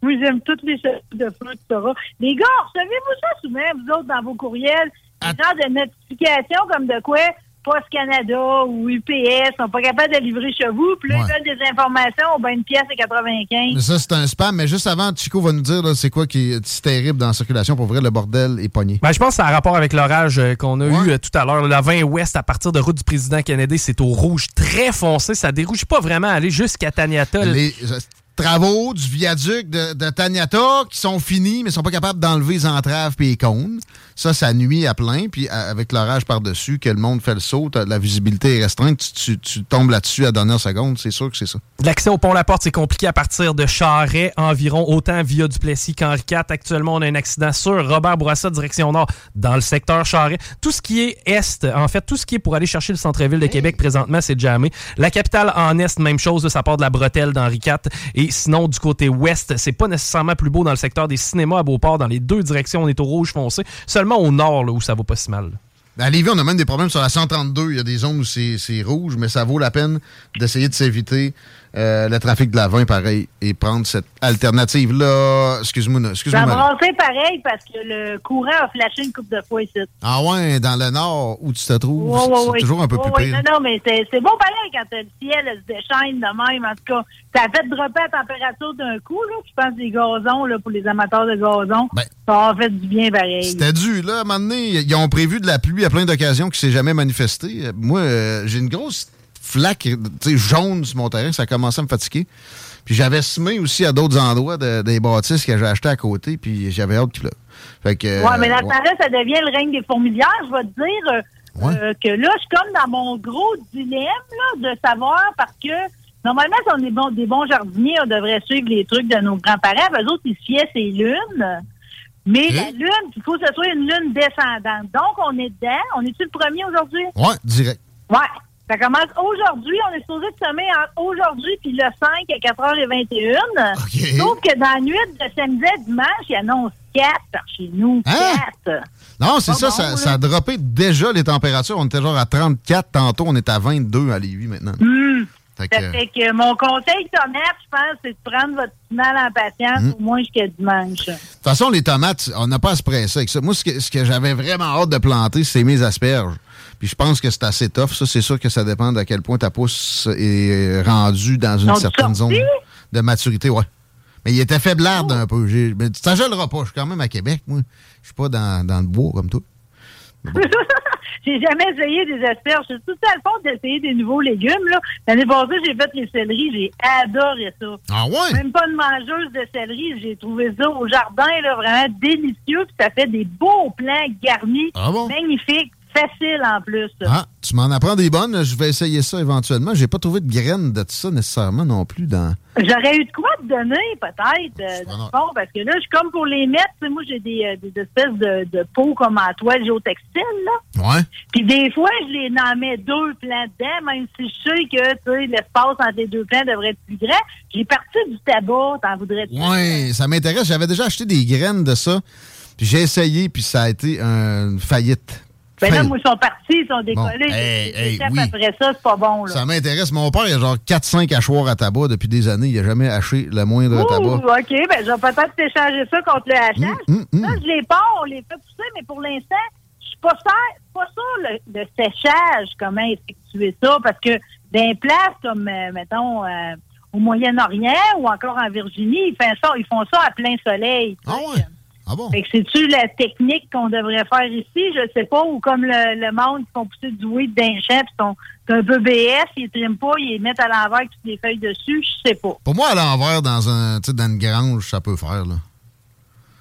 Speaker 18: Moi, j'aime toutes les choses de feu, etc. Les gars, recevez-vous ça souvent, vous autres, dans vos courriels? Des genres de notifications comme de quoi? Post Canada ou UPS sont pas capables de livrer chez vous. Puis là, ils veulent des informations, ben une pièce à 95.
Speaker 5: Mais ça, c'est un spam. Mais juste avant, Chico va nous dire là, c'est quoi qui est si terrible dans la circulation. Pour vrai, le bordel est pogné.
Speaker 6: Ben, je pense que ça a rapport avec l'orage euh, qu'on a eu euh, tout à l'heure. La 20 ouest, à partir de route du président Kennedy, c'est au rouge très foncé. Ça dérouge pas vraiment à aller jusqu'à Taniata.
Speaker 5: Les travaux du viaduc de, de Taniata qui sont finis, mais sont pas capables d'enlever les entraves et les cônes. Ça, ça nuit à plein. Puis avec l'orage par-dessus, que le monde fait le saut, la visibilité est restreinte, tu, tu- tu tombes là-dessus à la dernière seconde. C'est sûr que c'est ça.
Speaker 6: L'accès au pont La Porte, c'est compliqué à partir de Charret environ, autant via Duplessis qu'Henri IV. Actuellement, on a un accident sur Robert Bourassa, direction nord, dans le secteur Charret. Tout ce qui est est, en fait, tout ce qui est pour aller chercher le centre-ville de Québec présentement, c'est jamais. La capitale en est, même chose, ça part de la bretelle d'Henri IV. Et sinon, du côté ouest, c'est pas nécessairement plus beau dans le secteur des cinémas à Beauport. Dans les deux directions, on est au rouge foncé. Seulement au nord, là, où ça va pas si mal.
Speaker 5: À Lévis, on a même des problèmes sur la 132. Il y a des zones où c'est rouge, mais ça vaut la peine d'essayer de s'éviter euh, le trafic de la 20, pareil, et prendre cette alternative-là. Excuse-moi,
Speaker 18: Ça
Speaker 5: excuse-moi.
Speaker 18: a
Speaker 5: Marie.
Speaker 18: brassé pareil parce que le courant a flashé une coupe de fois ici.
Speaker 5: Ah ouais, dans le nord où tu te trouves, c'est toujours un peu plus pire.
Speaker 18: Non, non, mais c'est bon pareil quand le ciel se déchaîne de même. En tout cas, ça a fait dropper la température d'un coup. Là. Je pense des gazons, là, pour les amateurs de gazon, ça a fait du bien pareil.
Speaker 5: Ben, C'était dû, là. À un moment donné, ils ont prévu de la pluie à plein d'occasions qui s'est jamais manifestée. Moi, euh, j'ai une grosse flaque jaune sur mon terrain. Ça a commencé à me fatiguer. Puis j'avais semé aussi à d'autres endroits de- des bâtisses que j'ai achetées à côté, puis j'avais hâte qu'il. Fait que,
Speaker 18: ouais, mais la
Speaker 5: ouais.
Speaker 18: ça devient le règne des fourmilières. Je vais te dire euh, euh, que là, je suis comme dans mon gros dilemme là, de savoir parce que normalement, si on est bon, des bons jardiniers, on devrait suivre les trucs de nos grands-parents. Eux autres, ils fiaient ces lunes. Mais la lune, il faut que ce soit une lune descendante. Donc, on est dedans. On est-tu le premier aujourd'hui?
Speaker 5: Ouais, direct.
Speaker 18: Ouais. Ça commence aujourd'hui. On est supposé de semer entre aujourd'hui puis le 5 à 4h21. Sauf que dans la nuit de samedi à dimanche, il annonce 4 par chez nous.
Speaker 5: Hein?
Speaker 18: 4.
Speaker 5: Non, c'est ça,
Speaker 18: bon,
Speaker 5: ça, a droppé déjà les températures. On était genre à 34 tantôt, on est à 22 à Lévis maintenant. Fait
Speaker 18: Ça
Speaker 5: que,
Speaker 18: fait que mon conseil tomate, je pense, c'est de prendre votre mal en patience
Speaker 5: Hmm.
Speaker 18: au moins jusqu'à dimanche.
Speaker 5: De toute façon, les tomates, on n'a pas à se presser avec ça. Moi, ce que, ce que j'avais vraiment hâte de planter, c'est mes asperges. Puis je pense que c'est assez tough. Ça, c'est sûr que ça dépend de à quel point ta pousse est rendue dans une certaine zone de maturité. Ouais. Mais il était faiblarde un peu. Mais ça gèlera pas. Je suis quand même à Québec, moi. Je suis pas dans, dans le bois comme toi.
Speaker 18: j'ai jamais essayé des asperges. C'est tout à le fond d'essayer des nouveaux légumes. L'année passée, j'ai fait les céleris. J'ai adoré ça.
Speaker 5: Ah ouais?
Speaker 18: Même pas une mangeuse de céleri. J'ai trouvé ça au jardin, là, vraiment délicieux. Puis ça fait des beaux plants garnis.
Speaker 5: Ah bon?
Speaker 18: Magnifiques. Facile en plus.
Speaker 5: Ah, tu m'en apprends des bonnes. Je vais essayer ça éventuellement. J'ai pas trouvé de graines de ça nécessairement non plus dans.
Speaker 18: J'aurais eu de quoi te donner, peut-être, euh, le fond, parce que là, je suis comme pour les mettre. Moi, j'ai des, euh, des espèces de, de pots comme en toile géotextile, là.
Speaker 5: Ouais.
Speaker 18: Puis des fois, je les en mets deux plants dedans, même si je sais que, tu sais, l'espace entre les deux plants devrait être plus grand. J'ai parti du tabac, t'en voudrais-tu?
Speaker 5: Ouais, ça m'intéresse. J'avais déjà acheté des graines de ça. Puis j'ai essayé, puis ça a été une faillite.
Speaker 18: Ben là, moi, ils sont partis, ils sont décollés.
Speaker 5: Bon, hey, oui.
Speaker 18: Après ça, c'est pas bon, là.
Speaker 5: Ça m'intéresse. Mon père, il a genre 4-5 hachoirs à tabac depuis des années. Il a jamais haché le moindre
Speaker 18: Ouh,
Speaker 5: tabac.
Speaker 18: OK, ben je vais peut-être t'échanger ça contre le hachage.
Speaker 5: hum, hum.
Speaker 18: Là, je les pars, on les fait pousser, mais pour l'instant, je suis pas sûr, pas sûr le, le séchage, comment effectuer ça, parce que dans places comme, euh, mettons, euh, au Moyen-Orient ou encore en Virginie, ils font ça, ils font ça à plein soleil.
Speaker 5: Ah ouais? Ah bon?
Speaker 18: C'est-tu la technique qu'on devrait faire ici? Je sais pas. Ou comme le, le monde qui font pousser du weed d'un champ, puis sont c'est un peu BS, ils triment pas, ils les mettent à l'envers avec toutes les feuilles dessus, je sais pas.
Speaker 5: Pour moi, à l'envers, dans, un, dans une grange, ça peut faire. Là.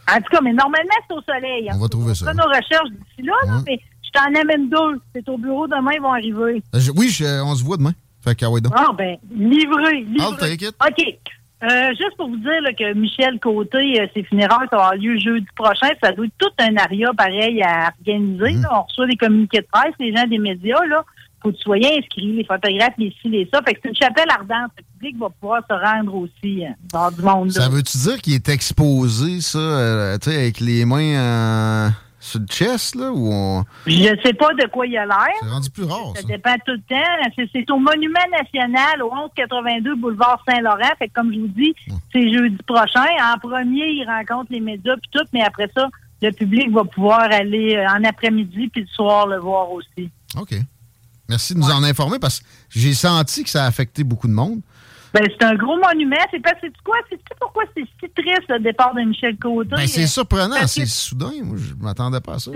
Speaker 18: En tout cas, mais normalement, c'est au soleil.
Speaker 5: On va trouver ça.
Speaker 18: On nos recherches d'ici là, mais je t'en amène deux. C'est au bureau demain, ils vont arriver.
Speaker 5: Euh, je- oui, je- on se voit demain. Fait que, ah.
Speaker 18: Ah, ben, livré, livré.
Speaker 5: I'll take it.
Speaker 18: OK. Euh, juste pour vous dire là, que Michel Côté, euh, ses funérailles, avoir lieu jeudi prochain. Ça doit être tout un aria pareil à organiser.
Speaker 5: Mhm.
Speaker 18: là. On reçoit des communiqués de presse, les gens des médias, là. Faut que tu sois inscrit, les photographes, les ci, les ça. Fait que c'est une chapelle ardente. Le public va pouvoir se rendre aussi euh, dans du monde. là.
Speaker 5: Ça veut-tu dire qu'il est exposé, ça, euh, tu sais, avec les mains euh, sur le chest, là, ou on...
Speaker 18: Je ne sais pas de quoi il a l'air.
Speaker 5: C'est rendu plus rare,
Speaker 18: Ça
Speaker 5: ça.
Speaker 18: dépend tout le temps. C'est- C'est au Monument National, au 1182 boulevard Saint-Laurent. Fait que comme je vous dis, c'est jeudi prochain. En premier, il rencontre les médias puis tout, mais après ça, le public va pouvoir aller euh, en après-midi puis le soir le voir aussi.
Speaker 5: OK. Merci de nous en informer parce que j'ai senti que ça a affecté beaucoup de monde.
Speaker 18: Ben, c'est un gros monument. C'est pas, c'est quoi? C'est pourquoi c'est si triste le départ de Michel Côté?
Speaker 5: Ben, c'est surprenant,
Speaker 18: parce
Speaker 5: c'est
Speaker 18: que-
Speaker 5: soudain. Moi, je m'attendais pas à ça.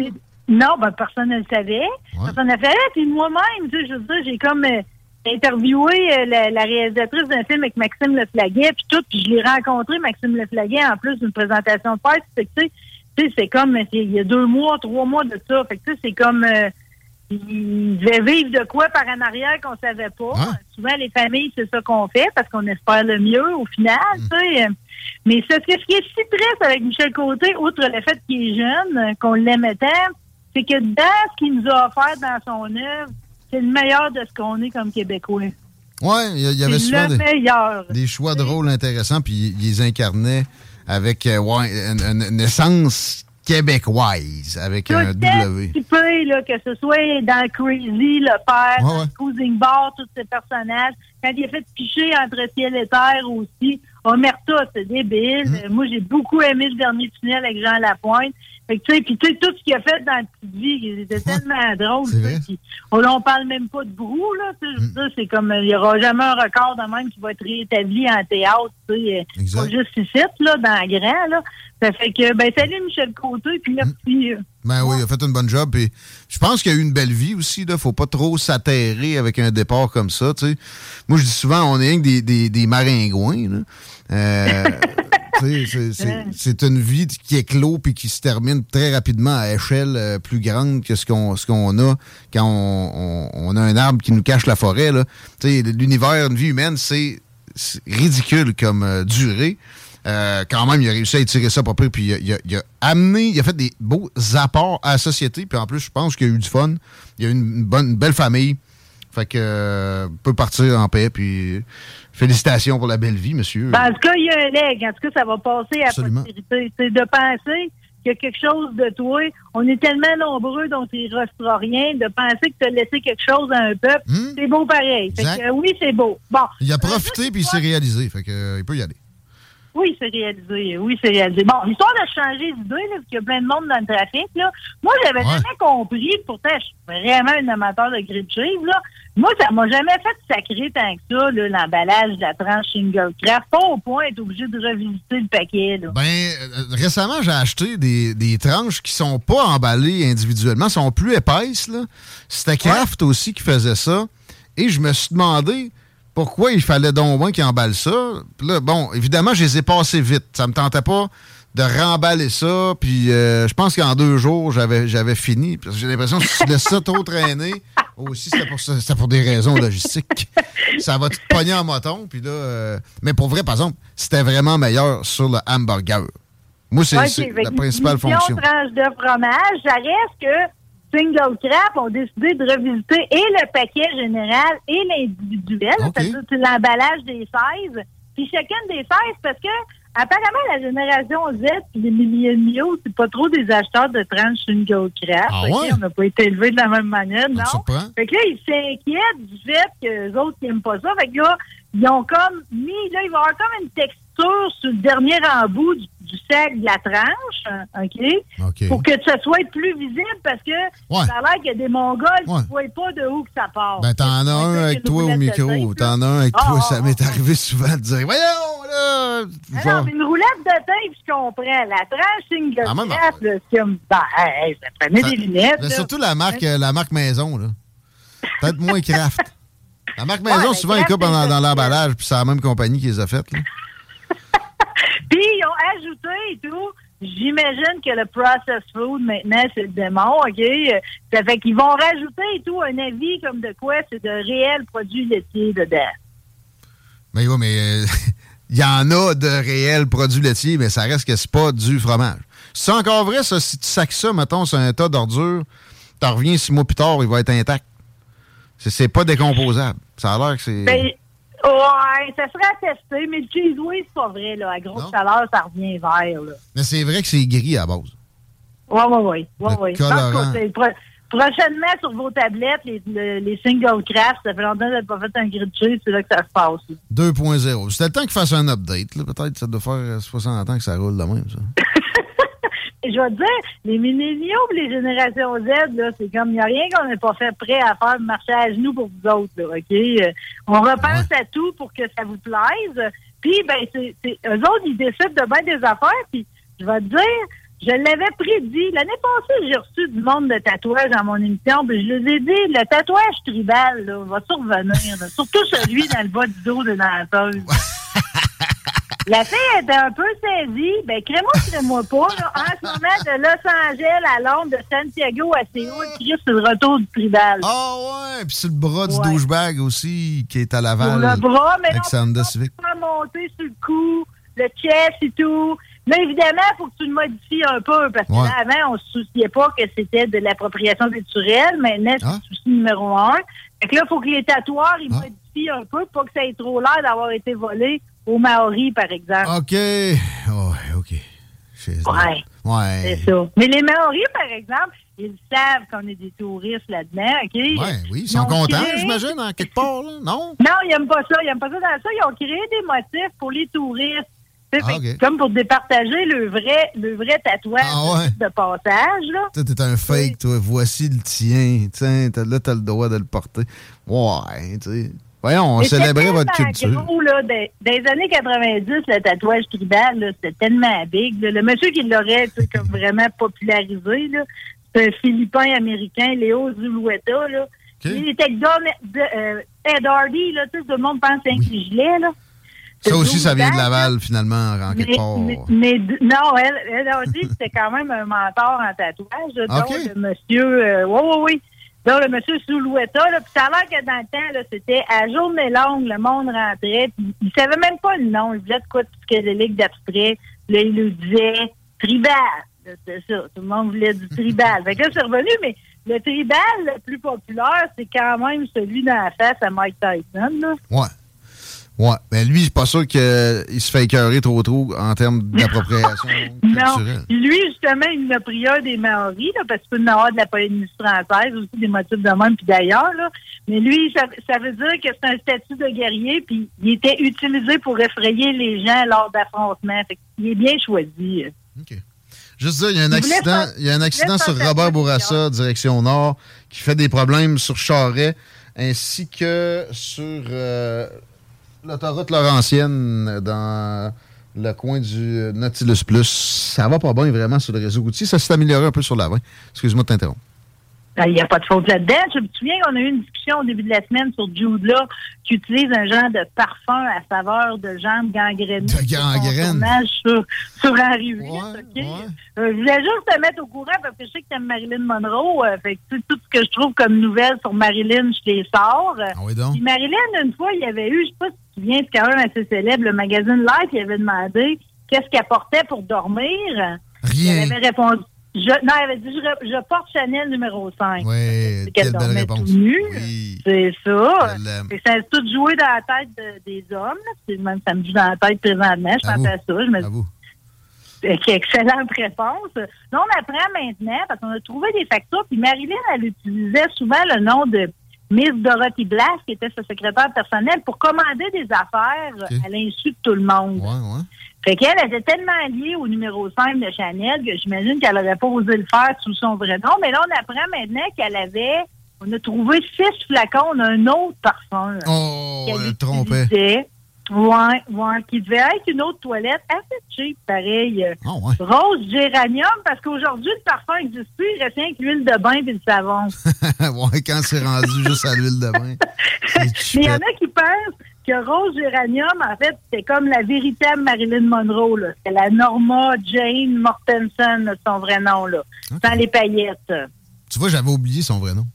Speaker 18: Non, ben, personne ne le savait. Personne ne le savait. Puis moi-même, tu sais, je veux dire, j'ai comme euh, interviewé euh, la, la réalisatrice d'un film avec Maxime Leflaguet, puis tout, puis je l'ai rencontré, Maxime Leflaguet, en plus d'une présentation de presse. Fait que, tu sais, c'est comme, il y a deux mois, trois mois de ça. Fait que, tu sais, c'est comme, euh, il devait vivre de quoi par en arrière qu'on savait pas. Souvent, les familles, c'est ça qu'on fait parce qu'on espère le mieux au final, tu sais. Mais ce, ce qui est si triste avec Michel Côté, outre le fait qu'il est jeune, qu'on l'aimait tant, c'est que dans ce qu'il nous a offert dans son œuvre, c'est le meilleur de ce qu'on est comme Québécois.
Speaker 5: Ouais, il y, avait souvent des, des choix de rôles intéressants, puis il les incarnait avec euh, ouais, une, une- une essence québécoise, avec
Speaker 18: Tout
Speaker 5: un W.
Speaker 18: petit peu, là, que ce soit dans Crazy, le père,
Speaker 5: Ouais, ouais.
Speaker 18: Cruising Bar, tous ces personnages. Quand il a fait picher entre ciel et terre aussi. Omerta, c'est débile.
Speaker 5: Mm.
Speaker 18: Euh, Moi, j'ai beaucoup aimé le dernier tunnel avec Jean Lapointe. Fait que, tu sais, puis tu sais, tout ce qu'il a fait dans la petite vie, il était tellement drôle. Puis on, on parle même pas de brou, là. tu sais, je veux dire, c'est comme, il y aura jamais un record de même qui va être réétabli en théâtre, tu sais. euh. Pas juste ici, là, dans le grand, là. Ça fait que, ben, salut Michel Côté, puis merci. euh,
Speaker 5: Ben oui, il a fait une bonne job. Puis je pense qu'il a eu une belle vie aussi. Là. Faut pas trop s'atterrer avec un départ comme ça. tu sais. Moi, je dis souvent, on est rien que des, des, des maringouins. Là. Euh, c'est- une vie qui éclot puis qui se termine très rapidement à échelle euh, plus grande que ce qu'on ce qu'on a quand on, on- on a un arbre qui nous cache la forêt. L'univers, une vie humaine, c'est c'est ridicule comme euh, durée. Euh, quand même, il a réussi à étirer ça pas pire, puis il a, il a- il a amené, il a fait des beaux apports à la société, puis en plus, je pense qu'il a eu du fun. Il a eu une, bonne, une belle famille. Fait que euh, peut partir en paix, puis félicitations pour la belle vie, monsieur.
Speaker 18: En tout cas, il y a un leg. En tout cas, ça va passer à
Speaker 5: Absolument.
Speaker 18: postérité. C'est de penser qu'il y a quelque chose de toi. On est tellement nombreux, donc il ne restera rien. De penser que tu as laissé quelque chose à un peuple, c'est beau pareil. Fait
Speaker 5: Hmm?
Speaker 18: Que, euh, oui, c'est beau. Bon.
Speaker 5: Il a profité, puis il s'est réalisé. Fait que euh, il peut y aller.
Speaker 18: Oui, c'est réalisé. Oui, c'est réalisé. Bon, histoire de changer d'idée, parce qu'il y a plein de monde dans le trafic, là. Moi, j'avais jamais compris, pourtant, je suis vraiment un amateur de grille cheese, là. Moi, ça m'a jamais fait sacrer tant que ça, l'emballage de la tranche single craft. Pas au point d'être obligé de revisiter le paquet, là.
Speaker 5: Ben, euh, récemment, j'ai acheté des, des tranches qui sont pas emballées individuellement, sont plus épaisses. là. C'était Kraft aussi qui faisait ça. Et je me suis demandé pourquoi il fallait donc moins qu'ils emballent ça? Puis là, bon, évidemment, je les ai passés vite. Ça me tentait pas de remballer ça. Puis euh, je pense qu'en deux jours, j'avais j'avais fini. J'ai l'impression que si tu laisses ça trop traîner, aussi, c'était pour, ça- c'était pour des raisons logistiques. ça va te pogner en moton. Puis là, euh, mais pour vrai, par exemple, c'était vraiment meilleur sur le hamburger. Moi, c'est la principale fonction.
Speaker 18: tranche de fromage, ça reste que Single Crap ont décidé de revisiter et le paquet général et l'individuel, c'est-à-dire c'est l'emballage des 16, puis chacune des 16, parce que apparemment la génération Z puis les milléniaux, c'est pas trop des acheteurs de tranches Single Crap.
Speaker 5: Ah
Speaker 18: ok?
Speaker 5: ouais?
Speaker 18: On n'a pas été élevés de la même manière, non? Fait que là, ils s'inquiètent du fait que les autres n'aiment pas ça. Fait que là, ils ont comme mis, là, il va y avoir comme une texture sur le dernier embout du, du sac de la tranche, hein, OK? Pour que ça soit plus visible parce que
Speaker 5: Ouais.
Speaker 18: ça a l'air qu'il y a des Mongols
Speaker 5: Ouais.
Speaker 18: qui ne voient pas de où que ça part.
Speaker 5: Ben, t'en as un avec toi au micro. T'en as un avec
Speaker 18: Ah,
Speaker 5: toi.
Speaker 18: ah,
Speaker 5: Ça m'est arrivé souvent de dire Voyons, là!
Speaker 18: Ah non, mais une roulette de tape, je comprends. La tranche
Speaker 5: Ah, même
Speaker 18: craft, là, c'est comme, ben, hey, ça prenait des lunettes.
Speaker 5: Mais
Speaker 18: là.
Speaker 5: surtout la marque, euh, la marque maison, là. Peut-être moins Kraft. La marque maison,
Speaker 18: mais
Speaker 5: souvent, ils coupent dans,
Speaker 18: c'est
Speaker 5: l'emballage, puis c'est la même compagnie qui les a faites.
Speaker 18: Puis, ils ont ajouté et tout. J'imagine que le processed food, maintenant, c'est le démon, OK? Ça fait qu'ils vont rajouter et tout un avis comme de quoi c'est de réels produits laitiers dedans.
Speaker 5: Mais oui, mais euh, il y en a de réels produits laitiers, mais ça reste que c'est pas du fromage. C'est encore vrai, ça, si tu sacs ça, mettons, sur un tas d'ordures, t'en reviens six mois plus tard, il va être intact. C'est- C'est pas décomposable. Ça a l'air que c'est.
Speaker 18: Ben, ouais, ça serait à tester, mais le cheese whiz, c'est pas vrai, là. À grosse chaleur, ça revient vert, là.
Speaker 5: Mais c'est vrai que c'est gris à base.
Speaker 18: Ouais, ouais, ouais. ouais, ouais.
Speaker 5: colorant.
Speaker 18: Pro- prochainement, sur vos tablettes, les, le- les single craft, ça fait longtemps que vous pas fait un grilled cheese, c'est là que ça se passe. là.
Speaker 5: 2.0. C'était le temps qu'il fasse un update. là. Peut-être que ça doit faire euh, 60 ans que ça roule de même, ça.
Speaker 18: je vais te dire, les milléniaux les générations Z, là, c'est comme, il n'y a rien qu'on n'ait pas fait prêt à faire marcher à genoux pour vous autres, là, OK? Euh, On repense à tout pour que ça vous plaise. Puis, ben, c'est, c'est, eux autres, ils décident de bien des affaires. Puis, je vais te dire, je l'avais prédit. L'année passée, j'ai reçu du monde de tatouage dans mon émission. Puis, je les ai dit, le tatouage tribal, là, va survenir. là. Surtout celui dans le bas du dos de danseuse. La fille était un peu saisie. Ben, crée-moi, crée-moi pas. Là. En ce moment, de Los Angeles à Londres, de Santiago à Séoul, Chris, c'est le retour du tribal.
Speaker 5: Ah ouais, puis c'est le bras du douchebag aussi qui est à Laval.
Speaker 18: Le bras, mais
Speaker 5: avec
Speaker 18: on peut
Speaker 5: Civic.
Speaker 18: pas monter sur le cou, le chest et tout. Mais évidemment, il faut que tu le modifies un peu, parce que
Speaker 5: Ouais.
Speaker 18: là, avant, on se souciait pas que c'était de l'appropriation culturelle. Maintenant, c'est
Speaker 5: Ah.
Speaker 18: le souci numéro un. Fait que là, il faut que les tatoueurs, ils modifient un peu, pas que ça ait trop l'air d'avoir été volé aux Maoris, par exemple.
Speaker 5: OK. Ouais, OK.
Speaker 18: Ouais.
Speaker 5: Ouais.
Speaker 18: C'est ça. Mais les Maoris, par exemple, ils savent qu'on est des touristes là-dedans, OK?
Speaker 5: Ouais, oui, ils sont
Speaker 18: ont
Speaker 5: contents,
Speaker 18: créé-
Speaker 5: j'imagine, en quelque part, là. Non?
Speaker 18: Non, ils n'aiment pas ça. Ils n'aiment pas ça dans ça. Ils ont créé des motifs pour les touristes.
Speaker 5: Ah.
Speaker 18: Comme pour départager le vrai, le vrai tatouage
Speaker 5: Ah, ouais.
Speaker 18: de passage, là.
Speaker 5: T'es un fake, toi. Voici le tien. Tiens, là, t'as le droit de le porter. Ouais, tu sais. Voyons, on célébrait votre culture.
Speaker 18: Gros, là, des, des années 90, le tatouage tribal, c'était tellement big. là. Le monsieur qui l'aurait comme vraiment popularisé, c'est un Philippin américain, Léo Zulueta. Là. Il était Don euh, Ed Hardy, là, tout le monde pense à un gilet. Là.
Speaker 5: Ça aussi, ça vient de Laval, finalement, en quelque
Speaker 18: mais,
Speaker 5: part.
Speaker 18: mais, non, elle, elle a dit que c'était quand même un mentor en tatouage, donc le monsieur, euh, oui, oui, oui, donc le monsieur Soulouetta, là, puis ça a l'air que dans le temps, là, c'était à journée longue, le monde rentrait, puis il savait même pas le nom, il disait de quoi de psychédélique d'abstrait, là, il le disait tribal, Là, c'est ça, tout le monde voulait du tribal. fait que là, c'est revenu, mais le tribal le plus populaire, c'est quand même celui dans la face à Mike Tyson, là.
Speaker 5: Ouais. Ouais. Mais lui, je suis pas sûr qu'il se fait écœurer trop trop en termes d'appropriation
Speaker 18: Non. Lui, justement, il en a pris un des Maoris, là, parce qu'il peut en avoir de la Polynésie française, aussi des motifs de même, puis d'ailleurs. là. Mais lui, ça, ça veut dire que c'est un statut de guerrier, puis il était utilisé pour effrayer les gens lors d'affrontements. Fait qu'il est bien choisi.
Speaker 5: Juste dire, il y a un
Speaker 18: Il
Speaker 5: accident, il y a un
Speaker 18: il
Speaker 5: accident sur Robert Bourassa, direction nord, qui fait des problèmes sur Charret, ainsi que sur euh, l'autoroute Laurentienne dans le coin du Nautilus Plus. Ça va pas bien vraiment sur le réseau routier. Ça s'est amélioré un peu sur l'avant. Excuse-moi de t'interrompre.
Speaker 18: Il n'y a pas de faute là-dedans. Je me souviens qu'on a eu une discussion au début de la semaine sur Jude là, qui utilise un genre de parfum à saveur de jambes gangrénées.
Speaker 5: De gangrène.
Speaker 18: Sur, sur Henri VIII, OK? Euh, je voulais juste te mettre au courant parce que je sais que t'aimes Marilyn Monroe. euh, fait que tu tout ce que je trouve comme nouvelles sur Marilyn, je les sors. Euh,
Speaker 5: Ah oui, donc.
Speaker 18: Puis Marilyn, une fois, il y avait eu, je sais pas si te souviens, c'est quand même assez célèbre, le magazine Life, il avait demandé qu'est-ce qu'elle portait pour dormir.
Speaker 5: Rien.
Speaker 18: Elle avait répondu. Je, non, elle avait dit, je, porte Chanel numéro 5.
Speaker 5: Oui,
Speaker 18: C'est qu'elle
Speaker 5: belle
Speaker 18: dormait
Speaker 5: réponse.
Speaker 18: tout nu. C'est ça. Ça a tout joué dans la tête de- des hommes. là. Même ça me joue dans la tête présentement. Je
Speaker 5: À
Speaker 18: pensais à ça. Je me qui- Excellente réponse. Là, on apprend maintenant, parce qu'on a trouvé des factures, puis Marilyn, elle utilisait souvent le nom de Miss Dorothy Blass, qui était sa secrétaire personnelle, pour commander des affaires à l'insu de tout le monde. Fait qu'elle était tellement liée au numéro 5 de Chanel que j'imagine qu'elle n'aurait pas osé le faire sous son vrai nom. Mais là, on apprend maintenant qu'elle avait, on a trouvé six flacons d'un autre parfum.
Speaker 5: Oh,
Speaker 18: qu'elle
Speaker 5: elle trompait.
Speaker 18: Ouais, ouais, qui devait être une autre toilette assez cheap, pareil. euh, Rose géranium, parce qu'aujourd'hui, le parfum n'existe plus, il reste rien que l'huile de bain et le savon.
Speaker 5: ouais, quand c'est rendu juste à l'huile de bain.
Speaker 18: Mais il y en a qui pensent que Rose Géranium, en fait, c'était comme la véritable Marilyn Monroe. là. C'est la Norma Jane Mortensen, son vrai nom, là. Sans les paillettes.
Speaker 5: Tu vois, j'avais oublié son vrai nom.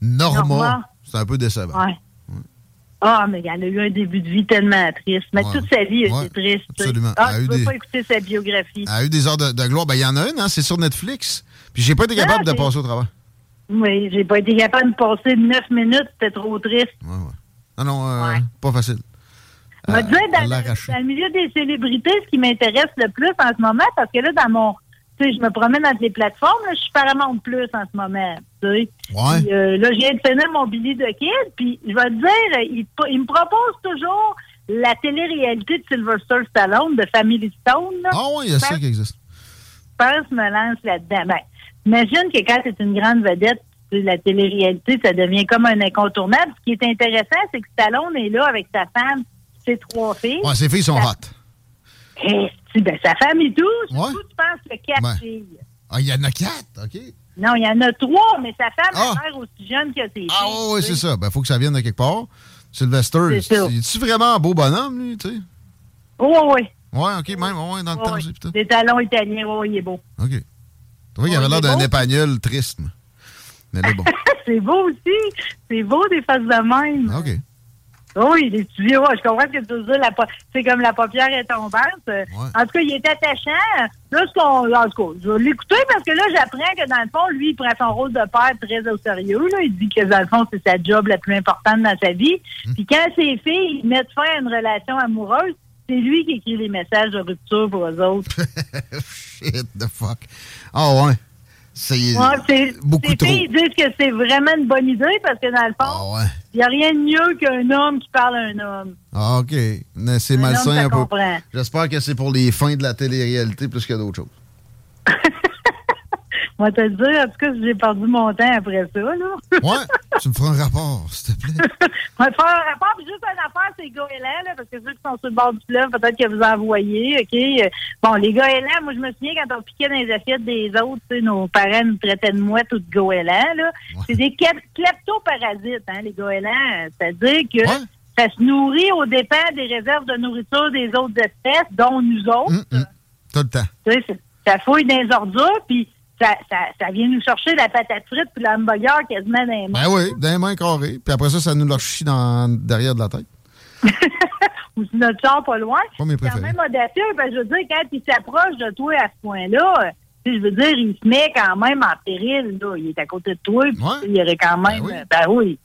Speaker 5: Norma.
Speaker 18: Norma.
Speaker 5: C'est un peu décevant.
Speaker 18: Ouais. Ah, mais elle a eu un début de vie tellement triste. Mais
Speaker 5: Ouais.
Speaker 18: toute sa vie,
Speaker 5: Ouais,
Speaker 18: c'est triste.
Speaker 5: absolument.
Speaker 18: Ah,
Speaker 5: Elle eu
Speaker 18: veux
Speaker 5: des-
Speaker 18: pas écouter sa biographie.
Speaker 5: Elle a eu des heures de, de gloire. Ben, il y en a une, hein, c'est sur Netflix. Puis j'ai pas été capable
Speaker 18: Ah,
Speaker 5: de passer au travail.
Speaker 18: Oui, j'ai pas été capable de passer neuf minutes, c'était trop triste.
Speaker 5: Ah non, euh, pas facile. Euh,
Speaker 18: dans,
Speaker 5: elle
Speaker 18: le- dans le milieu des célébrités, ce qui m'intéresse le plus en ce moment, parce que là, dans mon. Je me promène entre les plateformes, là, je suis Paramount Plus en ce moment. Tu sais.
Speaker 5: Ouais.
Speaker 18: Puis, euh, là, je viens de finir mon Billy de Kid, puis je vais te dire, il, il me propose toujours la télé-réalité de Sylvester Stallone, de Family Stone.
Speaker 5: Ah oui, il y a ça qui existe.
Speaker 18: pense, me lance là-dedans. Ben, imagine que quand c'est une grande vedette, la télé-réalité, ça devient comme un incontournable. Ce qui est intéressant, c'est que Stallone est là avec sa femme, ses trois filles.
Speaker 5: Ouais, ses filles sont hot.
Speaker 18: Ben, sa femme et tout,
Speaker 5: Ouais.
Speaker 18: tu penses que quatre
Speaker 5: Ouais.
Speaker 18: filles.
Speaker 5: Ah, il y en a quatre, OK.
Speaker 18: Non, il y en a trois, mais sa femme
Speaker 5: Ah.
Speaker 18: l'air aussi jeune que ses
Speaker 5: Ah, oui,
Speaker 18: tu sais.
Speaker 5: c'est ça. Ben, faut que ça vienne de quelque part. Sylvester, est-tu vraiment un beau bonhomme, lui, tu sais?
Speaker 18: Oui, oui.
Speaker 5: Ouais, OK, même, ouais, dans le temps, putain.
Speaker 18: Des talons italiens, oui, il est beau.
Speaker 5: OK. Tu vois, il avait
Speaker 18: Ouais,
Speaker 5: l'air
Speaker 18: est
Speaker 5: d'un épagnol triste. Mais il est bon.
Speaker 18: c'est beau aussi. C'est beau des faces de même.
Speaker 5: OK.
Speaker 18: Oui, les tuyaux, ouais, je comprends ce que tu veux dire. C'est comme la paupière est tombante. En tout cas, il est attachant. Là, ce qu'on. En tout cas, je vais l'écouter parce que là, j'apprends que dans le fond, lui, il prend son rôle de père très au sérieux. Là. Il dit que dans le fond, c'est sa job la plus importante dans sa vie.
Speaker 5: Hmm.
Speaker 18: Puis quand ses filles mettent fin à une relation amoureuse, c'est lui qui écrit les messages de rupture pour eux autres.
Speaker 5: Shit, the fuck. Ah, ouais. C'est
Speaker 18: Ouais,
Speaker 5: beaucoup
Speaker 18: ses
Speaker 5: trop.
Speaker 18: filles disent que c'est vraiment une bonne idée parce que dans le fond,
Speaker 5: Ah, ouais.
Speaker 18: Il n'y a rien de mieux qu'un homme qui parle à un homme.
Speaker 5: Ah, OK. Mais C'est malsain un peu. J'espère que c'est pour les fins de la télé-réalité plus que d'autres choses.
Speaker 18: Va te le dire, en tout cas, j'ai perdu mon temps après ça, là.
Speaker 5: Ouais, tu me feras un rapport, s'il te plaît.
Speaker 18: On va te faire un rapport, puis juste une affaire, c'est goéland, là, parce que ceux qui sont sur le bord du fleuve, peut-être que vous en voyez, OK? Bon, les goélands, moi, je me souviien quand on piquait dans les assiettes des autres, tu sais, nos parents nous traitaient de mouettes ou de goélands, là. C'est des klep- kleptoparasites, hein, les goélands. C'est-à-dire que ça se nourrit aux dépens des réserves de nourriture des autres espèces, dont nous autres.
Speaker 5: Tout le temps.
Speaker 18: Tu sais, ça fouille dans les ordures, puis ça, ça, ça vient nous chercher la patate frite puis l'hamburger quasiment dans les mains.
Speaker 5: Ben oui, d'un main carré. Puis après ça, ça nous leur chie dans, derrière de la tête.
Speaker 18: Ou si notre char pas loin.
Speaker 5: Pas mes
Speaker 18: C'est quand même audacieux, je veux dire, quand il s'approche de toi à ce point-là, je veux dire, il se met quand même en péril, là. Il est à côté de toi, puis tu sais, il y aurait quand même... euh, Ben oui.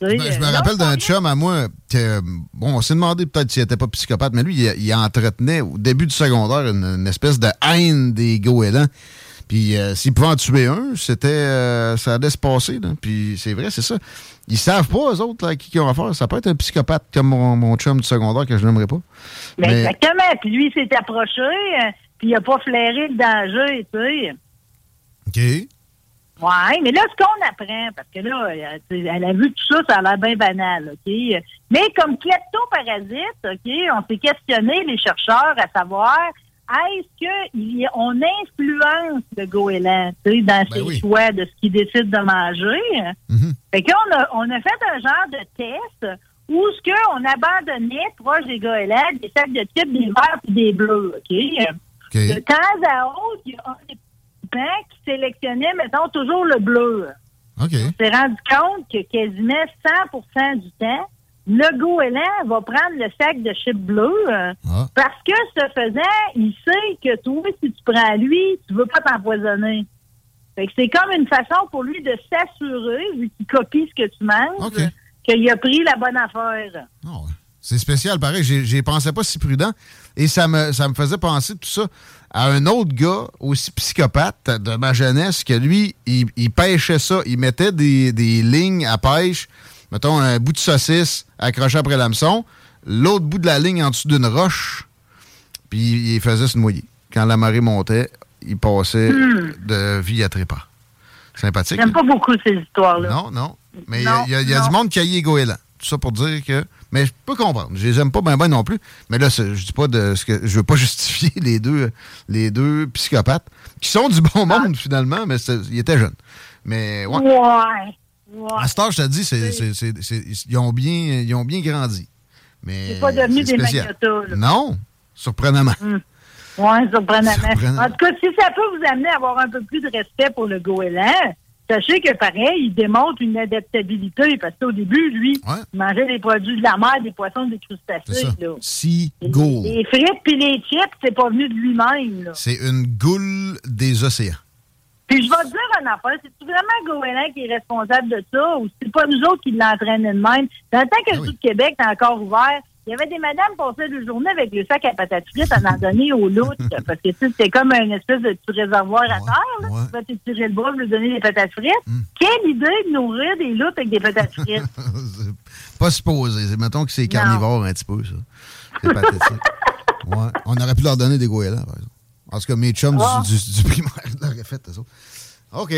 Speaker 5: Ben, je me
Speaker 18: euh,
Speaker 5: rappelle d'un chum à moi que, bon, on s'est demandé peut-être s'il était pas psychopathe, mais lui, il, il entretenait au début du secondaire une, une espèce de haine des goélands. Puis euh, s'il pouvait en tuer un, c'était euh, ça allait se passer. Là. Puis c'est vrai, c'est ça. Ils savent pas, eux autres, là, qui ils ont affaire. Ça peut être un psychopathe comme mon, mon chum du secondaire que je n'aimerais pas.
Speaker 18: Ben,
Speaker 5: Mais-
Speaker 18: Exactement. Puis lui, il s'est approché, euh, puis il a pas flairé le danger, tu sais.
Speaker 5: OK.
Speaker 18: Ouais, mais là, ce qu'on apprend, parce que là, euh, elle a vu tout ça, ça a l'air bien banal, OK? Mais comme kleptoparasite, OK, on s'est questionné, les chercheurs, à savoir, est-ce qu'on influence le goéland, dans ses choix de ce qu'il décide de manger? Fait qu'on a, on a fait un genre de test où ce qu'on abandonnait proche des goélands des sacs de type des verts et des bleus, OK? De temps à autre, il y a un des participants qui sélectionnait, mettons, toujours le bleu.
Speaker 5: OK.
Speaker 18: On s'est rendu compte que quasiment 100% du temps, le goéland va prendre le sac de chips bleu euh, parce que, ce faisant, il sait que toi, si tu prends lui, tu veux pas t'empoisonner. Fait que c'est comme une façon pour lui de s'assurer, vu qu'il copie ce que tu manges, qu'il a pris la bonne affaire.
Speaker 5: C'est spécial, pareil. J'y pensais pas si prudent. Et ça me, ça me faisait penser tout ça à un autre gars aussi psychopathe de ma jeunesse que lui, il, il pêchait ça. Il mettait des, des lignes à pêche, mettons un bout de saucisse accroché après l'hameçon, l'autre bout de la ligne en dessous d'une roche, puis il faisait se noyer. Quand la marée montait, il passait
Speaker 18: Hmm.
Speaker 5: de vie à trépas. Sympathique.
Speaker 18: J'aime
Speaker 5: hein?
Speaker 18: pas beaucoup ces histoires-là.
Speaker 5: Non, non. Mais il y a- y a, a du monde qui haït les goélands. Tout ça pour dire que. Mais je peux comprendre. Je les aime pas bien ben non plus. Mais là, je dis pas de ce que. Je veux pas justifier les deux, les deux psychopathes qui sont du bon monde finalement, mais ils étaient jeunes. Mais ouais.
Speaker 18: Ouais. Ouais.
Speaker 5: À ce temps, je te dis, c'est, c'est- c'est- c'est- ils, ont bien, ils ont bien grandi. Mais
Speaker 18: C'est pas devenu des là.
Speaker 5: Non, surprenamment.
Speaker 18: Oui, surprenamment. En tout cas, si ça peut vous amener à avoir un peu plus de respect pour le goéland, sachez que pareil, il démontre une adaptabilité parce qu'au début, lui, il mangeait des produits de la mer, des poissons, des crustacés. là.
Speaker 5: Si goal.
Speaker 18: Les frites puis les chips, c'est pas venu de lui-même. là.
Speaker 5: C'est une goule des océans.
Speaker 18: Puis je vais te dire une affaire, c'est vraiment Goéland qui est responsable de ça ou c'est pas nous autres qui l'entraînent de même? Dans le temps que le de Québec était encore ouvert, il y avait des madames qui passaient la journée avec le sac à patates frites à en donner aux loutres parce que c'était comme une espèce de petit réservoir à terre. Là. Tu vas t'étirer le bras pour lui donner des patates frites. Quelle idée de nourrir des loutres avec des patates frites?
Speaker 5: Pas supposé. Mettons que c'est carnivore un petit peu, ça. C'est pathétique. ouais. On aurait pu leur donner des goélands, par exemple. Tout cas, mes chums du, du- du primaire l'auraient fait, eux autres. OK.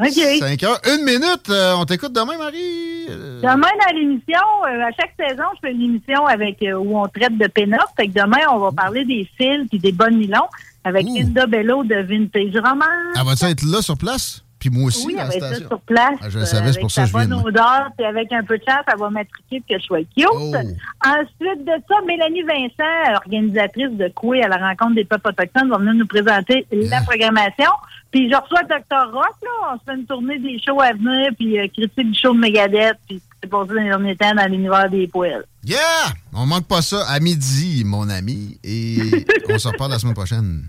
Speaker 18: OK.
Speaker 5: 5 heures. Une minute. euh, on t'écoute demain, Marie? Euh,
Speaker 18: Demain, dans l'émission, euh, à chaque saison, je fais une émission avec où on traite de pin-up. Fait que demain, on va parler des fils et des bonnes nylons avec Linda Bello de Vintage Romance.
Speaker 5: elle va-tu être là sur place? Puis moi aussi,
Speaker 18: oui,
Speaker 5: la station.
Speaker 18: sur place.
Speaker 5: Ah, je le savais, c'est
Speaker 18: avec
Speaker 5: pour ça que je viens
Speaker 18: bonne
Speaker 5: de-
Speaker 18: odeur, puis avec un peu de chasse, elle va m'attriquer que je sois cute.
Speaker 5: Oh.
Speaker 18: Ensuite de ça, Mélanie Vincent, organisatrice de Coué à la rencontre des peuples autochtones, va venir nous présenter la programmation. Puis je reçois Dr. Rock, là. On se fait une tournée des shows à venir, puis euh, critique du show de Megadeth, puis c'est passé dans les derniers temps dans l'univers des poêles.
Speaker 5: Yeah! On manque pas ça à midi, mon ami. Et on se reparle la semaine prochaine.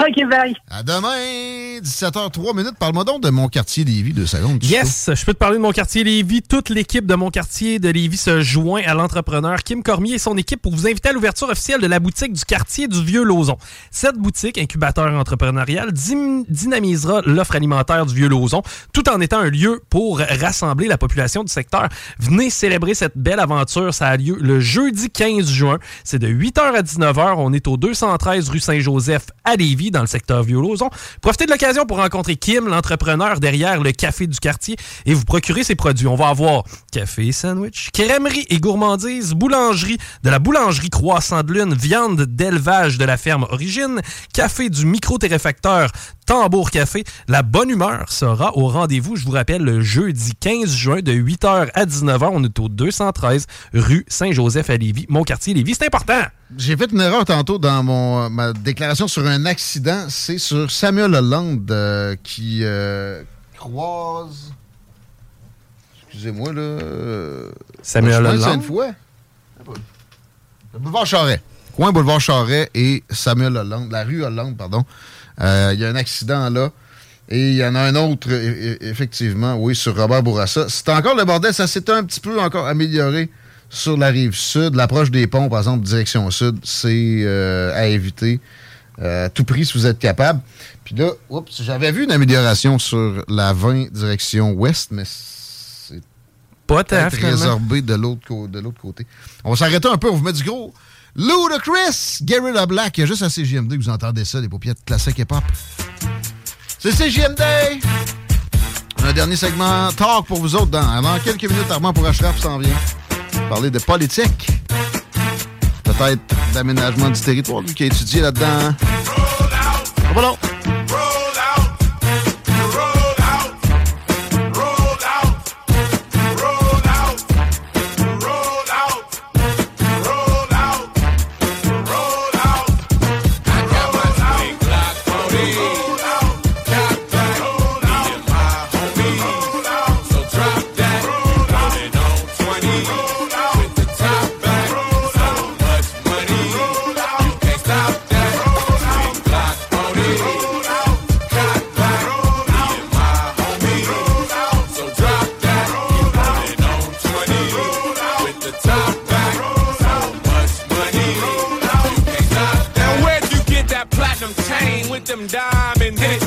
Speaker 18: OK, bye.
Speaker 5: À demain, 17h03 minutes. Parle-moi donc de mon quartier Lévis, deux secondes.
Speaker 6: Yes, je peux te parler de mon quartier Lévis. Toute l'équipe de mon quartier de Lévis se joint à l'entrepreneur Kim Cormier et son équipe pour vous inviter à l'ouverture officielle de la boutique du quartier du Vieux-Lauzon. Cette boutique, incubateur entrepreneurial, dy- dynamisera l'offre alimentaire du Vieux-Lauzon tout en étant un lieu pour rassembler la population du secteur. Venez célébrer cette belle aventure. Ça a lieu le jeudi 15 juin. C'est de 8h à 19h. On est au 213 rue Saint-Joseph à Lévis, dans le secteur Vieux-Lauzon. Profitez de l'occasion pour rencontrer Kim, l'entrepreneur derrière le café du quartier, et vous procurer ses produits. On va avoir café sandwich, crèmerie et gourmandise, boulangerie, de la boulangerie Croissant de Lune, viande d'élevage de la ferme Origine, café du micro-téréfacteur Tambour Café. La bonne humeur sera au rendez-vous, je vous rappelle, le jeudi 15 juin de 8h à 19h. On est au 213 rue Saint-Joseph à Lévis, mon quartier Lévis. C'est important!
Speaker 5: J'ai fait une erreur tantôt dans mon, ma déclaration sur un accident. C'est sur Samuel Hollande euh, qui euh, croise. Excusez-moi, là. euh,
Speaker 6: Samuel Hollande?
Speaker 5: Sainte-Foy. Le boulevard Charret. Coin boulevard Charret et Samuel Hollande. La rue Hollande, pardon. Euh, Il y a un accident là. Et il y en a un autre, e- e- effectivement, oui, sur Robert Bourassa. C'est encore le bordel. Ça s'est un petit peu encore amélioré sur la rive sud. L'approche des ponts, par exemple, direction sud, c'est euh, à éviter. Euh, à tout prix, si vous êtes capable. Puis là, oups, j'avais vu une amélioration sur la 20 direction ouest, mais c'est
Speaker 6: pas finalement.
Speaker 5: résorbé de l'autre co- de l'autre côté. On va s'arrêter un peu, on vous met du gros. Ludacris, Guerrilla Black, il y a juste à CGMD que vous entendez ça, des paupières classiques hip-hop. C'est CGMD! Un dernier segment talk pour vous autres dans, quelques minutes. Armand pour Ashraf s'en vient. Parler de politique. Peut-être d'aménagement du territoire, lui qui a étudié là-dedans. Voilà.
Speaker 19: Them diamonds in?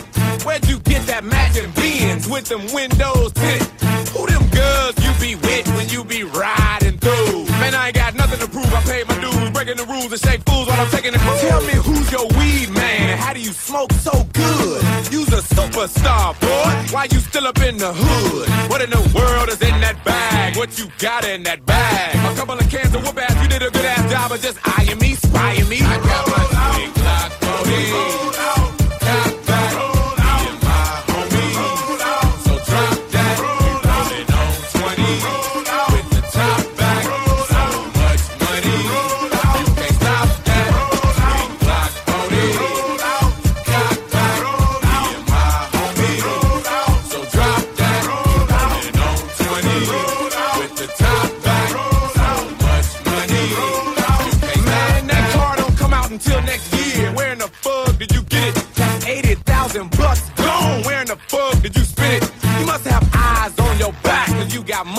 Speaker 19: Where'd you get that matching beans with them windows tinted? Who them girls you be with when you be riding through? Man, I ain't got nothing to prove. I paid my dues, breaking the rules and shake fools while I'm taking the cruise. Tell me who's your weed man and how do you smoke so good? You's a superstar, boy. Why you still up in the hood? What in the world is in that bag? What you got in that bag? A couple of cans of whoop ass. You did a good ass job of just eyeing me, spying me. I got my big clock on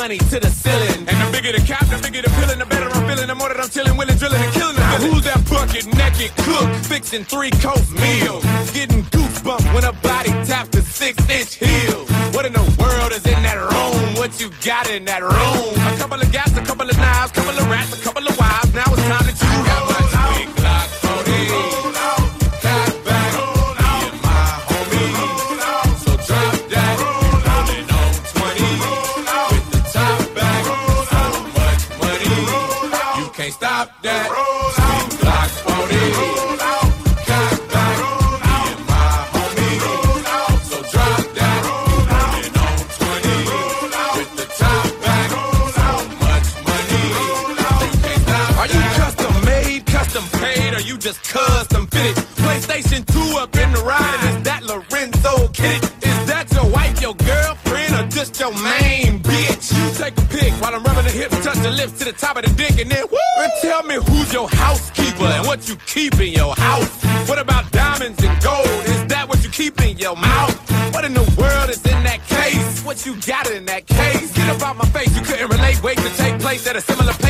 Speaker 19: money to the ceiling. And the bigger the cap, the bigger the feeling, the better I'm feeling. The more that I'm chilling, willing, drilling, and killing. Now who's that bucket naked cook fixing three course meals? Getting goosebumps when a body taps the six inch heels. What in the world is in that room? What you got in that room? A couple of to the top of the dick and then woo! And tell me who's your housekeeper and what you keep in your house. What about diamonds and gold? Is that what you keep in your mouth? What in the world is in that case? What you got in that case? Get up out my face, you couldn't relate. Wait to take place at a similar
Speaker 12: place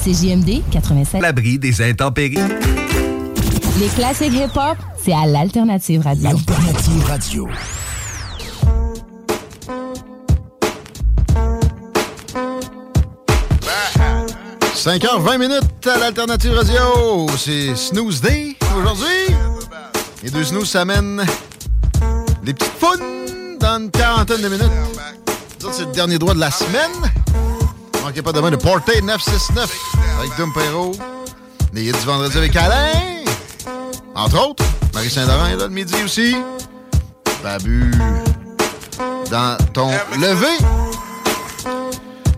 Speaker 12: Facebook, c'est JMD 87.
Speaker 20: L'abri des intempéries.
Speaker 12: Les classiques hip-hop, c'est à l'Alternative Radio.
Speaker 20: Alternative Radio.
Speaker 5: « 5h20 minutes à l'Alternative Radio. C'est Snooze Day aujourd'hui. Les deux snooze s'amènent des petites founes dans une quarantaine de minutes. C'est le dernier droit de la semaine. Manquez pas demain le Porté 969 avec Dom Perrault. Les hits du vendredi avec Alain. Entre autres, Marie Saint-Laurent est là le midi aussi. Babu dans ton lever.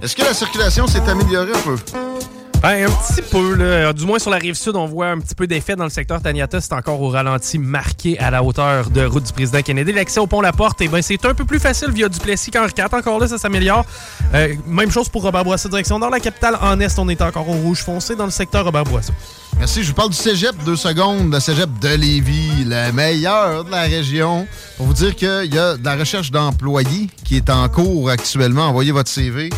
Speaker 5: Est-ce que la circulation s'est améliorée un peu?
Speaker 6: Ben, un petit peu, là. Du moins sur la rive sud, on voit un petit peu d'effet dans le secteur Taniata. C'est encore au ralenti marqué à la hauteur de route du président Kennedy. L'accès au pont La Porte, eh ben, c'est un peu plus facile via Duplessis qu'Henri IV. Encore là, ça s'améliore. Euh, même chose pour Robert Bourassa, direction dans la capitale. En est, on est encore au rouge foncé dans le secteur Robert Bourassa.
Speaker 5: Merci. Je vous parle du cégep, deux secondes. Le cégep de Lévis, le meilleur de la région. Pour vous dire qu'il y a de la recherche d'employés qui est en cours actuellement. Envoyez votre CV.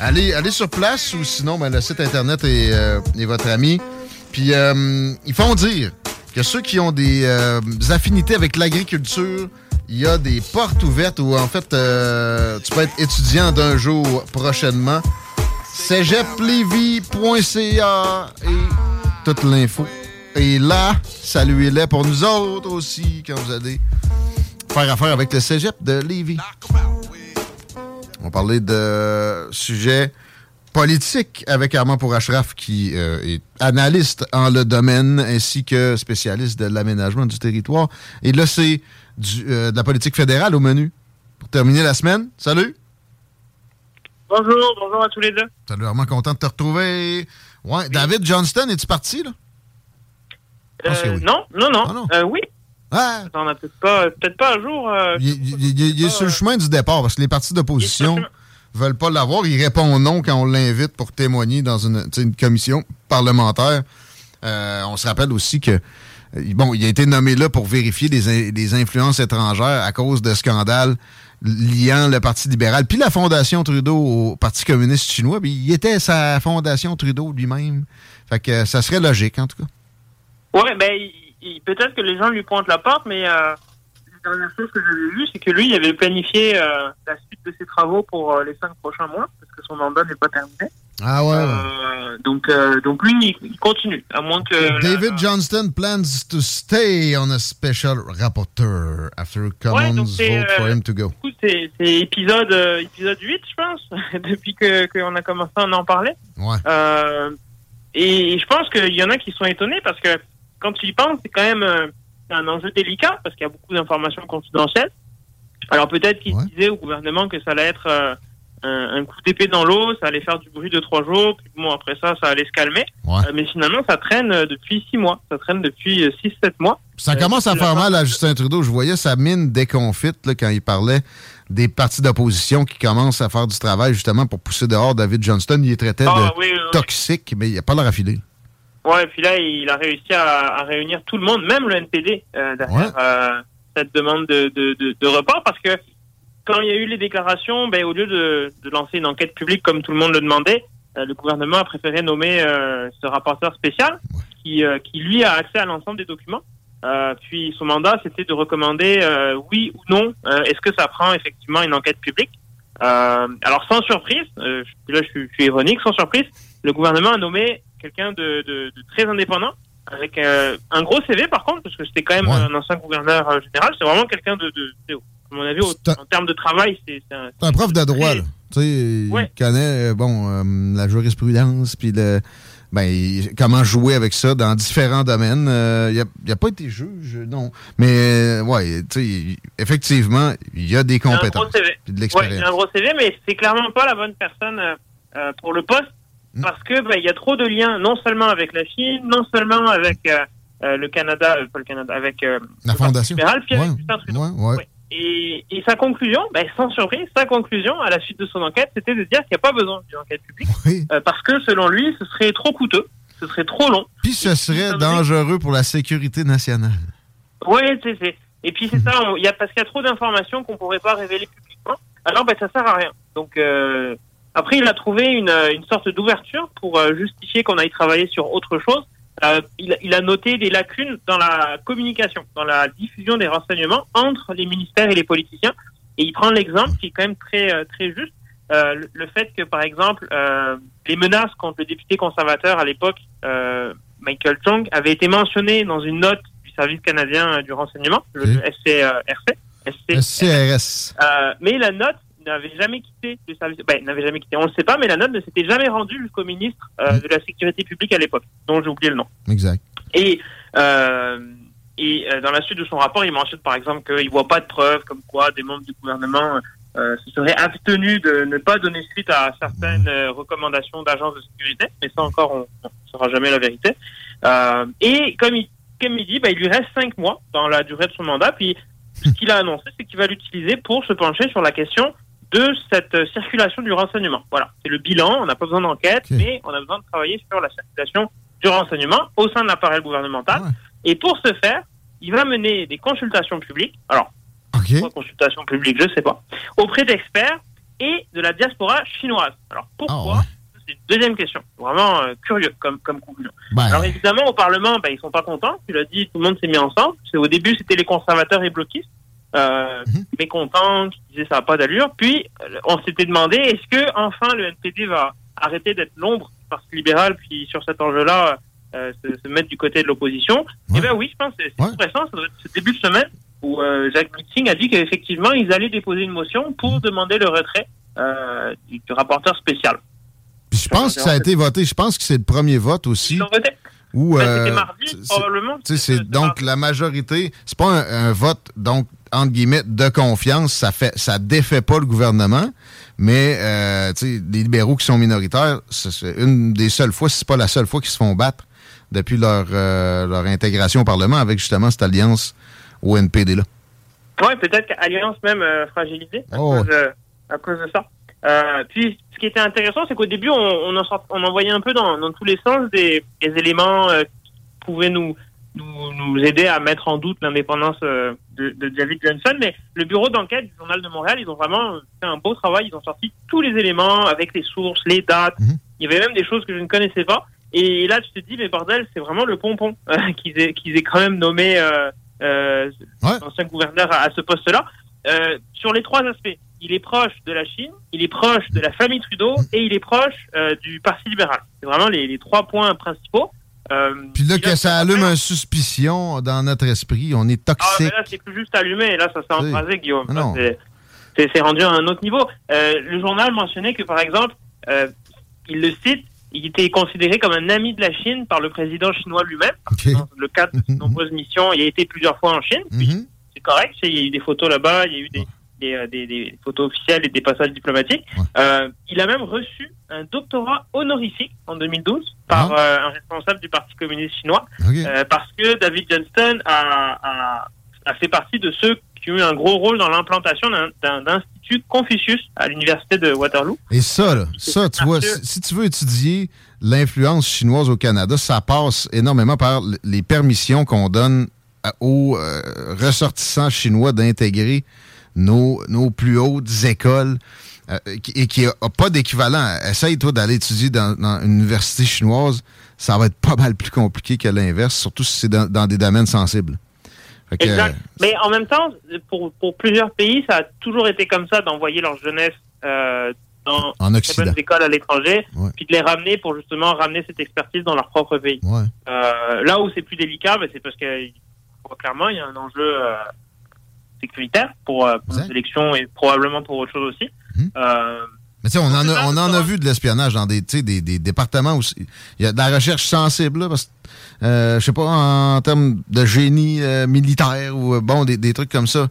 Speaker 5: Allez, allez sur place ou sinon, ben, le site Internet est, euh, est votre ami. Puis, euh, ils font dire que ceux qui ont des, euh, affinités avec l'agriculture, il y a des portes ouvertes où, en fait, euh, tu peux être étudiant d'un jour prochainement. cégeplevy.ca et toute l'info. Et là, saluez-les pour nous autres aussi quand vous allez faire affaire avec le cégep de Lévis. On va parler de sujets politiques avec Armand Pourachraf, qui euh, est analyste en le domaine ainsi que spécialiste de l'aménagement du territoire. Et là, c'est euh, de la politique fédérale au menu. Pour terminer la semaine, salut!
Speaker 17: Bonjour, bonjour à tous les deux.
Speaker 5: Salut Armand, content de te retrouver. Ouais, David Johnston, es-tu parti, là?
Speaker 17: Euh,
Speaker 5: oui.
Speaker 17: Non, non, non. Euh, oui.
Speaker 5: Ah.
Speaker 17: On a peut-être pas, peut-être pas un jour. euh,
Speaker 5: Il, est sur le chemin du départ parce que les partis d'opposition veulent pas l'avoir. Il répond non quand on l'invite pour témoigner dans une, commission parlementaire. Euh, on se rappelle aussi que euh, bon, il a été nommé là pour vérifier les, in- les influences étrangères à cause de scandales liant le Parti libéral puis la Fondation Trudeau au Parti communiste chinois. Puis il était sa Fondation Trudeau lui-même. Fait que ça serait logique, en tout cas.
Speaker 17: Ouais, ben, peut-être que les gens lui pointent la porte, mais euh, la dernière chose que j'avais vue, c'est que lui, il avait planifié euh, la suite de ses travaux pour euh, les cinq prochains mois, parce que son mandat n'est pas terminé.
Speaker 5: Ah ouais.
Speaker 17: Donc, donc lui, il, continue, à moins que.
Speaker 5: David Johnston plans to stay on a special rapporteur after Commons
Speaker 17: c'est,
Speaker 5: vote for him to go.
Speaker 17: C'est épisode, épisode 8, je pense, depuis que qu'on a commencé à en parler.
Speaker 5: Ouais.
Speaker 17: Et je pense qu'il y en a qui sont étonnés parce que quand tu y penses, c'est quand même euh, un enjeu délicat parce qu'il y a beaucoup d'informations confidentielles. Alors peut-être qu'ils disaient au gouvernement que ça allait être euh, un, un coup d'épée dans l'eau, ça allait faire du bruit de trois jours, puis bon après ça, ça allait se calmer. Euh, mais finalement, ça traîne depuis six mois, ça traîne depuis euh, six, sept mois.
Speaker 5: Ça commence à faire mal à Justin Trudeau. Je voyais sa mine déconfite là, quand il parlait des partis d'opposition qui commencent à faire du travail justement pour pousser dehors David Johnston. Il est traité
Speaker 17: Ah,
Speaker 5: de
Speaker 17: oui, oui, oui.
Speaker 5: toxique, mais il n'a pas l'air affilé.
Speaker 17: Ouais, et puis là, il a réussi à, à réunir tout le monde, même le NPD, euh, derrière euh, cette demande de, de, de, de report, parce que quand il y a eu les déclarations, ben, au lieu de, de lancer une enquête publique comme tout le monde le demandait, euh, le gouvernement a préféré nommer euh, ce rapporteur spécial qui, euh, qui, lui, a accès à l'ensemble des documents. Euh, puis son mandat, c'était de recommander euh, oui ou non, euh, est-ce que ça prend effectivement une enquête publique? Euh, alors sans surprise, euh, là je suis, je suis ironique, sans surprise, le gouvernement a nommé quelqu'un de, de, de très indépendant, avec euh, un gros CV par contre, parce que c'était quand même un ancien gouverneur euh, général, c'est vraiment quelqu'un de, de, à mon avis, au- en termes de travail, c'est un,
Speaker 5: prof de droit, là. Tu sais, il connaît, euh, bon, euh, la jurisprudence, puis le, ben, il- comment jouer avec ça dans différents domaines. Euh, il n'a pas été juge, non. Mais, ouais, tu sais, il- effectivement, il y a des
Speaker 17: Il a un gros
Speaker 5: compétences.
Speaker 17: CV.
Speaker 5: de
Speaker 17: Ouais, il a un gros CV, mais c'est clairement pas la bonne personne euh, pour le poste. Parce que ben, il y a trop de liens, non seulement avec la Chine, non seulement avec euh, euh, le Canada, euh, pas le Canada, avec euh,
Speaker 5: La fondation.
Speaker 17: libéral, puis
Speaker 5: Ouais, ouais, ouais.
Speaker 17: Et, et sa conclusion, ben, sans surprise, sa conclusion à la suite de son enquête, c'était de dire qu'il n'y a pas besoin d'une enquête publique parce que selon lui, ce serait trop coûteux, ce serait trop long.
Speaker 5: Puis ce serait dangereux pour la sécurité nationale.
Speaker 17: Oui, c'est. Et puis c'est ça, on- y a parce qu'il y a trop d'informations qu'on pourrait pas révéler publiquement. Alors ben ça sert à rien. Donc après il a trouvé une, euh, une sorte d'ouverture pour euh, justifier qu'on aille travailler sur autre chose. Euh, il, a- il a noté des lacunes dans la communication, dans la diffusion des renseignements entre les ministères et les politiciens. Et il prend l'exemple qui est quand même très euh, très juste. Euh, le, fait que par exemple euh, les menaces contre le député conservateur à l'époque euh, Michael Chong avaient été mentionnées dans une note du service canadien du renseignement, le SCRC.
Speaker 5: SCRS.
Speaker 17: Euh, mais la note n'avait jamais quitté le service. Ben, n'avait jamais quitté. On le sait pas, mais la note ne s'était jamais rendue jusqu'au ministre euh, de la sécurité publique à l'époque, dont j'ai oublié le nom.
Speaker 5: Exact.
Speaker 17: Et euh, et euh, dans la suite de son rapport, il mentionne par exemple qu'il voit pas de preuves comme quoi des membres du gouvernement euh, se seraient abstenus de ne pas donner suite à certaines euh, recommandations d'agences de sécurité. Mais ça encore, on ne saura jamais la vérité. Et comme il, comme il dit, bah, il lui reste cinq mois dans la durée de son mandat. Puis ce qu'il a annoncé, c'est qu'il va l'utiliser pour se pencher sur la question de cette euh, circulation du renseignement. Voilà, c'est le bilan. On n'a pas besoin d'enquête, mais on a besoin de travailler sur la circulation du renseignement au sein de l'appareil gouvernemental. Et pour ce faire, il va mener des consultations publiques. Alors, consultations publiques, je sais pas. Auprès d'experts et de la diaspora chinoise. Alors, pourquoi C'est une deuxième question. Vraiment euh, curieux comme, comme conclusion.
Speaker 5: Ben.
Speaker 17: Alors, évidemment, au Parlement, ben, ils sont pas contents. Tu l'as dit, tout le monde s'est mis ensemble. Au début, c'était les conservateurs et bloquistes. Euh, mécontents, qui disaient ça n'a pas d'allure. Puis, on s'était demandé, est-ce que enfin le NPD va arrêter d'être l'ombre du Parti libéral, puis sur cet enjeu-là, euh, se, se mettre du côté de l'opposition? Eh bien oui, je pense que c'est tout récent, ce début de semaine, où euh, Jacques Meeting a dit qu'effectivement, ils allaient déposer une motion pour demander le retrait euh, du, du rapporteur spécial.
Speaker 5: Puis je pense que ça a été voté. Je pense que c'est le premier vote aussi.
Speaker 17: Ils l'ont voté
Speaker 5: Où,
Speaker 17: Ben,
Speaker 5: euh,
Speaker 17: C'était mardi, probablement.
Speaker 5: C'est donc la majorité. C'est pas un, un vote, donc, entre guillemets, de confiance. Ça fait, ça défait pas le gouvernement. Mais, euh, les libéraux qui sont minoritaires, c'est une des seules fois, si c'est pas la seule fois qu'ils se font battre depuis leur, euh, leur intégration au Parlement avec justement cette alliance au NPD-là.
Speaker 17: Oui, peut-être qu'Alliance même euh, fragilisée à,
Speaker 5: Oh.
Speaker 17: cause, à cause de ça. Puis, ce qui était intéressant, c'est qu'au début, on, on, en sort- on envoyait un peu dans, dans tous les sens des, des éléments qui pouvaient nous, nous, nous aider à mettre en doute l'indépendance euh, de, de David Johnson. Mais le bureau d'enquête du Journal de Montréal, ils ont vraiment fait un beau travail. Ils ont sorti tous les éléments avec les sources, les dates. Il y avait même des choses que je ne connaissais pas. Et là, tu te dis, mais bordel, c'est vraiment le pompon euh, qu'ils aient, qu'ils aient quand même nommé euh, euh, l'ancien gouverneur à, à ce poste-là. Euh, sur les trois aspects, il est proche de la Chine, il est proche de la famille Trudeau et il est proche euh, du Parti libéral. C'est vraiment les, les trois points principaux. Euh,
Speaker 5: Puis là, que ça allume une suspicion dans notre esprit. On est
Speaker 17: ah, mais
Speaker 5: toxique.
Speaker 17: là, c'est plus juste allumé. Là, ça s'est embrasé, Guillaume.
Speaker 5: Ah
Speaker 17: c'est- rendu à un autre niveau. Euh, le journal mentionnait que, par exemple, euh, il le cite, il était considéré comme un ami de la Chine par le président chinois lui-même. Dans le cadre de ses nombreuses missions, il a été plusieurs fois en Chine.
Speaker 5: Mhm.
Speaker 17: C'est correct. Il y a eu des photos là-bas, il y a eu des, des, euh, des, des photos officielles et des passages diplomatiques. Euh, il a même reçu un doctorat honorifique en 2012 par euh, un responsable du Parti communiste chinois, euh, parce que David Johnston a, a, a fait partie de ceux qui ont eu un gros rôle dans l'implantation d'un- institut Confucius à l'université de Waterloo.
Speaker 5: Et ça, là, ça, tu vois, si, si tu veux étudier l'influence chinoise au Canada, ça passe énormément par les permissions qu'on donne aux ressortissants chinois d'intégrer nos, nos plus hautes écoles euh, et qui n'a pas d'équivalent. Essaye, toi, d'aller étudier dans, dans une université chinoise, ça va être pas mal plus compliqué que l'inverse, surtout si c'est dans, dans des domaines sensibles. Que,
Speaker 17: Exact. Mais en même temps, pour, pour plusieurs pays, ça a toujours été comme ça d'envoyer leur jeunesse euh, dans
Speaker 5: En Occident.
Speaker 17: bonnes écoles à l'étranger, puis de les ramener pour justement ramener cette expertise dans leur propre pays.
Speaker 5: Ouais.
Speaker 17: Euh, là où c'est plus délicat, ben, c'est parce que clairement, il y a un enjeu euh, sécuritaire pour, euh, pour élections et probablement pour autre chose aussi.
Speaker 5: Hmm.
Speaker 17: Euh,
Speaker 5: Mais tu sais, on en a, on en a vu de l'espionnage dans des, des, des départements où il y a de la recherche sensible, là, parce que, euh, je sais pas, en termes de génie euh, militaire ou, bon, des, des trucs comme ça,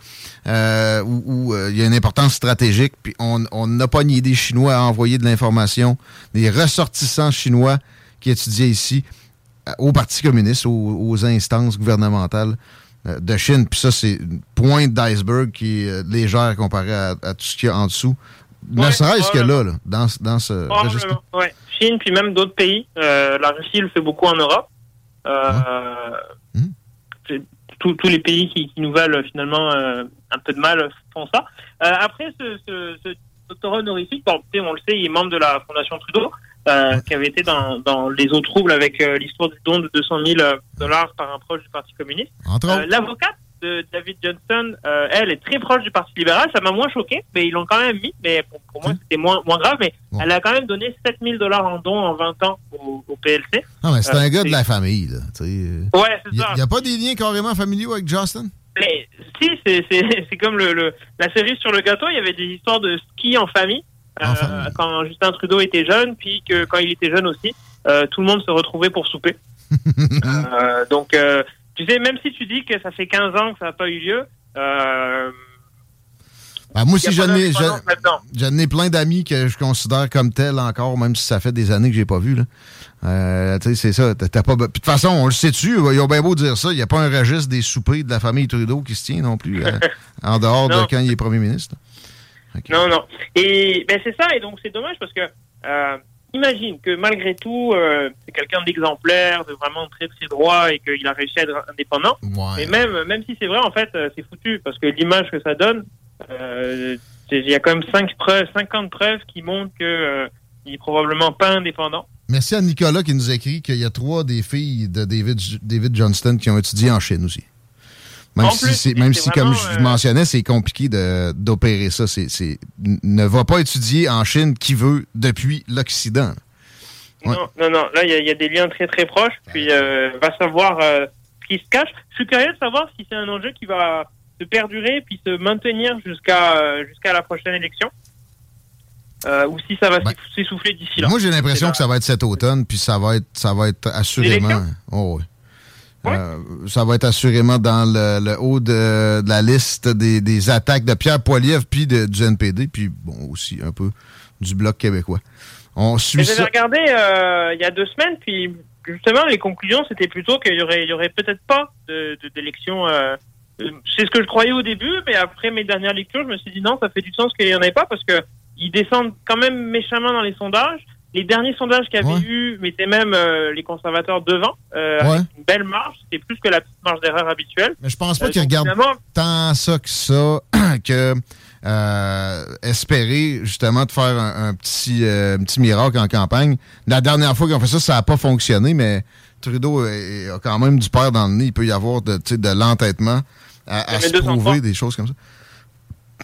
Speaker 5: euh, où il y a une importance stratégique, puis on on n'a pas nié des Chinois à envoyer de l'information, des ressortissants chinois qui étudiaient ici, au Parti communiste, aux, aux instances gouvernementales de Chine. Puis ça, c'est une pointe d'iceberg qui est euh, légère comparée à, à tout ce qu'il y a en dessous. Ne
Speaker 17: Ouais,
Speaker 5: serait-ce que là, là, dans, ce- dans ce registre.
Speaker 17: Ouais. Chine, puis même d'autres pays. Euh, la Russie le fait beaucoup en Europe. Euh, c'est- tous- tous les pays qui, qui nous valent euh, finalement euh, un peu de mal font ça. Euh, après, ce, ce, ce doctorat honorifique, bon, on le sait, il est membre de la Fondation Trudeau, euh, qui avait été dans, dans les eaux troubles avec euh, l'histoire du don de 200 000 dollars par un proche du Parti communiste. Euh. L'avocate de David Johnson, euh, elle est très proche du Parti libéral. Ça m'a moins choqué, mais ils l'ont quand même mis. Mais pour, pour moi, c'était moins, moins grave. Mais elle a quand même donné 7 000 dollars en dons en 20 ans au, au PLC.
Speaker 5: Non, mais c'est
Speaker 17: Euh,
Speaker 5: un gars de la famille, là.
Speaker 17: Ouais, c'est
Speaker 5: Il n'y a, pas des liens carrément familiaux avec Justin?
Speaker 17: Mais si, c'est- comme le, le- la cerise sur le gâteau. Il y avait des histoires de ski en famille. Euh, Quand Justin Trudeau était jeune, puis que quand il était jeune aussi, euh, tout le monde se retrouvait pour souper. Euh, donc, euh, tu sais, même si tu dis que ça fait 15 ans que ça n'a pas eu lieu, euh,
Speaker 5: Ben, moi aussi, j'en ai, j'en- ai plein d'amis que je considère comme tels encore, même si ça fait des années que j'ai pas vu. Là. Euh, tu sais, c'est ça. t'as- pas... Puis De toute façon, on le sait-tu, ils ont bien beau dire ça, il n'y a pas un registre des soupers de la famille Trudeau qui se tient non plus, euh, en dehors
Speaker 17: Non.
Speaker 5: de quand il est premier ministre.
Speaker 17: Non, non. Et ben c'est ça, et donc c'est dommage parce que euh, imagine que malgré tout, euh, c'est quelqu'un d'exemplaire, de vraiment très très droit et qu'il a réussi à être indépendant. Mais même, même si c'est vrai, en fait, euh, c'est foutu parce que l'image que ça donne, euh, il y a quand même 5 preuves, 50 preuves qui montrent que euh, il est probablement pas indépendant.
Speaker 5: Merci à Nicolas qui nous écrit qu'il y a trois des filles de David, David Johnston qui ont étudié en Chine aussi. Même
Speaker 17: En
Speaker 5: si,
Speaker 17: plus,
Speaker 5: même si comme je
Speaker 17: euh,
Speaker 5: mentionnais, c'est compliqué de- d'opérer ça. C'est, ne va pas étudier en Chine qui veut depuis l'Occident. Ouais.
Speaker 17: Non, non, non. Là, il y, a- il y a des liens très très proches. Puis, euh, va savoir euh, ce qui se cache. Je suis curieux de savoir si c'est un enjeu qui va se perdurer puis se maintenir jusqu'à euh, jusqu'à la prochaine élection. Euh, ou si ça va s'essouffler d'ici là.
Speaker 5: Ben, Moi, j'ai l'impression que ça va être cet automne, puis ça va être, ça va être assurément. Oh, oui. Euh, ça va être assurément dans le, le haut de, de la liste des, des attaques de Pierre Poilievre, puis de- du NPD, puis bon, aussi un peu du Bloc québécois. On suit
Speaker 17: J'avais regardé euh, il y a deux semaines, puis justement, les conclusions, c'était plutôt qu'il y aurait, il y aurait peut-être pas de- de- d'élection. euh, euh, c'est ce que je croyais au début, mais après mes dernières lectures, je me suis dit non, ça fait du sens qu'il n'y en ait pas parce que ils descendent quand même méchamment dans les sondages. Les derniers sondages qu'il y avait eu mettaient même euh, les conservateurs devant, euh,
Speaker 5: Ouais.
Speaker 17: avec une belle marge. C'était plus que la petite marge d'erreur habituelle.
Speaker 5: Mais je pense pas
Speaker 17: Euh,
Speaker 5: qu'ils regardent tant ça que ça que espérer justement de faire un, un petit, un petit miracle en campagne. La dernière fois qu'ils ont fait ça, ça n'a pas fonctionné, mais Trudeau a quand même du père dans le nez. Il peut y avoir de, de l'entêtement à, à se
Speaker 17: 203.
Speaker 5: prouver des choses comme ça.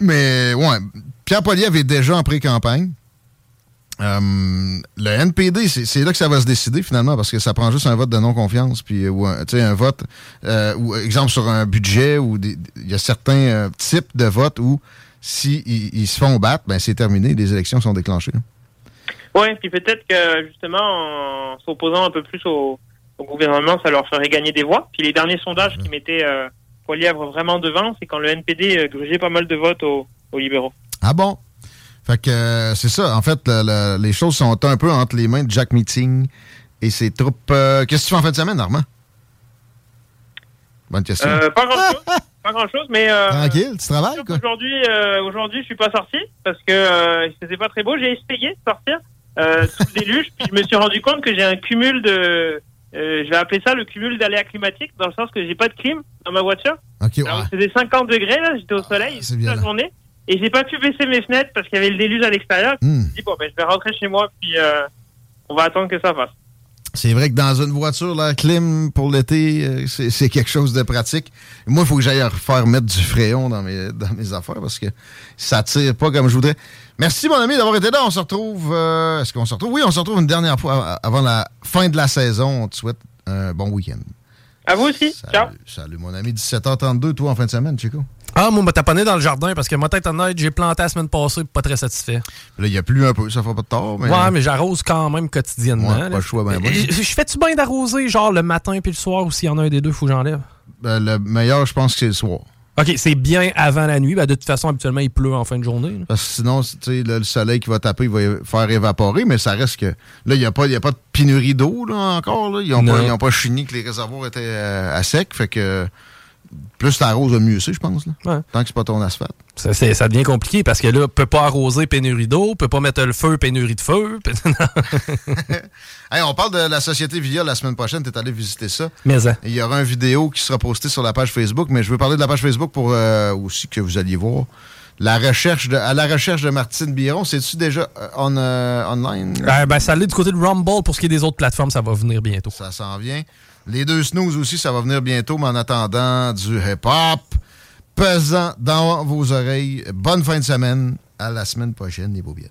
Speaker 5: Mais ouais, Pierre Poilievre est déjà en pré-campagne. Euh, le NPD, c'est là que ça va se décider finalement, parce que ça prend juste un vote de non-confiance, puis euh, ou un, tu sais, un vote, euh, ou exemple sur un budget, ou il y a certains euh, types de votes où si ils, ils se font battre, ben c'est terminé, les élections sont déclenchées. là.
Speaker 17: Ouais, puis peut-être que justement, en s'opposant un peu plus au, au gouvernement, ça leur ferait gagner des voix. Puis les derniers sondages qui mettaient Poilièvre vraiment devant, c'est quand le NPD grugeait pas mal de votes au, aux libéraux.
Speaker 5: Ah bon? Fait que euh, c'est ça. En fait, le- le- les choses sont un peu entre les mains de Jack Meeting et ses troupes. Euh, Qu'est-ce que tu fais en fin de semaine, Normand? Bonne question.
Speaker 17: Euh, pas grand-chose, pas grand-chose, mais... euh,
Speaker 5: Tranquille, tu travailles, quoi?
Speaker 17: Aujourd'hui, aujourd'hui, je suis pas sorti parce que il faisait pas très beau. J'ai essayé de sortir sous le déluge, puis je me suis rendu compte que j'ai un cumul de... je vais appeler ça le cumul d'aléas climatiques, dans le sens que j'ai pas de clim dans ma voiture.
Speaker 5: OK,
Speaker 17: Alors, il faisait 50 degrés, là, j'étais au soleil toute la journée, et j'ai pas pu baisser mes fenêtres parce qu'il y avait le déluge à l'extérieur. Je me suis dit, bon, ben, je vais rentrer chez moi, puis euh, on va attendre que ça passe.
Speaker 5: C'est vrai que dans une voiture, la clim pour l'été, euh, c'est quelque chose de pratique. Moi, il faut que j'aille refaire mettre du fréon dans mes, dans mes affaires parce que ça tire pas comme je voudrais. Merci, mon ami, d'avoir été là. On se retrouve. euh, Est-ce qu'on se retrouve? Oui, on se retrouve une dernière fois av- avant la fin de la saison. On te souhaite un bon week-end.
Speaker 17: À vous aussi. Ciao.
Speaker 5: Salut, mon ami. 17h32, toi, en fin de semaine, Chico.
Speaker 6: Ah, moi, m'a taponné dans le jardin parce que ma tête honnête, j'ai planté la semaine passée, pas très satisfait.
Speaker 5: Là, il y a plus un peu, ça fera pas de tort. Mais...
Speaker 6: Ouais, mais j'arrose quand même quotidiennement.
Speaker 5: Ouais,
Speaker 6: là.
Speaker 5: pas le choix, ben.
Speaker 6: Je fais-tu bien d'arroser, genre le matin puis le soir, ou s'il y en a un des deux, faut que j'enlève?
Speaker 5: Ben, le meilleur, je pense que c'est le soir.
Speaker 6: OK, c'est bien avant la nuit. Ben, de toute façon, habituellement, il pleut en fin de journée. là.
Speaker 5: Parce que sinon, là, le soleil qui va taper, il va faire évaporer, mais ça reste que. Là, il n'y a, pas- y a pas de pénurie d'eau, là, encore. Là. Ils n'ont
Speaker 6: Non.
Speaker 5: pas, pas chini que les réservoirs étaient euh, à sec. Fait que. Plus t'arroses, le mieux c'est, je pense. Là. Tant que c'est pas ton asphalte.
Speaker 6: Ça, c'est- ça devient compliqué parce que là, peut pas arroser pénurie d'eau, peut pas mettre le feu, pénurie de feu.
Speaker 5: Hey, on parle de la société Via la semaine prochaine. T'es allé visiter ça.
Speaker 6: Mais hein.
Speaker 5: Il y aura une vidéo qui sera postée sur la page Facebook, mais je veux parler de la page Facebook pour euh, aussi que vous alliez voir. La recherche de, à la recherche de Martine Biron, c'est-tu déjà euh, on, euh, online?
Speaker 6: Euh, ben, ça l'est du côté de Rumble. Pour ce qui est des autres plateformes, ça va venir bientôt.
Speaker 5: Ça s'en vient. Les deux snooze aussi, ça va venir bientôt, mais en attendant, du hip-hop pesant dans vos oreilles. Bonne fin de semaine. À la semaine prochaine, les beaux bien.